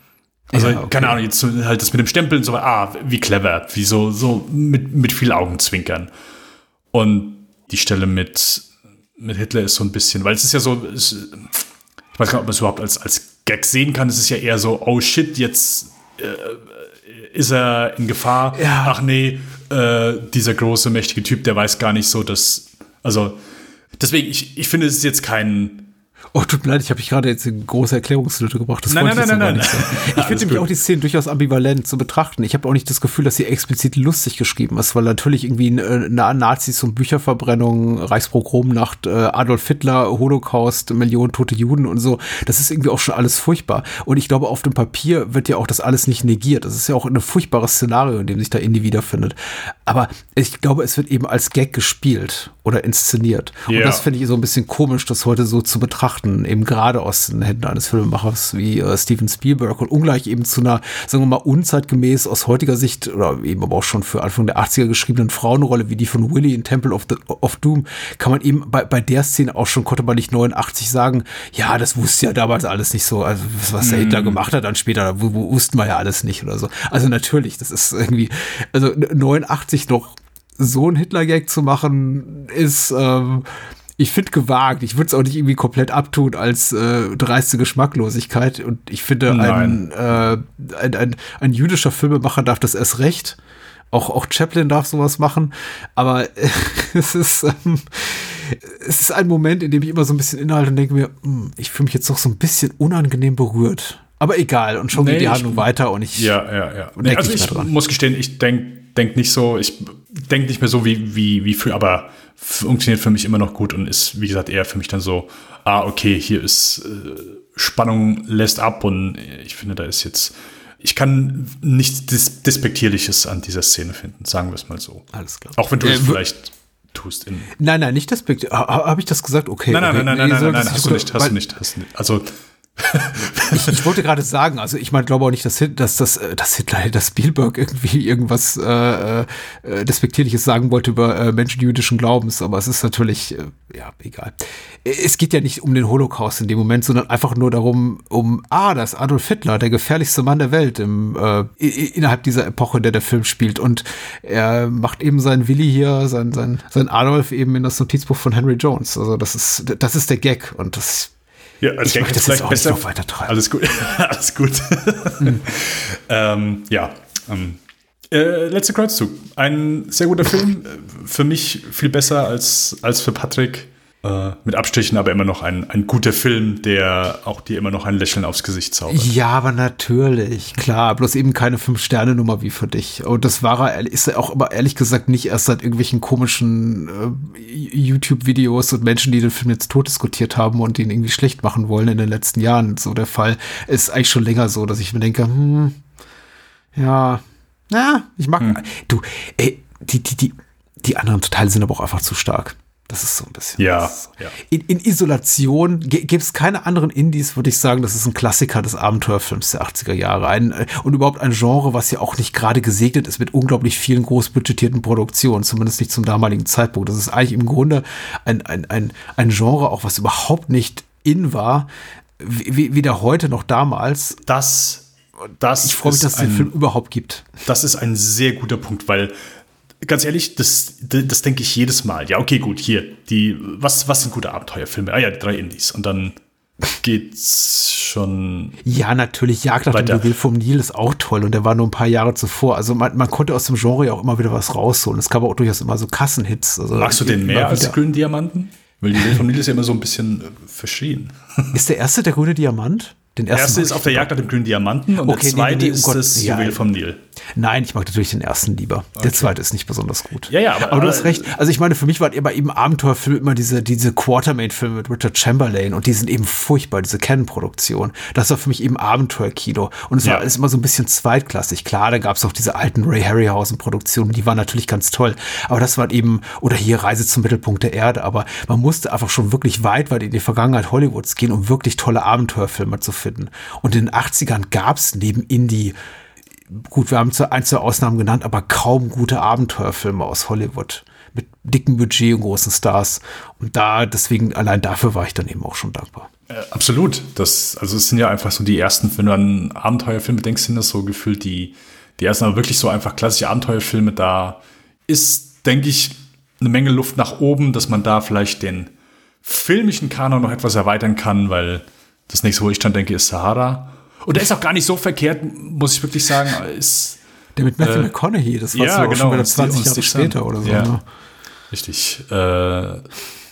Also, ja, okay. keine Ahnung, jetzt halt das mit dem Stempeln, so, ah, wie clever, wie so, so mit, mit viel Augenzwinkern. Und die Stelle mit, mit Hitler ist so ein bisschen, weil es ist ja so, es, ich weiß gar nicht, ob man es überhaupt als, als Gag sehen kann, es ist ja eher so, oh shit, jetzt äh, ist er in Gefahr. Ja. Ach nee, äh, dieser große, mächtige Typ, der weiß gar nicht so, dass. Also, deswegen, ich, ich finde, es ist jetzt kein Oh, tut mir leid, ich habe mich gerade jetzt eine große Erklärungslücke gebracht. Das nein, nein, nein, nein, nein. Ich finde nämlich auch die Szene durchaus ambivalent zu betrachten. Ich habe auch nicht das Gefühl, dass sie explizit lustig geschrieben ist, weil natürlich irgendwie eine, Nazis und Bücherverbrennung, Reichspogromnacht, äh, Adolf Hitler, Holocaust, Millionen tote Juden und so, das ist irgendwie auch schon alles furchtbar. Und ich glaube, auf dem Papier wird ja auch das alles nicht negiert. Das ist ja auch ein furchtbares Szenario, in dem sich da Indie wiederfindet. Aber ich glaube, es wird eben als Gag gespielt oder inszeniert. Yeah. Und das finde ich so ein bisschen komisch, das heute so zu betrachten eben gerade aus den Händen eines Filmemachers wie äh, Steven Spielberg und ungleich eben zu einer, sagen wir mal, unzeitgemäß aus heutiger Sicht oder eben aber auch schon für Anfang der 80er geschriebenen Frauenrolle wie die von Willy in Temple of, the, of Doom, kann man eben bei, bei der Szene auch schon, konnte man nicht 89 sagen, ja, das wusste ja damals alles nicht so, also was der Hitler mm. gemacht hat dann später, da wussten wir ja alles nicht oder so. Also natürlich, das ist irgendwie, also 89 noch so ein Hitler-Gag zu machen, ist, ähm, ich finde gewagt. Ich würde es auch nicht irgendwie komplett abtun als äh, dreiste Geschmacklosigkeit. Und ich finde, ein, äh, ein, ein, ein, jüdischer Filmemacher darf das erst recht. Auch, auch Chaplin darf sowas machen. Aber äh, es ist, ähm, es ist ein Moment, in dem ich immer so ein bisschen inhalte und denke mir, mh, hm, ich fühle mich jetzt doch so ein bisschen unangenehm berührt. Aber egal, und schon nee, geht die Handlung weiter und ich. Ja, ja, ja. Nee, also ich muss gestehen, ich denke denk nicht so, ich denke nicht mehr so wie, wie, wie früher, aber funktioniert für mich immer noch gut und ist, wie gesagt, eher für mich dann so, ah, okay, hier ist äh, Spannung lässt ab und ich finde, da ist jetzt, ich kann nichts Dis Despektierliches an dieser Szene finden, sagen wir es mal so. Alles klar. Auch wenn du äh, es vielleicht tust. nein, nein, nicht despektierlich. Habe ich das gesagt? Okay. Nein, nein, okay. nein, nein, nein, nein, nein, hast du nicht, hast du nicht, hast du nicht. Also ich, ich, wollte gerade sagen, also ich meine, glaube auch nicht, dass, dass, dass, äh, dass Hitler, dass Spielberg irgendwie irgendwas äh, äh, Despektierliches sagen wollte über äh, Menschen jüdischen Glaubens, aber es ist natürlich, äh, ja, egal. Es geht ja nicht um den Holocaust in dem Moment, sondern einfach nur darum, um, ah, das Adolf Hitler, der gefährlichste Mann der Welt im, äh, innerhalb dieser Epoche, in der der Film spielt. Und er macht eben seinen Willi hier, sein, sein, sein Adolf eben in das Notizbuch von Henry Jones. Also das ist, das ist der Gag und das ja, als ich möchte vielleicht besser. Noch weiter treiben. Alles gut. Alles gut. mhm. ähm, ja. Ähm, äh, letzter Kreuzzug. Ein sehr guter Film. Für mich viel besser als, als für Patrick. Äh, mit Abstrichen, aber immer noch ein, ein guter Film, der auch dir immer noch ein Lächeln aufs Gesicht zaubert. Ja, aber natürlich, klar. Bloß eben keine Fünf-Sterne-Nummer wie für dich. Und das war er, ist er auch aber ehrlich gesagt nicht erst seit irgendwelchen komischen äh, YouTube-Videos und Menschen, die den Film jetzt tot diskutiert haben und ihn irgendwie schlecht machen wollen in den letzten Jahren. So der Fall ist eigentlich schon länger so, dass ich mir denke, hm, ja, na, ich mag, hm. du, ey, die, die, die, die anderen Teile sind aber auch einfach zu stark. Das ist so ein bisschen. Ja. ja. In, in, Isolation gibt es keine anderen Indies, würde ich sagen, das ist ein Klassiker des Abenteuerfilms der 80er Jahre. Ein, äh, und überhaupt ein Genre, was ja auch nicht gerade gesegnet ist mit unglaublich vielen großbudgetierten Produktionen, zumindest nicht zum damaligen Zeitpunkt. Das ist eigentlich im Grunde ein, ein, ein, ein Genre, auch was überhaupt nicht in war, weder heute noch damals. Das, das ich freue mich, dass es den Film überhaupt gibt. Das ist ein sehr guter Punkt, weil ganz ehrlich, das, das, das denke ich jedes Mal. Ja, okay, gut, hier, die, was, was sind gute Abenteuerfilme? Ah ja, die drei Indies. Und dann geht's schon. Ja, natürlich, Jagd nach dem Juwel vom Nil ist auch toll und der war nur ein paar Jahre zuvor. Also man, man konnte aus dem Genre ja auch immer wieder was rausholen. Es gab auch durchaus immer so Kassenhits. Also Magst du den mehr als grünen Diamanten? Weil die Welt vom Nil ist ja immer so ein bisschen äh, verschrien. Ist der erste der grüne Diamant? Den ersten erste ist auf der Jagd nach dem grünen Diamanten und okay, der zweite nee, nee, um ist Gott, das ja, Juwel vom Nil. Nein, ich mag natürlich den ersten lieber. Okay. Der zweite ist nicht besonders gut. Ja, ja, aber, aber du hast recht. Also ich meine, für mich waren immer eben Abenteuerfilme immer diese, diese Quartermain-Filme mit Richard Chamberlain und die sind eben furchtbar, diese Canon-Produktion. Das war für mich eben Abenteuerkino. Und es ja. war alles immer so ein bisschen zweitklassig. Klar, da gab es auch diese alten Ray Harryhausen-Produktionen, die waren natürlich ganz toll. Aber das war eben, oder hier Reise zum Mittelpunkt der Erde, aber man musste einfach schon wirklich weit, weit in die Vergangenheit Hollywoods gehen, um wirklich tolle Abenteuerfilme zu finden. Und in den 80ern gab es neben Indie gut, wir haben ein, zwei Ausnahmen genannt, aber kaum gute Abenteuerfilme aus Hollywood mit dicken Budget und großen Stars. Und da, deswegen, allein dafür war ich dann eben auch schon dankbar. Äh, absolut. Das, also es sind ja einfach so die ersten, wenn du an Abenteuerfilme denkst, sind das so gefühlt die, die ersten, aber wirklich so einfach klassische Abenteuerfilme. Da ist, denke ich, eine Menge Luft nach oben, dass man da vielleicht den filmischen Kanon noch etwas erweitern kann, weil das nächste, wo ich dann denke, ist Sahara. Und der ist auch gar nicht so verkehrt, muss ich wirklich sagen. Ist, der mit Matthew äh, McConaughey, das war ja, genau, schon wieder 20 Jahre später oder so. Ja. Ne? Richtig. Äh,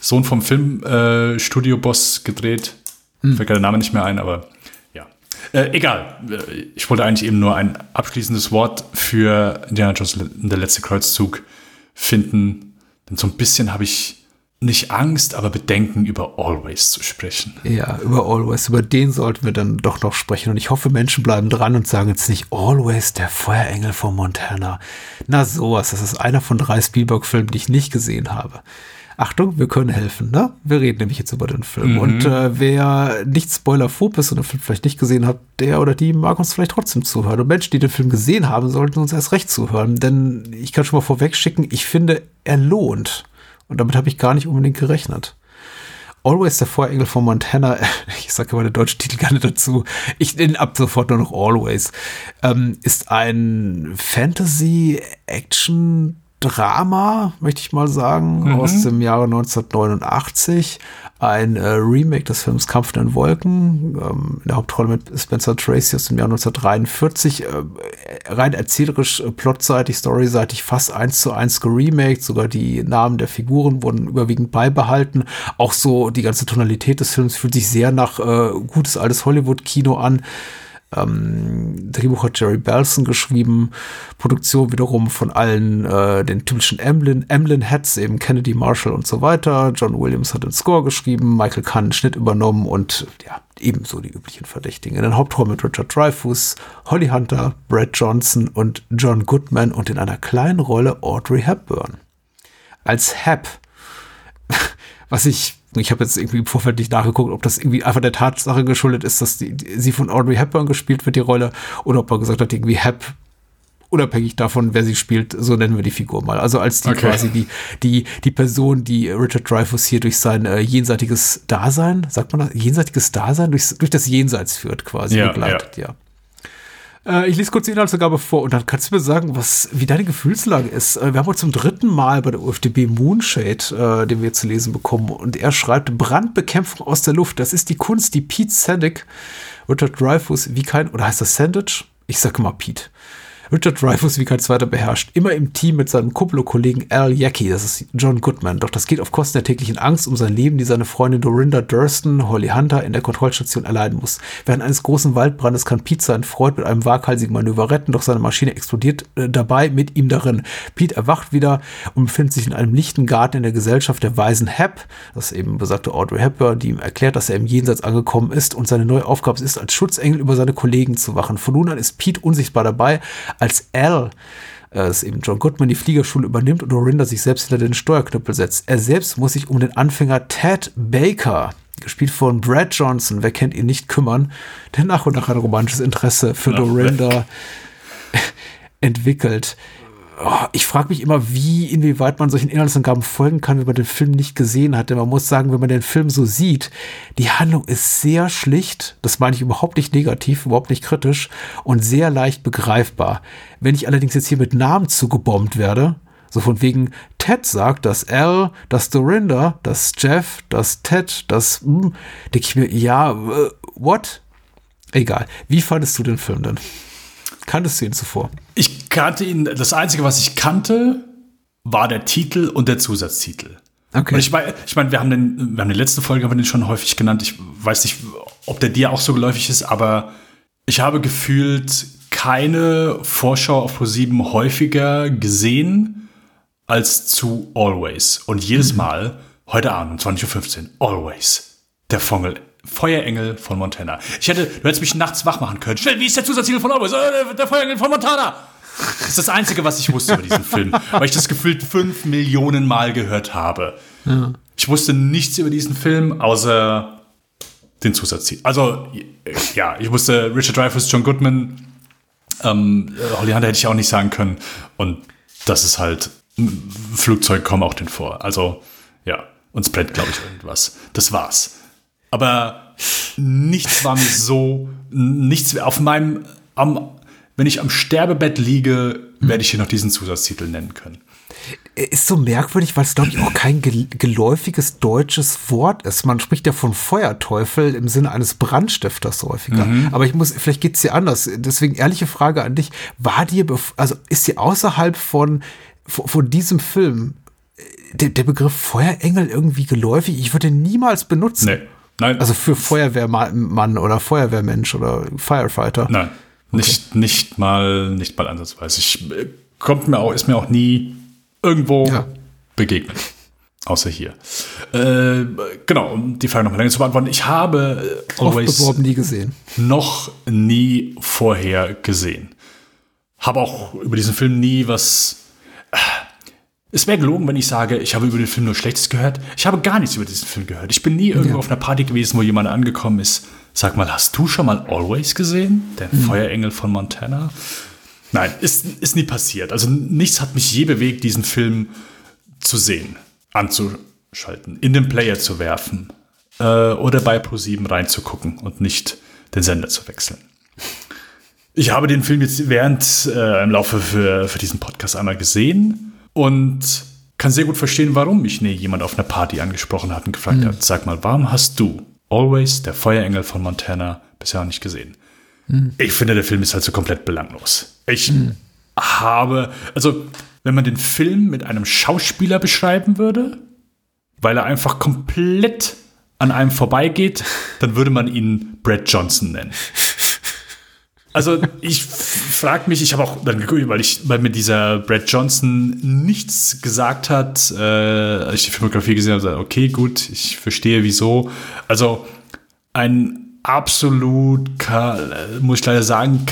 Sohn vom Filmstudio-Boss äh, gedreht. Hm. Fällt der Name nicht mehr ein, aber ja. Äh, egal. Ich wollte eigentlich eben nur ein abschließendes Wort für Indiana Jones der letzte Kreuzzug finden. Denn so ein bisschen habe ich nicht Angst, aber Bedenken über Always zu sprechen. Ja, über Always. Über den sollten wir dann doch noch sprechen. Und ich hoffe, Menschen bleiben dran und sagen jetzt nicht Always der Feuerengel von Montana. Na sowas, das ist einer von drei Spielberg-Filmen, die ich nicht gesehen habe. Achtung, wir können helfen, ne? Wir reden nämlich jetzt über den Film. Mhm. Und äh, wer nicht spoilerphob ist und den Film vielleicht nicht gesehen hat, der oder die mag uns vielleicht trotzdem zuhören. Und Menschen, die den Film gesehen haben, sollten uns erst recht zuhören. Denn ich kann schon mal vorweg schicken, ich finde, er lohnt. Und damit habe ich gar nicht unbedingt gerechnet. Always der Vorengel von Montana, ich sage immer den deutschen Titel gerne dazu, ich nenne ab sofort nur noch Always, ähm, ist ein Fantasy-Action- Drama, möchte ich mal sagen, mhm. aus dem Jahre 1989. Ein äh, Remake des Films Kampf in den Wolken, ähm, in der Hauptrolle mit Spencer Tracy aus dem Jahr 1943. Äh, rein erzählerisch, äh, plotseitig, storyseitig fast eins zu eins geremaked. Sogar die Namen der Figuren wurden überwiegend beibehalten. Auch so die ganze Tonalität des Films fühlt sich sehr nach äh, gutes altes Hollywood-Kino an. Ähm, Drehbuch hat Jerry Belson geschrieben, Produktion wiederum von allen äh, den typischen Emblem, Emblem-Heads, eben Kennedy, Marshall und so weiter. John Williams hat den Score geschrieben, Michael Kahn den Schnitt übernommen und ja, ebenso die üblichen Verdächtigen. In den Hauptrollen mit Richard Dreyfuss, Holly Hunter, Brad Johnson und John Goodman und in einer kleinen Rolle Audrey Hepburn. Als Hep, was ich ich habe jetzt irgendwie im Vorfeld nicht nachgeguckt, ob das irgendwie einfach der Tatsache geschuldet ist, dass die, die, sie von Audrey Hepburn gespielt wird, die Rolle, oder ob er gesagt hat, irgendwie Hep, unabhängig davon, wer sie spielt, so nennen wir die Figur mal. Also als die okay. quasi die, die, die Person, die Richard Dreyfuss hier durch sein äh, jenseitiges Dasein, sagt man das, jenseitiges Dasein, durch, durch das Jenseits führt, quasi ja, begleitet, ja. ja. Äh, ich lese kurz die Inhaltsangabe vor und dann kannst du mir sagen, was, wie deine Gefühlslage ist. Äh, wir haben heute zum dritten Mal bei der UFDB Moonshade, äh, den wir zu lesen bekommen. Und er schreibt Brandbekämpfung aus der Luft. Das ist die Kunst, die Pete Sandick, Richard Dreyfus, wie kein, oder heißt das Sandwich? Ich sage mal Pete. Richard Dreyfuss wie kein zweiter beherrscht, immer im Team mit seinem Kuplo-Kollegen Al Yaki, das ist John Goodman. Doch das geht auf Kosten der täglichen Angst um sein Leben, die seine Freundin Dorinda Durston, Holly Hunter, in der Kontrollstation erleiden muss. Während eines großen Waldbrandes kann Pete seinen Freund mit einem waghalsigen Manöver retten, doch seine Maschine explodiert äh, dabei mit ihm darin. Pete erwacht wieder und befindet sich in einem lichten Garten in der Gesellschaft der weisen Hep, das eben besagte Audrey Hepburn, die ihm erklärt, dass er im Jenseits angekommen ist und seine neue Aufgabe ist, als Schutzengel über seine Kollegen zu wachen. Von nun an ist Pete unsichtbar dabei, als Al, äh, das ist eben John Goodman, die Fliegerschule übernimmt und Dorinda sich selbst hinter den Steuerknüppel setzt. Er selbst muss sich um den Anfänger Ted Baker, gespielt von Brad Johnson, wer kennt ihn nicht, kümmern, der nach und nach ein romantisches Interesse für Dorinda entwickelt oh, ich frage mich immer, wie, inwieweit man solchen Inhaltsangaben folgen kann, wenn man den Film nicht gesehen hat. Denn man muss sagen, wenn man den Film so sieht, die Handlung ist sehr schlicht, das meine ich überhaupt nicht negativ, überhaupt nicht kritisch und sehr leicht begreifbar. Wenn ich allerdings jetzt hier mit Namen zugebombt werde, so von wegen Ted sagt, dass Al, das Dorinda, das Jeff, das Ted, das, hm, denke ich mir, ja, uh, what? Egal. Wie fandest du den Film denn? Kanntest du ihn zuvor? Ich kannte ihn, das Einzige, was ich kannte, war der Titel und der Zusatztitel. Okay. Und ich meine, ich mein, wir haben den, wir haben die letzte Folge haben wir den schon häufig genannt. Ich weiß nicht, ob der dir auch so geläufig ist, aber ich habe gefühlt keine Vorschau auf ProSieben häufiger gesehen als zu Always. Und jedes mhm. Mal, heute Abend um 20.15 Uhr, Always. Der Vongel Feuerengel von Montana. Ich hätte, du hättest mich nachts wach machen können. Schnell, wie ist der Zusatztitel von Always? Äh, der Feuerengel von Montana. Das ist das Einzige, was ich wusste über diesen Film, weil ich das gefühlt fünf Millionen Mal gehört habe. Ja. Ich wusste nichts über diesen Film, außer den Zusatztitel. Also, ja, ich wusste Richard Dreyfuss, John Goodman, ähm, Holly Hunter hätte ich auch nicht sagen können. Und das ist halt, Flugzeug kommen auch den vor. Also, ja, uns brennt, glaube ich, irgendwas. Das war's. Aber nichts war mir so, nichts auf meinem, am, wenn ich am Sterbebett liege, werde ich hier noch diesen Zusatztitel nennen können. Ist so merkwürdig, weil es, glaube ich, auch kein geläufiges deutsches Wort ist. Man spricht ja von Feuerteufel im Sinne eines Brandstifters häufiger. Mhm. Aber ich muss, vielleicht geht es dir anders. Deswegen ehrliche Frage an dich. War dir, also ist dir außerhalb von, von, von diesem Film äh, der, der Begriff Feuerengel irgendwie geläufig? Ich würde ihn niemals benutzen. Nee. Nein. Also für Feuerwehrmann oder Feuerwehrmensch oder Firefighter. Nein. Okay. Nicht, nicht mal, nicht mal ansatzweise. Ich, kommt mir auch, ist mir auch nie irgendwo ja. begegnet. Außer hier. Äh, genau, um die Frage noch mal länger zu beantworten. Ich habe äh, Always beworben, nie gesehen. noch nie vorher gesehen. Habe auch über diesen Film nie was. Äh, es wäre gelogen, wenn ich sage, ich habe über den Film nur Schlechtes gehört. Ich habe gar nichts über diesen Film gehört. Ich bin nie irgendwo ja. auf einer Party gewesen, wo jemand angekommen ist. Sag mal, hast du schon mal Always gesehen? Der mhm. Feuerengel von Montana? Nein, ist, ist nie passiert. Also nichts hat mich je bewegt, diesen Film zu sehen, anzuschalten, in den Player zu werfen äh, oder bei Pro7 reinzugucken und nicht den Sender zu wechseln. Ich habe den Film jetzt während äh, im Laufe für, für diesen Podcast einmal gesehen und kann sehr gut verstehen, warum mich nie jemand auf einer Party angesprochen hat und gefragt mhm. hat, sag mal, warum hast du Always, der Feuerengel von Montana, bisher noch nicht gesehen? Mhm. Ich finde, der Film ist halt so komplett belanglos. Ich mhm. habe, also, wenn man den Film mit einem Schauspieler beschreiben würde, weil er einfach komplett an einem vorbeigeht, dann würde man ihn Brad Johnson nennen. Also ich frage mich, ich habe auch dann geguckt, weil ich, weil mir dieser Brad Johnson nichts gesagt hat, äh, als ich die Filmografie gesehen habe, gesagt, okay, gut, ich verstehe wieso. Also ein absolut, muss ich leider sagen,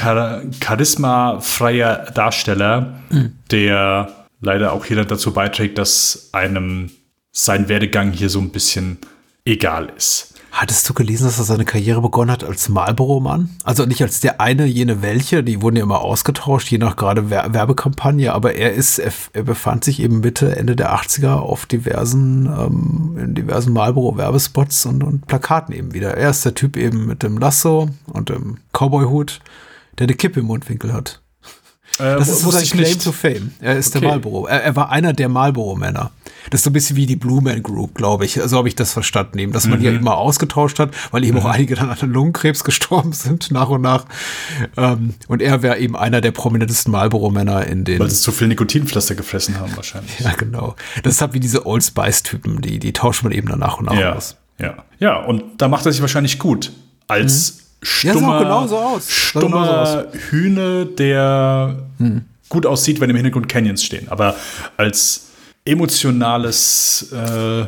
charismafreier Darsteller, mhm. der leider auch hier dazu beiträgt, dass einem sein Werdegang hier so ein bisschen egal ist. Hattest du gelesen, dass er seine Karriere begonnen hat als Marlboro-Mann? Also nicht als der eine, jene welche, die wurden ja immer ausgetauscht, je nach gerade Werbekampagne, aber er ist, er, befand sich eben Mitte, Ende der 80er auf diversen, ähm, in diversen Marlboro-Werbespots und, und Plakaten eben wieder. Er ist der Typ eben mit dem Lasso und dem Cowboy-Hut, der eine Kippe im Mundwinkel hat. Äh, das ist so sein Claim nicht. to Fame. Er ist okay. der Marlboro. Er, er, war einer der Marlboro-Männer. Das ist so ein bisschen wie die Blue Man Group, glaube ich. So habe ich das verstanden eben, dass man mhm. die immer ausgetauscht hat, weil eben mhm. auch einige dann an Lungenkrebs gestorben sind, nach und nach. Ähm, und er wäre eben einer der prominentesten Marlboro-Männer in den. Weil sie zu viel Nikotinpflaster gefressen haben, wahrscheinlich. Ja, genau. Das ist halt wie diese Old Spice-Typen, die, die tauscht man eben dann nach und nach ja. aus. Ja. ja, und da macht er sich wahrscheinlich gut als. Mhm stummer, ja, so aus. stummer so Hühne, der hm. gut aussieht, wenn im Hintergrund Canyons stehen. Aber als emotionales äh,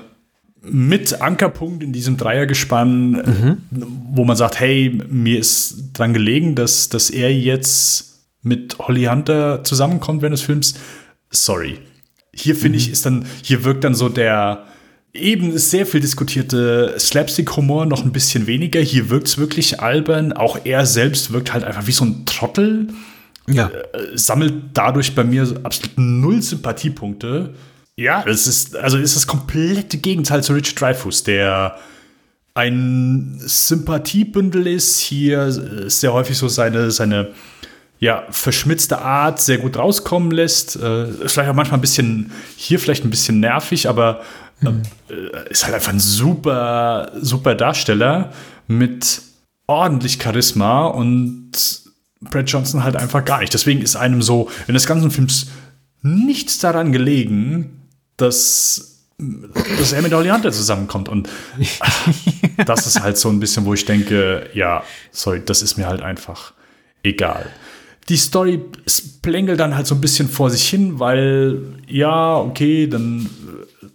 mit Ankerpunkt in diesem Dreiergespann, mhm. wo man sagt, hey, mir ist dran gelegen, dass, dass er jetzt mit Holly Hunter zusammenkommt während des Films. Sorry. Hier finde mhm. ich, ist dann, hier wirkt dann so der, eben sehr viel diskutierte Slapstick-Humor noch ein bisschen weniger. Hier wirkt es wirklich albern. Auch er selbst wirkt halt einfach wie so ein Trottel. Ja. Äh, sammelt dadurch bei mir absolut null Sympathiepunkte. Ja, es ist, also ist das komplette Gegenteil zu Richard Dreyfuss, der ein Sympathiebündel ist. Hier ist sehr häufig so seine, seine ja, verschmitzte Art sehr gut rauskommen lässt. Äh, vielleicht auch manchmal ein bisschen, hier vielleicht ein bisschen nervig, aber Mhm. Ist halt einfach ein super, super Darsteller mit ordentlich Charisma und Brad Johnson halt einfach gar nicht. Deswegen ist einem so in des ganzen Films nichts daran gelegen, dass, dass er mit Hunter zusammenkommt. Und das ist halt so ein bisschen, wo ich denke, ja, sorry, das ist mir halt einfach egal. Die Story plängelt dann halt so ein bisschen vor sich hin, weil, ja, okay, dann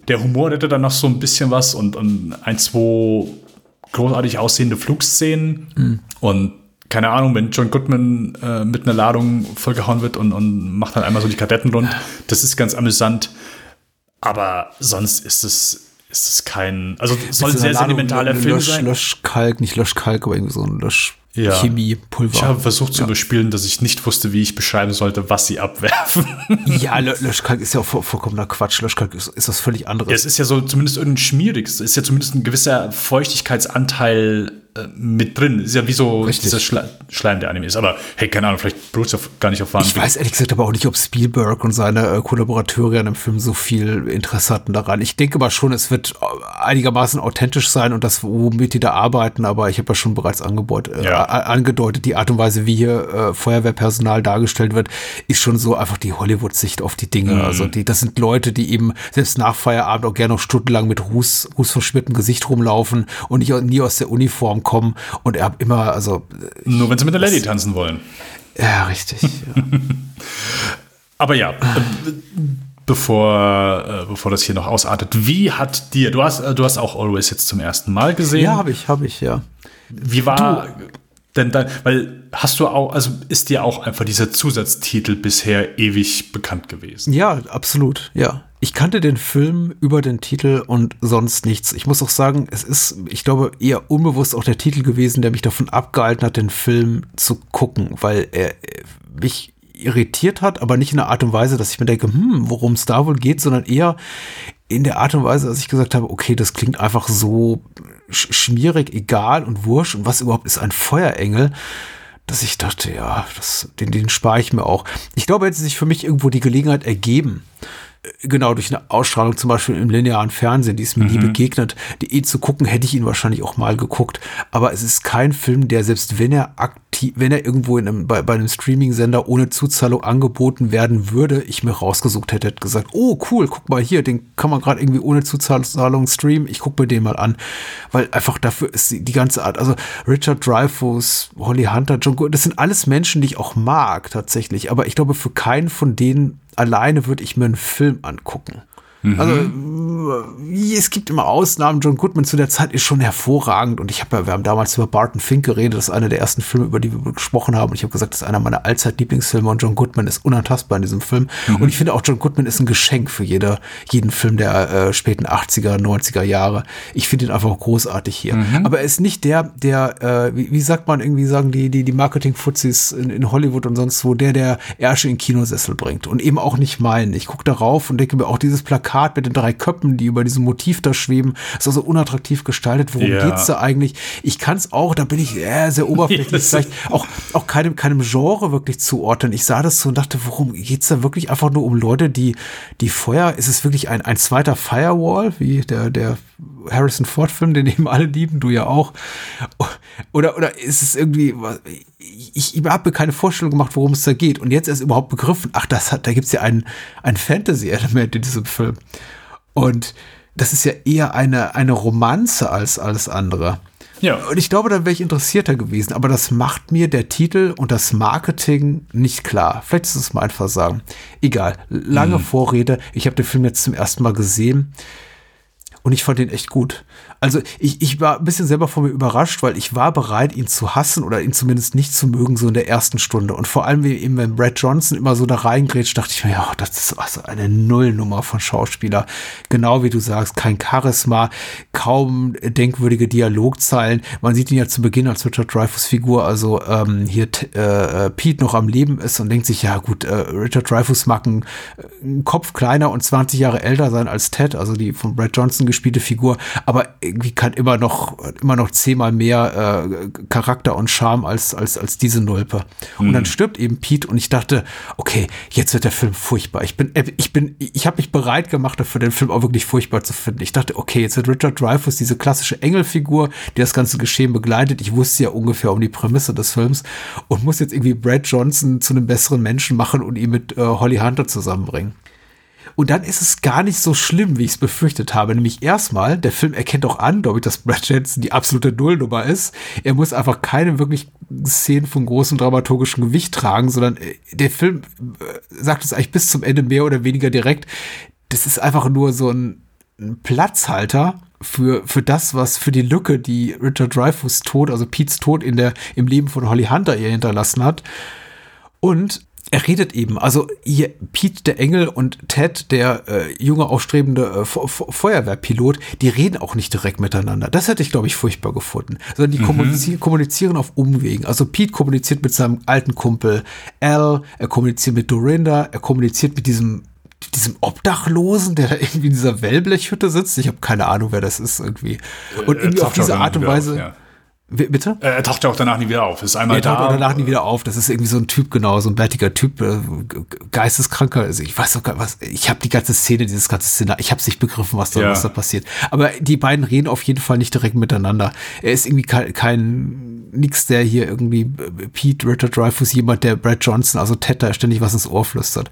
der Humor hätte dann noch so ein bisschen was und, und ein, zwei großartig aussehende Flugszenen. Mhm. Und keine Ahnung, wenn John Goodman äh, mit einer Ladung vollgehauen wird und, und macht dann einmal so die Kadetten rund, das ist ganz amüsant. Aber sonst ist es, ist es kein, also soll ein sehr sentimentaler Film Lösch, sein. Löschkalk, nicht Löschkalk, aber irgendwie so ein Lösch ja. Chemiepulver. Ich habe versucht zu ja. überspielen, dass ich nicht wusste, wie ich beschreiben sollte, was sie abwerfen. Ja, Löschkalk ist ja auch vollkommener Quatsch. Löschkalk ist, ist was völlig anderes. Ja, es ist ja so zumindest irgendein schmierig. Es ist ja zumindest ein gewisser Feuchtigkeitsanteil mit drin. Ist ja wie so Richtig. dieser Schle Schleim, der Anime ist. Aber hey, keine Ahnung, vielleicht beruht es gar nicht auf Warnung. Ich weiß ehrlich gesagt aber auch nicht, ob Spielberg und seine äh, Kollaborateure an dem Film so viel Interesse hatten daran. Ich denke aber schon, es wird äh, einigermaßen authentisch sein und das, womit die da arbeiten. Aber ich habe ja schon bereits Angebot, äh, ja. angedeutet, die Art und Weise, wie hier äh, Feuerwehrpersonal dargestellt wird, ist schon so einfach die Hollywood-Sicht auf die Dinge. Mhm. Also die, das sind Leute, die eben selbst nach Feierabend auch gerne noch stundenlang mit Ruß, rußverschmiertem Gesicht rumlaufen und nicht, nie aus der Uniform kommen und er hat immer, also. Nur wenn sie mit der Lady tanzen wollen. Ja, richtig. Ja. Aber ja, bevor, äh, bevor das hier noch ausartet, wie hat dir, du hast, äh, du hast auch Always jetzt zum ersten Mal gesehen? Ja, habe ich, habe ich, ja. Wie war du, denn dann, weil hast du auch, also ist dir auch einfach dieser Zusatztitel bisher ewig bekannt gewesen? Ja, absolut, ja. Ich kannte den Film über den Titel und sonst nichts. Ich muss auch sagen, es ist, ich glaube, eher unbewusst auch der Titel gewesen, der mich davon abgehalten hat, den Film zu gucken, weil er mich irritiert hat, aber nicht in der Art und Weise, dass ich mir denke, hm, worum es da wohl geht, sondern eher in der Art und Weise, dass ich gesagt habe, okay, das klingt einfach so schmierig, egal und wurscht und was überhaupt ist ein Feuerengel, dass ich dachte, ja, das, den, den spare ich mir auch. Ich glaube, hätte sich für mich irgendwo die Gelegenheit ergeben, genau durch eine Ausstrahlung zum Beispiel im linearen Fernsehen, die ist mir mhm. nie begegnet, die eh zu gucken, hätte ich ihn wahrscheinlich auch mal geguckt. Aber es ist kein Film, der selbst wenn er aktiv, wenn er irgendwo in einem, bei, bei einem Streaming-Sender ohne Zuzahlung angeboten werden würde, ich mir rausgesucht hätte, hätte gesagt, oh cool, guck mal hier, den kann man gerade irgendwie ohne Zuzahlung streamen, ich guck mir den mal an. Weil einfach dafür ist die, die ganze Art, also Richard Dreyfuss, Holly Hunter, John Good, das sind alles Menschen, die ich auch mag tatsächlich. Aber ich glaube, für keinen von denen alleine würde ich mir einen Film angucken. Mhm. Also es gibt immer Ausnahmen. John Goodman zu der Zeit ist schon hervorragend und ich habe ja, wir haben damals über Barton Fink geredet, das ist einer der ersten Filme, über die wir gesprochen haben und ich habe gesagt, das ist einer meiner Allzeit-Lieblingsfilme und John Goodman ist unantastbar in diesem Film mhm. und ich finde auch John Goodman ist ein Geschenk für jede, jeden Film der äh, späten 80er, 90er Jahre. Ich finde ihn einfach großartig hier. Mhm. Aber er ist nicht der, der, äh, wie, wie, sagt man irgendwie, sagen die, die, die Marketing-Fuzis in, in Hollywood und sonst wo, der, der Ärsche in Kinosessel bringt und eben auch nicht meinen. Ich gucke darauf und denke mir auch dieses Plakat Plakat mit den drei Köppen, die über diesem Motiv da schweben, ist also unattraktiv gestaltet. Worum ja. geht's da eigentlich? Ich kann es auch, da bin ich äh, sehr oberflächlich, yes. vielleicht auch, auch keinem, keinem Genre wirklich zuordnen. Ich sah das so und dachte, worum geht's da wirklich einfach nur um Leute, die, die Feuer, ist es wirklich ein, ein zweiter Firewall, wie der, der Harrison Ford Film, den eben alle lieben, du ja auch. Oder, oder ist es irgendwie, ich, ich habe mir keine Vorstellung gemacht, worum es da geht. Und jetzt erst überhaupt begriffen, ach, das hat, da gibt's ja ein, ein Fantasy-Element in diesem Film. Und das ist ja eher eine, eine Romanze als alles andere. Ja. Und ich glaube, da wäre ich interessierter gewesen. Aber das macht mir der Titel und das Marketing nicht klar. Vielleicht ist es mein Versagen. Egal. Lange mhm. Vorrede. Ich habe den Film jetzt zum ersten Mal gesehen. Und ich fand ihn echt gut. Also ich, ich war ein bisschen selber von mir überrascht, weil ich war bereit, ihn zu hassen oder ihn zumindest nicht zu mögen, so in der ersten Stunde. Und vor allem, eben, wenn Brad Johnson immer so da reingrätscht, dachte ich mir, ja, das ist also eine Nullnummer von Schauspieler. Genau wie du sagst, kein Charisma, kaum denkwürdige Dialogzeilen. Man sieht ihn ja zu Beginn als Richard Dreyfus Figur, also ähm, hier äh, Pete noch am Leben ist und denkt sich, ja gut, äh, Richard Dreyfus mag einen, einen Kopf kleiner und 20 Jahre älter sein als Ted, also die von Brad Johnson gespielte Figur, aber irgendwie kann immer noch, immer noch zehnmal mehr äh, Charakter und Charme als, als, als diese Nulpe. Und mhm. dann stirbt eben Pete und ich dachte, okay, jetzt wird der Film furchtbar. Ich bin, äh, ich bin, ich habe mich bereit gemacht dafür, den Film auch wirklich furchtbar zu finden. Ich dachte, okay, jetzt wird Richard Dreyfuss diese klassische Engelfigur, die das ganze Geschehen begleitet. Ich wusste ja ungefähr um die Prämisse des Films und muss jetzt irgendwie Brad Johnson zu einem besseren Menschen machen und ihn mit äh, Holly Hunter zusammenbringen. Und dann ist es gar nicht so schlimm, wie ich es befürchtet habe. Nämlich erstmal, der Film erkennt auch an, glaube ich, dass Brad Jensen die absolute Nullnummer ist. Er muss einfach keine wirklich Szenen von großem dramaturgischen Gewicht tragen, sondern äh, der Film äh, sagt es eigentlich bis zum Ende mehr oder weniger direkt. Das ist einfach nur so ein, ein Platzhalter für, für das, was für die Lücke, die Richard Dreyfuss Tod, also Pete's Tod in der, im Leben von Holly Hunter ihr hinterlassen hat. Und er redet eben, also hier Pete der Engel und Ted der äh, junge aufstrebende äh, Feuerwehrpilot, die reden auch nicht direkt miteinander. Das hätte ich glaube ich furchtbar gefunden, sondern die mhm. kommunizieren, kommunizieren auf Umwegen. Also Pete kommuniziert mit seinem alten Kumpel Al, er kommuniziert mit Dorinda, er kommuniziert mit diesem diesem Obdachlosen, der da irgendwie in dieser Wellblechhütte sitzt. Ich habe keine Ahnung, wer das ist irgendwie. Und äh, irgendwie auf diese Art und Weise. Auf, ja. Bitte? Äh, er taucht ja auch danach nie wieder auf. Ist einmal er taucht da, auch danach nie wieder auf. Das ist irgendwie so ein Typ, genau, so ein bärtiger Typ, äh, geisteskranker. Also ich weiß doch gar was. Ich habe die ganze Szene, dieses ganze Szene, ich habe nicht begriffen, was da, ja. was da passiert. Aber die beiden reden auf jeden Fall nicht direkt miteinander. Er ist irgendwie kein, kein nix, der hier irgendwie äh, Pete Richard Dreyfus, jemand, der Brad Johnson, also Ted, da ständig was ins Ohr flüstert.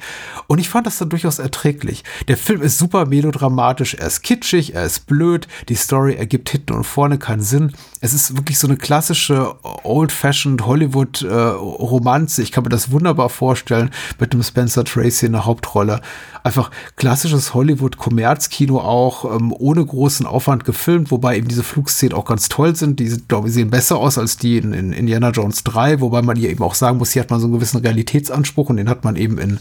Und ich fand das dann durchaus erträglich. Der Film ist super melodramatisch, er ist kitschig, er ist blöd, die Story ergibt hinten und vorne keinen Sinn. Es ist wirklich so eine klassische old-fashioned Hollywood-Romanze. Äh, ich kann mir das wunderbar vorstellen mit dem Spencer Tracy in der Hauptrolle. Einfach klassisches Hollywood-Kommerzkino auch, ähm, ohne großen Aufwand gefilmt, wobei eben diese Flugszenen auch ganz toll sind. Die, glaube ich, sehen besser aus als die in, in Indiana Jones 3, wobei man hier eben auch sagen muss, hier hat man so einen gewissen Realitätsanspruch und den hat man eben in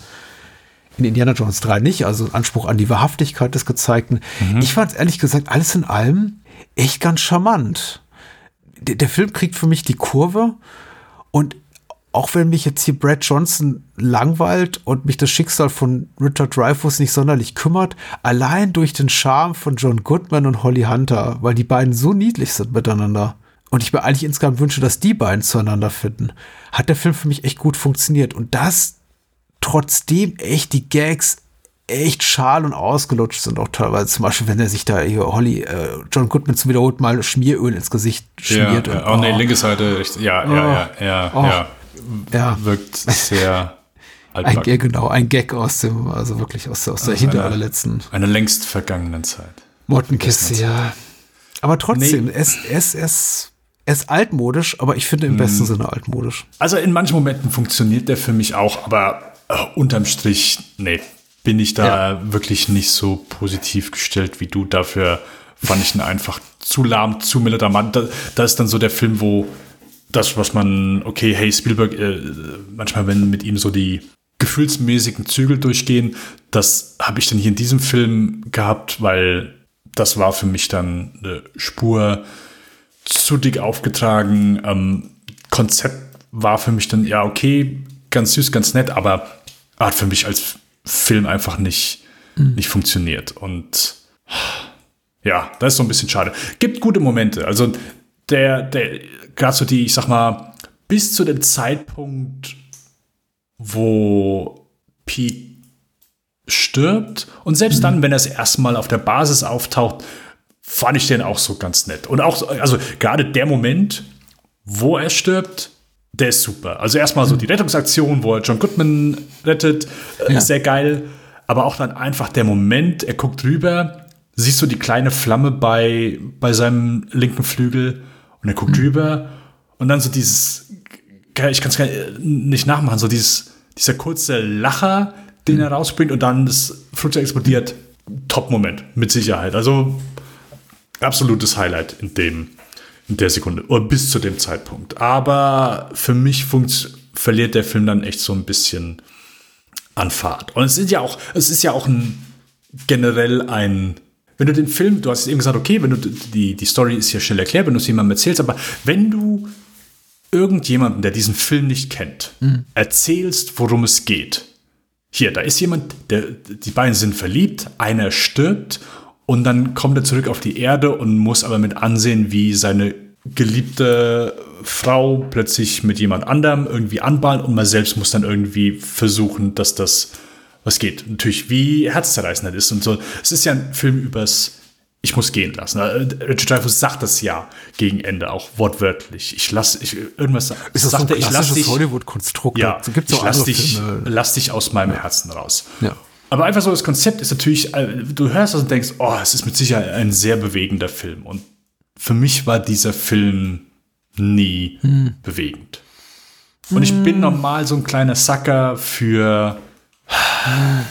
in Indiana Jones 3 nicht, also Anspruch an die Wahrhaftigkeit des Gezeigten. Mhm. Ich fand es ehrlich gesagt alles in allem echt ganz charmant. Der, der Film kriegt für mich die Kurve und auch wenn mich jetzt hier Brad Johnson langweilt und mich das Schicksal von Richard Dreyfuss nicht sonderlich kümmert, allein durch den Charme von John Goodman und Holly Hunter, weil die beiden so niedlich sind miteinander und ich mir eigentlich insgesamt wünsche, dass die beiden zueinander finden, hat der Film für mich echt gut funktioniert. Und das trotzdem echt die Gags echt schal und ausgelutscht sind auch teilweise. Zum Beispiel, wenn er sich da hier Holly, äh, John Goodman zum wiederholt mal Schmieröl ins Gesicht schmiert. Ja, und, oh, oh nee, linke Seite, ja, ja, ja, ja, oh, ja, ja. Wirkt sehr ein, ja, genau, ein Gag aus dem, also wirklich aus, aus der also hinter allerletzten. Eine längst vergangenen Zeit. Mottenkiste, ja. Aber trotzdem, nee. es, es, es er ist altmodisch, aber ich finde im besten hm. Sinne altmodisch. Also in manchen Momenten funktioniert der für mich auch, aber äh, unterm Strich, nee, bin ich da ja. wirklich nicht so positiv gestellt wie du. Dafür fand ich ihn einfach zu lahm, zu melodramatisch. Da, da ist dann so der Film, wo das, was man, okay, hey, Spielberg, äh, manchmal, wenn mit ihm so die gefühlsmäßigen Zügel durchgehen, das habe ich dann hier in diesem Film gehabt, weil das war für mich dann eine Spur zu dick aufgetragen. Ähm, Konzept war für mich dann, ja, okay, ganz süß, ganz nett, aber hat für mich als Film einfach nicht, mhm. nicht funktioniert. Und ja, das ist so ein bisschen schade. Gibt gute Momente. Also der, der, gerade so die, ich sag mal, bis zu dem Zeitpunkt, wo Pete stirbt und selbst mhm. dann, wenn er das erste Mal auf der Basis auftaucht, fand ich den auch so ganz nett. Und auch, also gerade der Moment, wo er stirbt, der ist super. Also erstmal so die Rettungsaktion, wo er John Goodman rettet, äh, ja. sehr geil. Aber auch dann einfach der Moment, er guckt rüber, siehst du die kleine Flamme bei, bei seinem linken Flügel und er guckt mhm. rüber und dann so dieses, ich kann es nicht nachmachen, so dieses, dieser kurze Lacher, den mhm. er rausbringt und dann das Flugzeug explodiert. Top-Moment, mit Sicherheit. Also absolutes Highlight in dem, in der Sekunde oder bis zu dem Zeitpunkt. Aber für mich verliert der Film dann echt so ein bisschen an Fahrt. Und es ist ja auch, es ist ja auch ein generell ein, wenn du den Film, du hast eben gesagt, okay, wenn du die, die Story ist ja schnell erklärt, wenn du es jemandem erzählst, aber wenn du irgendjemanden, der diesen Film nicht kennt, mhm. erzählst, worum es geht. Hier, da ist jemand, der, die beiden sind verliebt, einer stirbt und dann kommt er zurück auf die Erde und muss aber mit ansehen, wie seine geliebte Frau plötzlich mit jemand anderem irgendwie anbahnt und man selbst muss dann irgendwie versuchen, dass das was geht. Natürlich, wie herzzerreißend das ist und so. Es ist ja ein Film übers ich muss gehen lassen. Richard Dreyfuss sagt das ja gegen Ende auch wortwörtlich. Ich lasse ich irgendwas ist das sagt so ein dich Hollywood-Konstrukt. Ja, so gibt's ich lass dich, lass dich aus meinem Herzen raus. Ja. Aber einfach so das Konzept ist natürlich, äh, du hörst das und denkst, oh, es ist mit Sicherheit ein sehr bewegender Film. Und für mich war dieser Film nie hm. bewegend. Und ich bin hm. normal so ein kleiner Sacker für,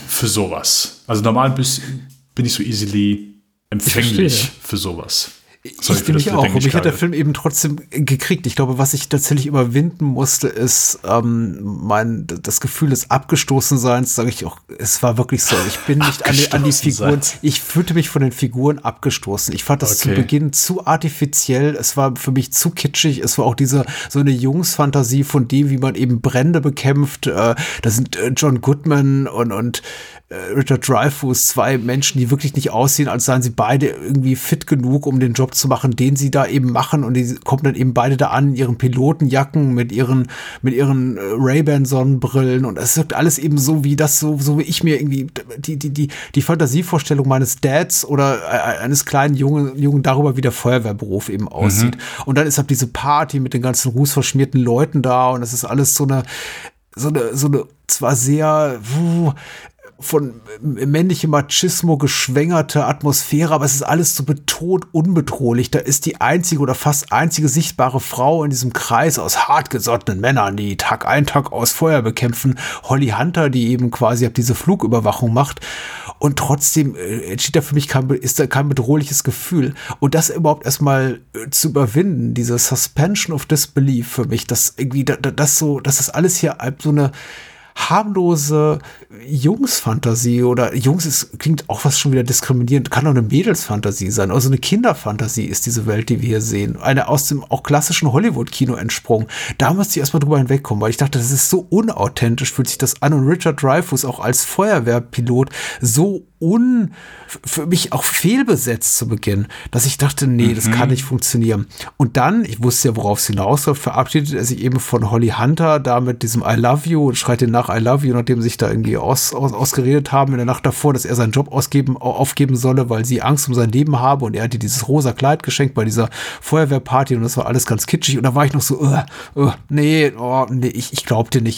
für sowas. Also normal bin ich so easily empfänglich für sowas. Sorry ich finde mich auch. Und mich hat der Film eben trotzdem gekriegt. Ich glaube, was ich tatsächlich überwinden musste, ist ähm, mein das Gefühl des Abgestoßenseins. Sage ich auch. Es war wirklich so. Ich bin nicht an die, an die, Figuren. Ich fühlte mich von den Figuren abgestoßen. Ich fand das okay. zu Beginn zu artifiziell. Es war für mich zu kitschig. Es war auch diese so eine Jungsfantasie von dem, wie man eben Brände bekämpft. Äh, da sind äh, John Goodman und und äh, Richard Dreyfuss, zwei Menschen, die wirklich nicht aussehen, als seien sie beide irgendwie fit genug, um den Job zu machen, den sie da eben machen. Und die kommen dann eben beide da an in ihren Pilotenjacken mit ihren, mit ihren äh, Ray-Ban-Sonnenbrillen. Und es wirkt alles eben so, wie das, so, so wie ich mir irgendwie die, die, die, die Fantasievorstellung meines Dads oder äh, eines kleinen Jungen, Jungen darüber, wie der Feuerwehrberuf eben aussieht. Mhm. Und dann ist halt diese Party mit den ganzen rußverschmierten Leuten da und es ist alles so eine, so eine, so eine zwar sehr, wuh, von männlichem Machismo geschwängerte Atmosphäre, aber es ist alles so betont unbedrohlich. Da ist die einzige oder fast einzige sichtbare Frau in diesem Kreis aus hartgesottenen Männern, die Tag ein, Tag aus Feuer bekämpfen. Holly Hunter, die eben quasi ab diese Flugüberwachung macht. Und trotzdem äh, entsteht da für mich kein, ist da kein bedrohliches Gefühl. Und das überhaupt erstmal äh, zu überwinden, diese Suspension of Disbelief für mich, dass irgendwie, das so, das alles hier so eine, harmlose Jungsfantasie oder Jungs ist, klingt auch was schon wieder diskriminierend, kann auch eine Mädelsfantasie sein, also eine Kinderfantasie ist diese Welt, die wir hier sehen. Eine aus dem auch klassischen Hollywood-Kino entsprungen. Da musste ich erstmal drüber hinwegkommen, weil ich dachte, das ist so unauthentisch, fühlt sich das an und Richard Dreyfuss auch als Feuerwehrpilot so un, für mich auch fehlbesetzt zu Beginn, dass ich dachte, nee, mhm. das kann nicht funktionieren. Und dann, ich wusste ja, worauf es hinausläuft, verabschiedet er sich eben von Holly Hunter da mit diesem I love you und schreit ihn nach I love you, nachdem sie sich da irgendwie aus, aus, ausgeredet haben in der Nacht davor, dass er seinen Job ausgeben, aufgeben solle, weil sie Angst um sein Leben habe und er hat ihr dieses rosa Kleid geschenkt bei dieser Feuerwehrparty und das war alles ganz kitschig und da war ich noch so, uh, uh, nee, oh, nee, ich, ich glaub dir nicht.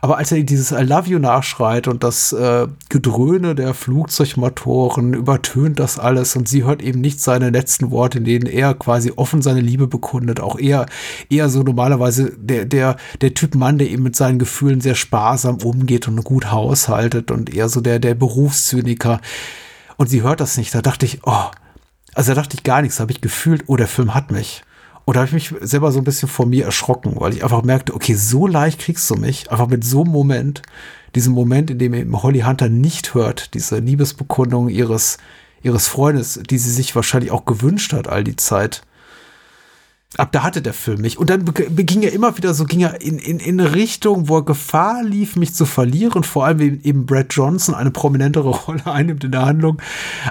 Aber als er dieses I love you nachschreit und das äh, Gedröhne der Flug Flugzeugmotoren, übertönt das alles und sie hört eben nicht seine letzten Worte, in denen er quasi offen seine Liebe bekundet. Auch eher, eher so normalerweise der, der, der Typ Mann, der eben mit seinen Gefühlen sehr sparsam umgeht und gut haushaltet und eher so der, der Berufszyniker. Und sie hört das nicht. Da dachte ich, oh, also da dachte ich gar nichts, habe ich gefühlt, oh, der Film hat mich. Und da habe ich mich selber so ein bisschen vor mir erschrocken, weil ich einfach merkte, okay, so leicht kriegst du mich, einfach mit so einem Moment, diesen Moment, in dem eben Holly Hunter nicht hört, diese Liebesbekundung ihres, ihres Freundes, die sie sich wahrscheinlich auch gewünscht hat all die Zeit. Ab da hatte der Film mich. Und dann beging er immer wieder so, ging er in, in, in eine Richtung, wo er Gefahr lief, mich zu verlieren. Vor allem eben Brad Johnson eine prominentere Rolle einnimmt in der Handlung.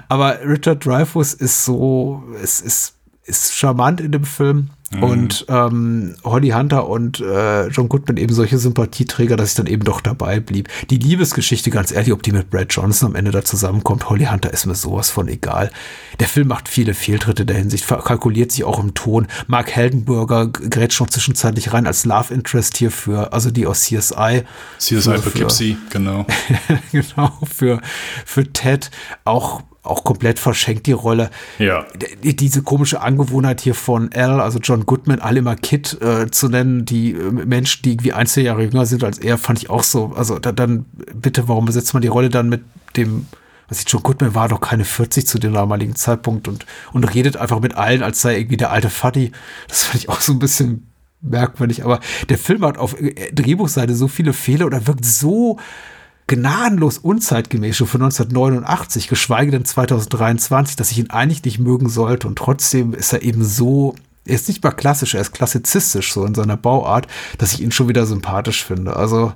Aber Richard Dreyfuss ist so, es ist, ist charmant in dem Film. Mhm. Und ähm, Holly Hunter und äh, John Goodman eben solche Sympathieträger, dass ich dann eben doch dabei blieb. Die Liebesgeschichte, ganz ehrlich, ob die mit Brad Johnson am Ende da zusammenkommt, Holly Hunter ist mir sowas von egal. Der Film macht viele Fehltritte der Hinsicht, kalkuliert sich auch im Ton. Mark Heldenberger gerät schon zwischenzeitlich rein als Love Interest hier für, also die aus CSI. CSI Poughkeepsie, genau. genau, für, für Ted auch auch komplett verschenkt, die Rolle. Ja. Diese komische Angewohnheit hier von Al, also John Goodman, alle immer Kid äh, zu nennen, die äh, Menschen, die irgendwie ein, zwei Jahre jünger sind als er, fand ich auch so. Also da, dann bitte, warum besetzt man die Rolle dann mit dem, was ich, John Goodman war doch keine 40 zu dem damaligen Zeitpunkt und, und redet einfach mit allen, als sei irgendwie der alte Fuddy. Das fand ich auch so ein bisschen merkwürdig, aber der Film hat auf äh, Drehbuchseite so viele Fehler oder wirkt so gnadenlos unzeitgemäß schon von 1989, geschweige denn 2023, dass ich ihn eigentlich nicht mögen sollte. Und trotzdem ist er eben so, er ist nicht mal klassisch, er ist klassizistisch so in seiner Bauart, dass ich ihn schon wieder sympathisch finde. Also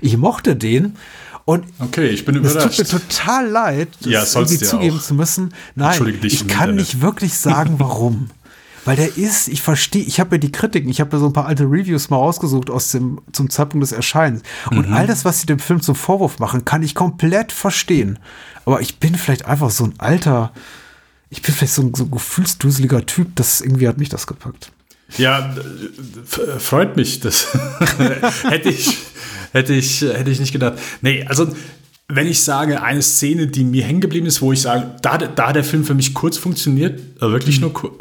ich mochte den. Und okay, ich bin überrascht. Es tut mir total leid, das ja, irgendwie zugeben auch. zu müssen. Nein, ich kann nicht wirklich sagen, warum. Weil der ist, ich verstehe, ich habe ja die Kritiken, ich habe ja so ein paar alte Reviews mal rausgesucht aus dem, zum Zeitpunkt des Erscheinens. Und mhm. all das, was sie dem Film zum Vorwurf machen, kann ich komplett verstehen. Aber ich bin vielleicht einfach so ein alter, ich bin vielleicht so ein, so ein gefühlsduseliger Typ, das irgendwie hat mich das gepackt. Ja, freut mich. Das hätte ich, hätte ich, hätte ich nicht gedacht. Nee, also wenn ich sage, eine Szene, die mir hängen geblieben ist, wo ich sage, da, da der Film für mich kurz funktioniert, äh, wirklich mhm. nur kurz,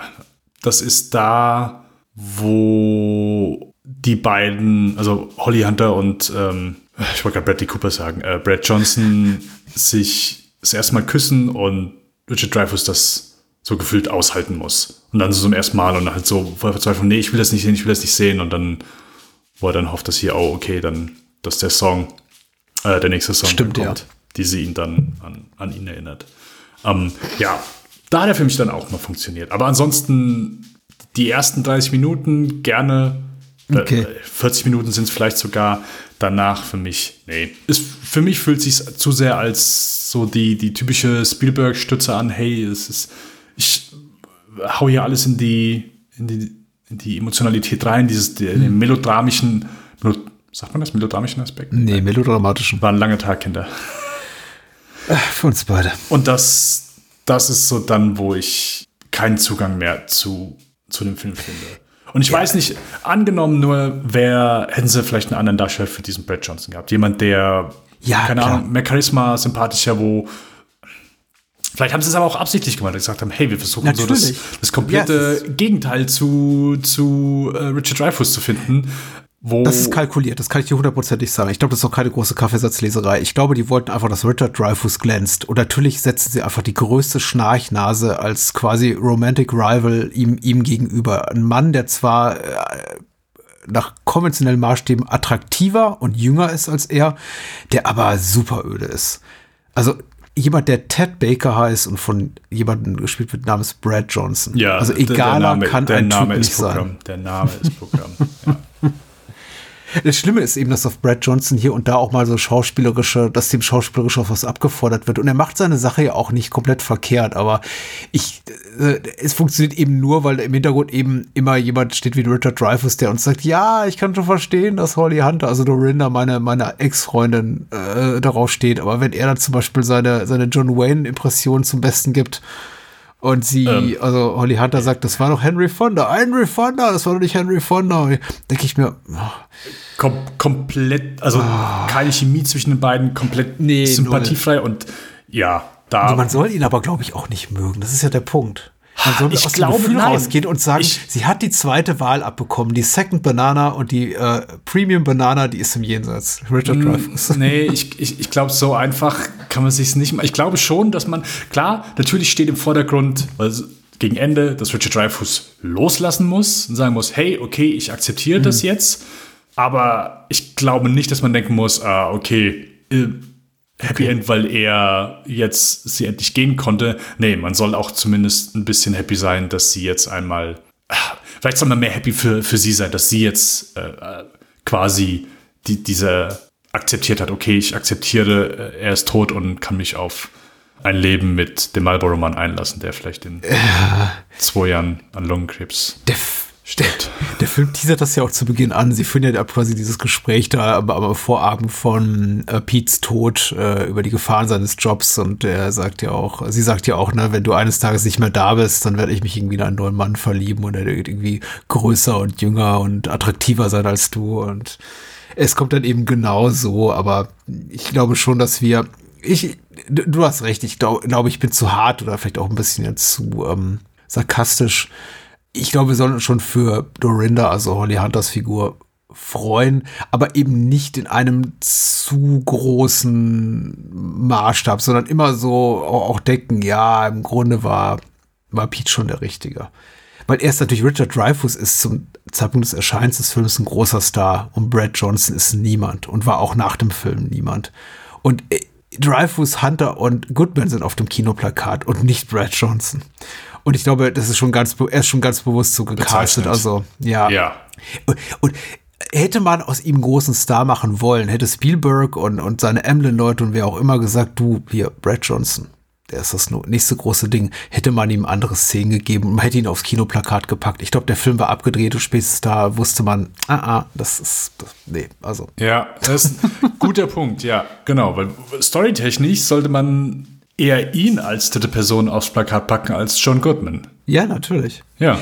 das ist da, wo die beiden, also Holly Hunter und ähm, ich wollte gerade Bradley Cooper sagen, äh, Brad Johnson sich das erste Mal küssen und Richard Dreyfuss das so gefühlt aushalten muss. Und dann so zum ersten Mal und halt so voll Verzweiflung, nee, ich will das nicht sehen, ich will das nicht sehen. Und dann, wo er dann hofft, dass hier, oh, okay, dann, dass der Song, äh, der nächste Song Stimmt, kommt, ja. die sie ihn dann an, an ihn erinnert. Ähm, ja, da hat er für mich dann auch mal funktioniert. Aber ansonsten die ersten 30 Minuten gerne. Äh, okay. 40 Minuten sind es vielleicht sogar. Danach für mich, nee. Ist, für mich fühlt sich zu sehr als so die, die typische Spielberg-Stütze an. Hey, es ist, ich hau hier alles in die, in die, in die Emotionalität rein, dieses, den hm. melodramischen, sagt man das, melodramischen Aspekt? Nee, melodramatischen. War ein langer Tag, Kinder. Für uns beide. Und das, das ist so dann, wo ich keinen Zugang mehr zu, zu dem Film finde. Und ich ja. weiß nicht, angenommen nur, wer hätten sie vielleicht einen anderen Darsteller für diesen Brad Johnson gehabt? Jemand, der, ja, keine klar. Ahnung, mehr Charisma, sympathischer, wo Vielleicht haben sie es aber auch absichtlich gemacht, gesagt haben, hey, wir versuchen Natürlich. so das, das komplette yes. Gegenteil zu, zu uh, Richard Dreyfuss zu finden. Wo das ist kalkuliert, das kann ich dir hundertprozentig sagen. Ich glaube, das ist auch keine große Kaffeesatzleserei. Ich glaube, die wollten einfach, dass Richard Dreyfuss glänzt. Und natürlich setzen sie einfach die größte Schnarchnase als quasi Romantic Rival ihm, ihm gegenüber. Ein Mann, der zwar äh, nach konventionellen Maßstäben attraktiver und jünger ist als er, der aber super öde ist. Also jemand, der Ted Baker heißt und von jemandem gespielt wird namens Brad Johnson. Ja, also egaler Name, kann der ein Name Typ ist nicht Programm. sein. Der Name ist Programm. ja. Das Schlimme ist eben, dass auf Brad Johnson hier und da auch mal so schauspielerische, dass dem schauspielerisch auch was abgefordert wird. Und er macht seine Sache ja auch nicht komplett verkehrt, aber ich, äh, es funktioniert eben nur, weil im Hintergrund eben immer jemand steht wie Richard Dreyfuss, der uns sagt, ja, ich kann schon verstehen, dass Holly Hunter, also Dorinda, meine, meine Ex-Freundin, äh, darauf steht. Aber wenn er dann zum Beispiel seine, seine John Wayne-Impression zum Besten gibt, und sie, Ähm. also Holly Hunter sagt, das war doch Henry Fonda. Henry Fonda, das war doch nicht Henry Fonda. Denke ich mir, oh, Kom komplett, also keine Chemie zwischen den beiden, komplett. Nee, sympathiefrei und ja, da. man soll ihn aber, glaube ich, auch nicht mögen. Das ist ja der Punkt. Man soll Ich aus glaube, dem Gefühl nein. rausgehen und sagen, Ich- sie hat die zweite Wahl abbekommen. Die Second Banana und die äh, Premium Banana, die ist im Jenseits. Richard Dreyfuss. Nee, ich, ich, ich glaube, so einfach kann man sich nicht. Ich glaube schon, dass man, klar, natürlich steht im Vordergrund, also gegen Ende, dass Richard Dreyfuss loslassen muss und sagen muss, hey, okay, ich akzeptiere das jetzt, aber ich glaube nicht, dass man denken muss, ah, okay, äh, Happy End, weil er jetzt sie endlich gehen konnte. Nee, man soll auch zumindest ein bisschen happy sein, dass sie jetzt einmal, ah, vielleicht soll man mehr happy für, für sie sein, dass sie jetzt äh, äh, quasi die, diese akzeptiert hat, okay, ich akzeptiere, äh, er ist tot und kann mich auf ein Leben mit dem Marlboro-Mann einlassen, der vielleicht in zwei Jahren an Lungenkrebs Der, Stirbt. der Film teasert das ja auch zu Beginn an. Sie führen ja quasi dieses Gespräch da aber, aber Vorabend von äh, Pete's Tod äh, über die Gefahren seines Jobs und er sagt ja auch, sie sagt ja auch, ne, wenn du eines Tages nicht mehr da bist, dann werde ich mich irgendwie in einen neuen Mann verlieben und er wird irgendwie größer und jünger und attraktiver sein als du und es kommt dann eben genau so, aber ich glaube schon, dass wir, ich, du hast recht, ich glaube, glaub, ich bin zu hart oder vielleicht auch ein bisschen zu ähm, sarkastisch. Ich glaube, wir sollen uns schon für Dorinda, also Holly Hunters Figur, freuen, aber eben nicht in einem zu großen Maßstab, sondern immer so auch, denken, ja, im Grunde war, war Pete schon der Richtige. Weil erst natürlich Richard Dreyfuss ist zum Zeitpunkt des Erscheinens des Films ein großer Star und Brad Johnson ist niemand und war auch nach dem Film niemand. Und äh, Dreyfuss, Hunter und Goodman sind auf dem Kinoplakat und nicht Brad Johnson. Und ich glaube, das ist schon ganz, er ist schon ganz bewusst so gecastet. Bezeichnet. Also, ja. Ja. Und, und hätte man aus ihm einen großen Star machen wollen, hätte Spielberg und, und seine Emblem-Leute und wer auch immer gesagt, du, hier, Brad Johnson, der ist das nächste große Ding, hätte man ihm andere Szenen gegeben und man hätte ihn aufs Kinoplakat gepackt. Ich glaube, der Film war abgedreht und spätestens da wusste man, ah, ah, das ist, das, nee, also. Ja, das ist ein guter Punkt, ja, genau, weil storytechnisch sollte man eher ihn als dritte Person aufs Plakat packen als John Goodman. Ja, natürlich. Ja.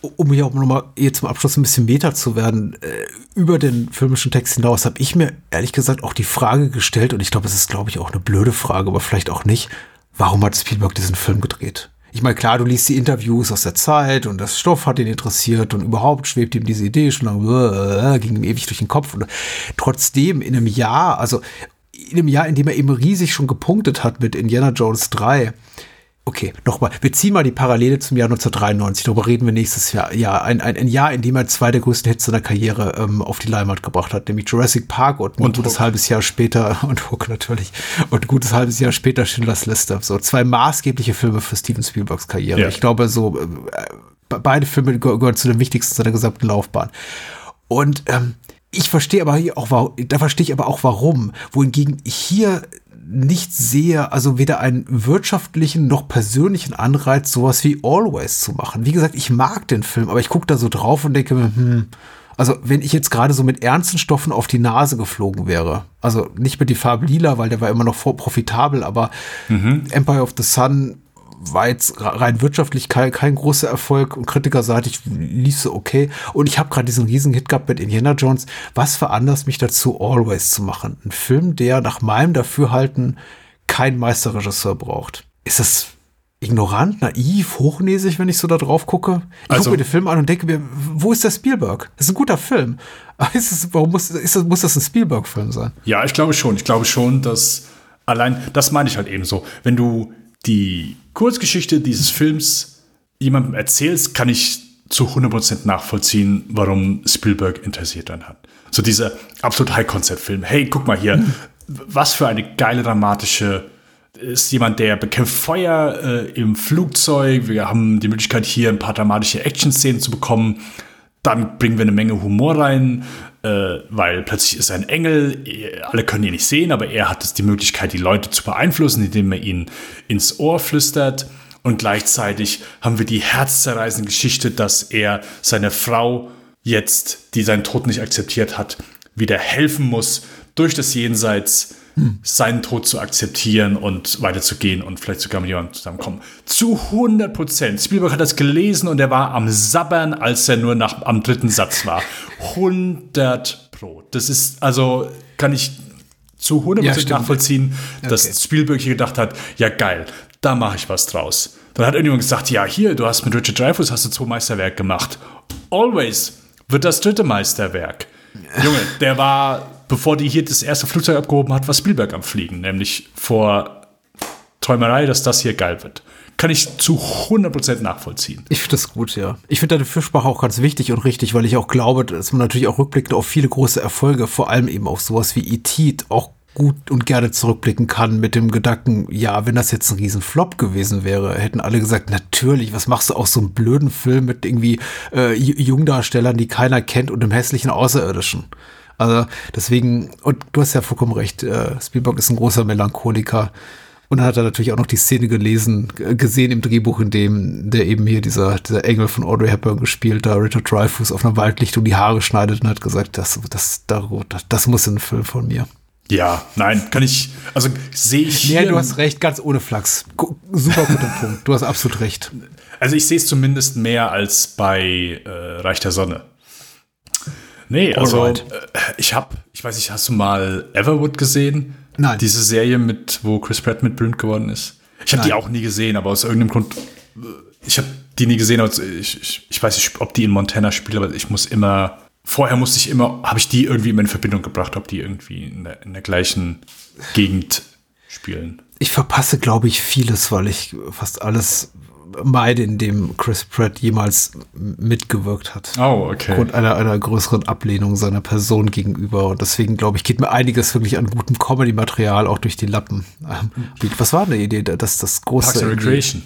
Um hier auch nochmal hier zum Abschluss ein bisschen Meta zu werden, äh, über den filmischen Text hinaus habe ich mir ehrlich gesagt auch die Frage gestellt, und ich glaube, es ist, glaube ich, auch eine blöde Frage, aber vielleicht auch nicht, warum hat Spielberg diesen Film gedreht? Ich meine, klar, du liest die Interviews aus der Zeit und das Stoff hat ihn interessiert und überhaupt schwebt ihm diese Idee schon lange, äh, ging ihm ewig durch den Kopf. Und trotzdem in einem Jahr, also in einem Jahr, in dem er eben riesig schon gepunktet hat mit Indiana Jones 3, Okay, nochmal. Wir ziehen mal die Parallele zum Jahr 1993. Darüber reden wir nächstes Jahr. Ja, ein, ein, ein Jahr, in dem er zwei der größten Hits seiner Karriere ähm, auf die Leinwand gebracht hat, nämlich Jurassic Park und ein Und gutes Hook. halbes Jahr später, und Hook natürlich, und ein gutes halbes Jahr später Schindlers Liste. So zwei maßgebliche Filme für Steven Spielbergs Karriere. Ja. Ich glaube, so äh, be- beide Filme geh- gehören zu den wichtigsten seiner gesamten Laufbahn. Und ähm, ich verstehe aber hier auch, da verstehe ich aber auch warum. Wohingegen ich hier nicht sehe, also weder einen wirtschaftlichen noch persönlichen Anreiz, sowas wie Always zu machen. Wie gesagt, ich mag den Film, aber ich gucke da so drauf und denke mir, hm, also wenn ich jetzt gerade so mit ernsten Stoffen auf die Nase geflogen wäre, also nicht mit die Farbe lila, weil der war immer noch profitabel, aber Empire of the Sun war jetzt rein wirtschaftlich kein, kein großer Erfolg und kritikerseitig lief so okay. Und ich habe gerade diesen riesen Hit gehabt mit Indiana Jones. Was veranlasst mich dazu, Always zu machen? Ein Film, der nach meinem Dafürhalten kein Meisterregisseur braucht. Ist das ignorant, naiv, hochnäsig, wenn ich so da drauf gucke? Ich Also- gucke mir den Film an und denke mir, wo ist der Spielberg? Das ist ein guter Film. Aber ist es, warum muss, ist das, muss das ein Spielberg-Film sein? Ja, ich glaube schon. Ich glaube schon, dass allein, das meine ich halt eben so. Wenn du die Kurzgeschichte dieses Films jemandem erzählst, kann ich zu 100% nachvollziehen, warum Spielberg interessiert dann hat. So dieser absolut High-Concept-Film. Hey, guck mal hier, was für eine geile dramatische ist jemand, der bekämpft Feuer äh, im Flugzeug. Wir haben die Möglichkeit, hier ein paar dramatische Action-Szenen zu bekommen. Dann bringen wir eine Menge Humor rein, äh, weil plötzlich ist er ein Engel. Alle können ihn nicht sehen, aber er hat es die Möglichkeit, die Leute zu beeinflussen, indem er ihnen ins Ohr flüstert. Und gleichzeitig haben wir die herzzerreißende Geschichte, dass er seiner Frau jetzt, die seinen Tod nicht akzeptiert hat, wieder helfen muss, durch das Jenseits hm. seinen Tod zu akzeptieren und weiterzugehen und vielleicht sogar mit jemandem zusammenkommen. Zu 100 Prozent. Spielberg hat das gelesen und er war am Sabbern, als er nur nach, am dritten Satz war. 100 Pro. Das ist, also kann ich zu 100 Prozent ja, nachvollziehen, dass okay. Spielberg hier gedacht hat, ja geil, da mache ich was draus. Dann hat irgendjemand gesagt, ja, hier, du hast mit Richard Dreyfuss hast du zwei Meisterwerke gemacht. Always wird das dritte Meisterwerk. Junge, der war, bevor die hier das erste Flugzeug abgehoben hat, war Spielberg am Fliegen, nämlich vor Träumerei, dass das hier geil wird. Kann ich zu 100% nachvollziehen. Ich finde das gut, ja. Ich finde deine Fürsprache auch ganz wichtig und richtig, weil ich auch glaube, dass man natürlich auch rückblickend auf viele große Erfolge, vor allem eben auf sowas wie E.T., auch gut und gerne zurückblicken kann mit dem Gedanken, ja, wenn das jetzt ein Riesenflop gewesen wäre, hätten alle gesagt, natürlich, was machst du aus so einem blöden Film mit irgendwie äh, Jungdarstellern, die keiner kennt und einem hässlichen Außerirdischen. Also deswegen, und du hast ja vollkommen recht, äh, Spielberg ist ein großer Melancholiker. Und dann hat er natürlich auch noch die Szene gelesen, gesehen im Drehbuch, in dem der eben hier dieser, dieser Engel von Audrey Hepburn gespielt, da Richard Dreyfuss auf einer Waldlichtung die Haare schneidet und hat gesagt, das, das, das, das muss ein Film von mir. Ja, nein, kann ich, also sehe ich. Ja, du hast recht, ganz ohne Flachs. Super guter Punkt. Du hast absolut recht. Also ich sehe es zumindest mehr als bei äh, Reich der Sonne. Nee, also äh, ich habe, ich weiß nicht, hast du mal Everwood gesehen? Nein. Diese Serie mit, wo Chris Pratt mit berühmt geworden ist. Ich habe die auch nie gesehen, aber aus irgendeinem Grund, äh, ich habe die nie gesehen. Also ich, ich, ich weiß nicht, ob die in Montana spielt, aber ich muss immer vorher musste ich immer, habe ich die irgendwie immer in Verbindung gebracht, ob die irgendwie in der, in der gleichen Gegend spielen. Ich verpasse, glaube ich, vieles, weil ich fast alles meide, in dem Chris Pratt jemals mitgewirkt hat. Oh, okay. Aufgrund einer, einer größeren Ablehnung seiner Person gegenüber. Und deswegen, glaube ich, geht mir einiges wirklich an gutem Comedy-Material auch durch die Lappen. Ähm, was war eine Idee, dass das große. Parks and Recreation.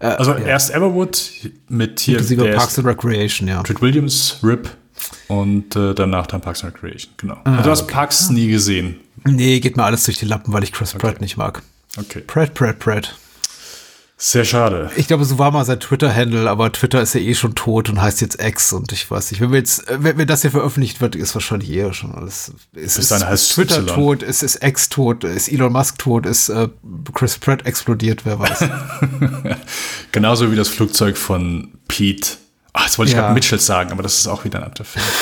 Äh, also ja. erst Everwood mit hier. Parks and Recreation, ja. Treat Williams, Rip, und äh, danach dann Parks and Recreation, genau. Ah, also du hast okay. Parks nie gesehen. Nee, geht mir alles durch die Lappen, weil ich Chris okay. Pratt nicht mag. Okay. Pratt, Pratt, Pratt. Sehr schade. Ich glaube, so war mal sein Twitter-Handle, aber Twitter ist ja eh schon tot und heißt jetzt X und ich weiß nicht. Wenn wir jetzt, äh, wenn, wenn das hier veröffentlicht wird, ist wahrscheinlich eher schon alles. Es ist, ist, ist Twitter y. tot, es ist X tot, ist Elon Musk tot, ist äh, Chris Pratt explodiert, wer weiß. Genauso wie das Flugzeug von Pete Ach, jetzt wollte ich ja. gerade Mitchell sagen, aber das ist auch wieder ein anderer Film.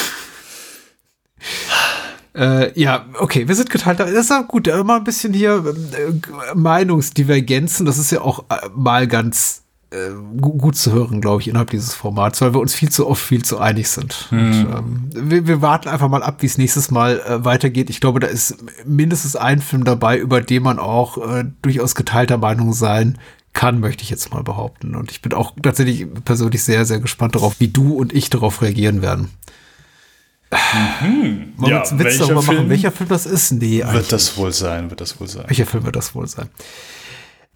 Äh, ja, okay, wir sind geteilt. Das ist auch gut, immer ein bisschen hier äh, Meinungsdivergenzen. Das ist ja auch äh, mal ganz äh, gut zu hören, glaube ich, innerhalb dieses Formats, weil wir uns viel zu oft viel zu einig sind. Mhm. Und, ähm, wir, wir, warten einfach mal ab, wie es nächstes Mal äh, weitergeht. Ich glaube, da ist mindestens ein Film dabei, über den man auch äh, durchaus geteilter Meinung sein kann, möchte ich jetzt mal behaupten. Und ich bin auch tatsächlich persönlich sehr, sehr gespannt darauf, wie du und ich darauf reagieren werden. Mhm. Wollen ja, wir Witz darüber machen, welcher Film das ist? Nee, wird das wohl sein, wird das wohl sein. Welcher Film wird das wohl sein?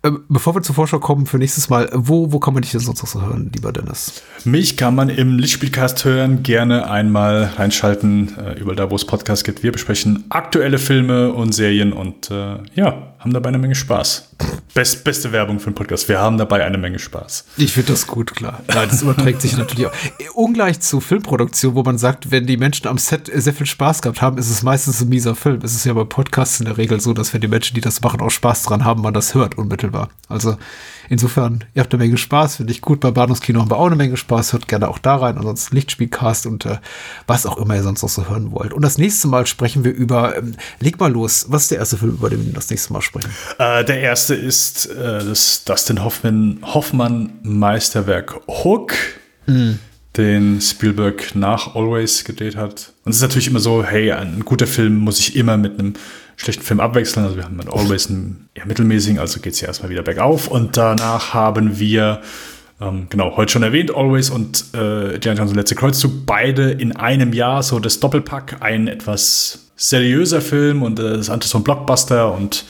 Ähm, bevor wir zur Vorschau kommen für nächstes Mal, wo, wo kann man dich denn sonst noch so hören, lieber Dennis? Mich kann man im Lichtspielcast hören, gerne einmal reinschalten, äh, überall da, wo es Podcasts gibt. Wir besprechen aktuelle Filme und Serien und äh, ja, haben dabei eine Menge Spaß. Best, beste Werbung für einen Podcast. Wir haben dabei eine Menge Spaß. Ich finde das gut, klar. Ja, das überträgt sich natürlich auch. Ungleich zu Filmproduktion, wo man sagt, wenn die Menschen am Set sehr viel Spaß gehabt haben, ist es meistens ein mieser Film. Es ist ja bei Podcasts in der Regel so, dass wenn die Menschen, die das machen, auch Spaß dran haben, man das hört unmittelbar. Also insofern, ihr habt eine Menge Spaß, finde ich gut. Bei Bahnhofskino haben wir auch eine Menge Spaß. Hört gerne auch da rein. Ansonsten Lichtspielcast und äh, was auch immer ihr sonst noch so hören wollt. Und das nächste Mal sprechen wir über, ähm, leg mal los, was ist der erste Film, über den wir das nächste Mal sprechen? Äh, der erste ist äh, das Dustin Hoffman, Hoffmann Meisterwerk Hook. Mhm den Spielberg nach Always gedreht hat. Und es ist natürlich immer so, hey, ein guter Film muss ich immer mit einem schlechten Film abwechseln. Also wir haben dann Always einen eher mittelmäßigen, also geht es ja erstmal wieder bergauf. Und danach haben wir Ähm, genau, heute schon erwähnt, Always und äh, Indiana Jones letzte Kreuzzug, beide in einem Jahr, so das Doppelpack, ein etwas seriöser Film und äh, das andere so ein Blockbuster und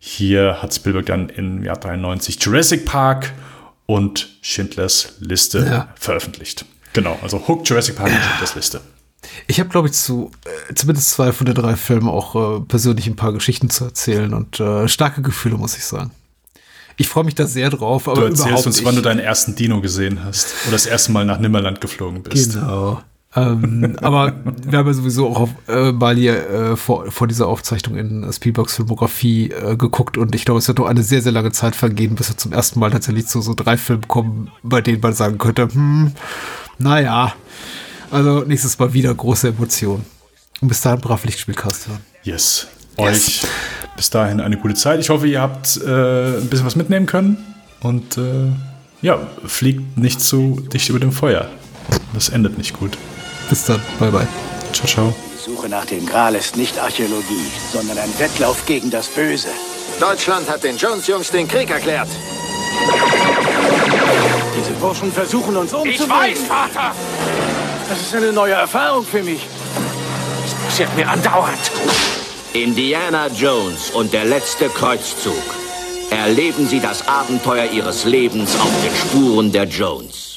hier hat Spielberg dann im Jahr 93 Jurassic Park und Schindlers Liste ja. veröffentlicht. Genau, also Hook, Jurassic Park und Schindlers Liste. Ich habe, glaube ich, zu äh, zumindest zwei von den drei Filmen auch äh, persönlich ein paar Geschichten zu erzählen und äh, starke Gefühle, muss ich sagen. Ich freue mich da sehr drauf. Aber du erzählst uns, wann du deinen ersten Dino gesehen hast oder das erste Mal nach Nimmerland geflogen bist. Genau. ähm, aber wir haben ja sowieso auch auf, äh, mal hier äh, vor, vor dieser Aufzeichnung in Spielbergs Filmografie äh, geguckt und ich glaube, es wird noch eine sehr, sehr lange Zeit vergehen, bis wir zum ersten Mal tatsächlich zu so drei Filmen kommen, bei denen man sagen könnte, hm, naja, also nächstes Mal wieder große Emotionen. Und bis dahin brav Lichtspielcast hören. Yes. Euch bis dahin eine gute Zeit. Ich hoffe, ihr habt äh, ein bisschen was mitnehmen können. Und äh, ja, fliegt nicht zu dicht über dem Feuer. Das endet nicht gut. Bis dann. Bye, bye. Ciao, ciao. Die Suche nach dem Gral ist nicht Archäologie, sondern ein Wettlauf gegen das Böse. Deutschland hat den Jones-Jungs den Krieg erklärt. Diese Burschen versuchen uns umzubringen. Ich weiß, Vater! Das ist eine neue Erfahrung für mich. Das passiert mir andauernd. Indiana Jones und der letzte Kreuzzug. Erleben Sie das Abenteuer Ihres Lebens auf den Spuren der Jones.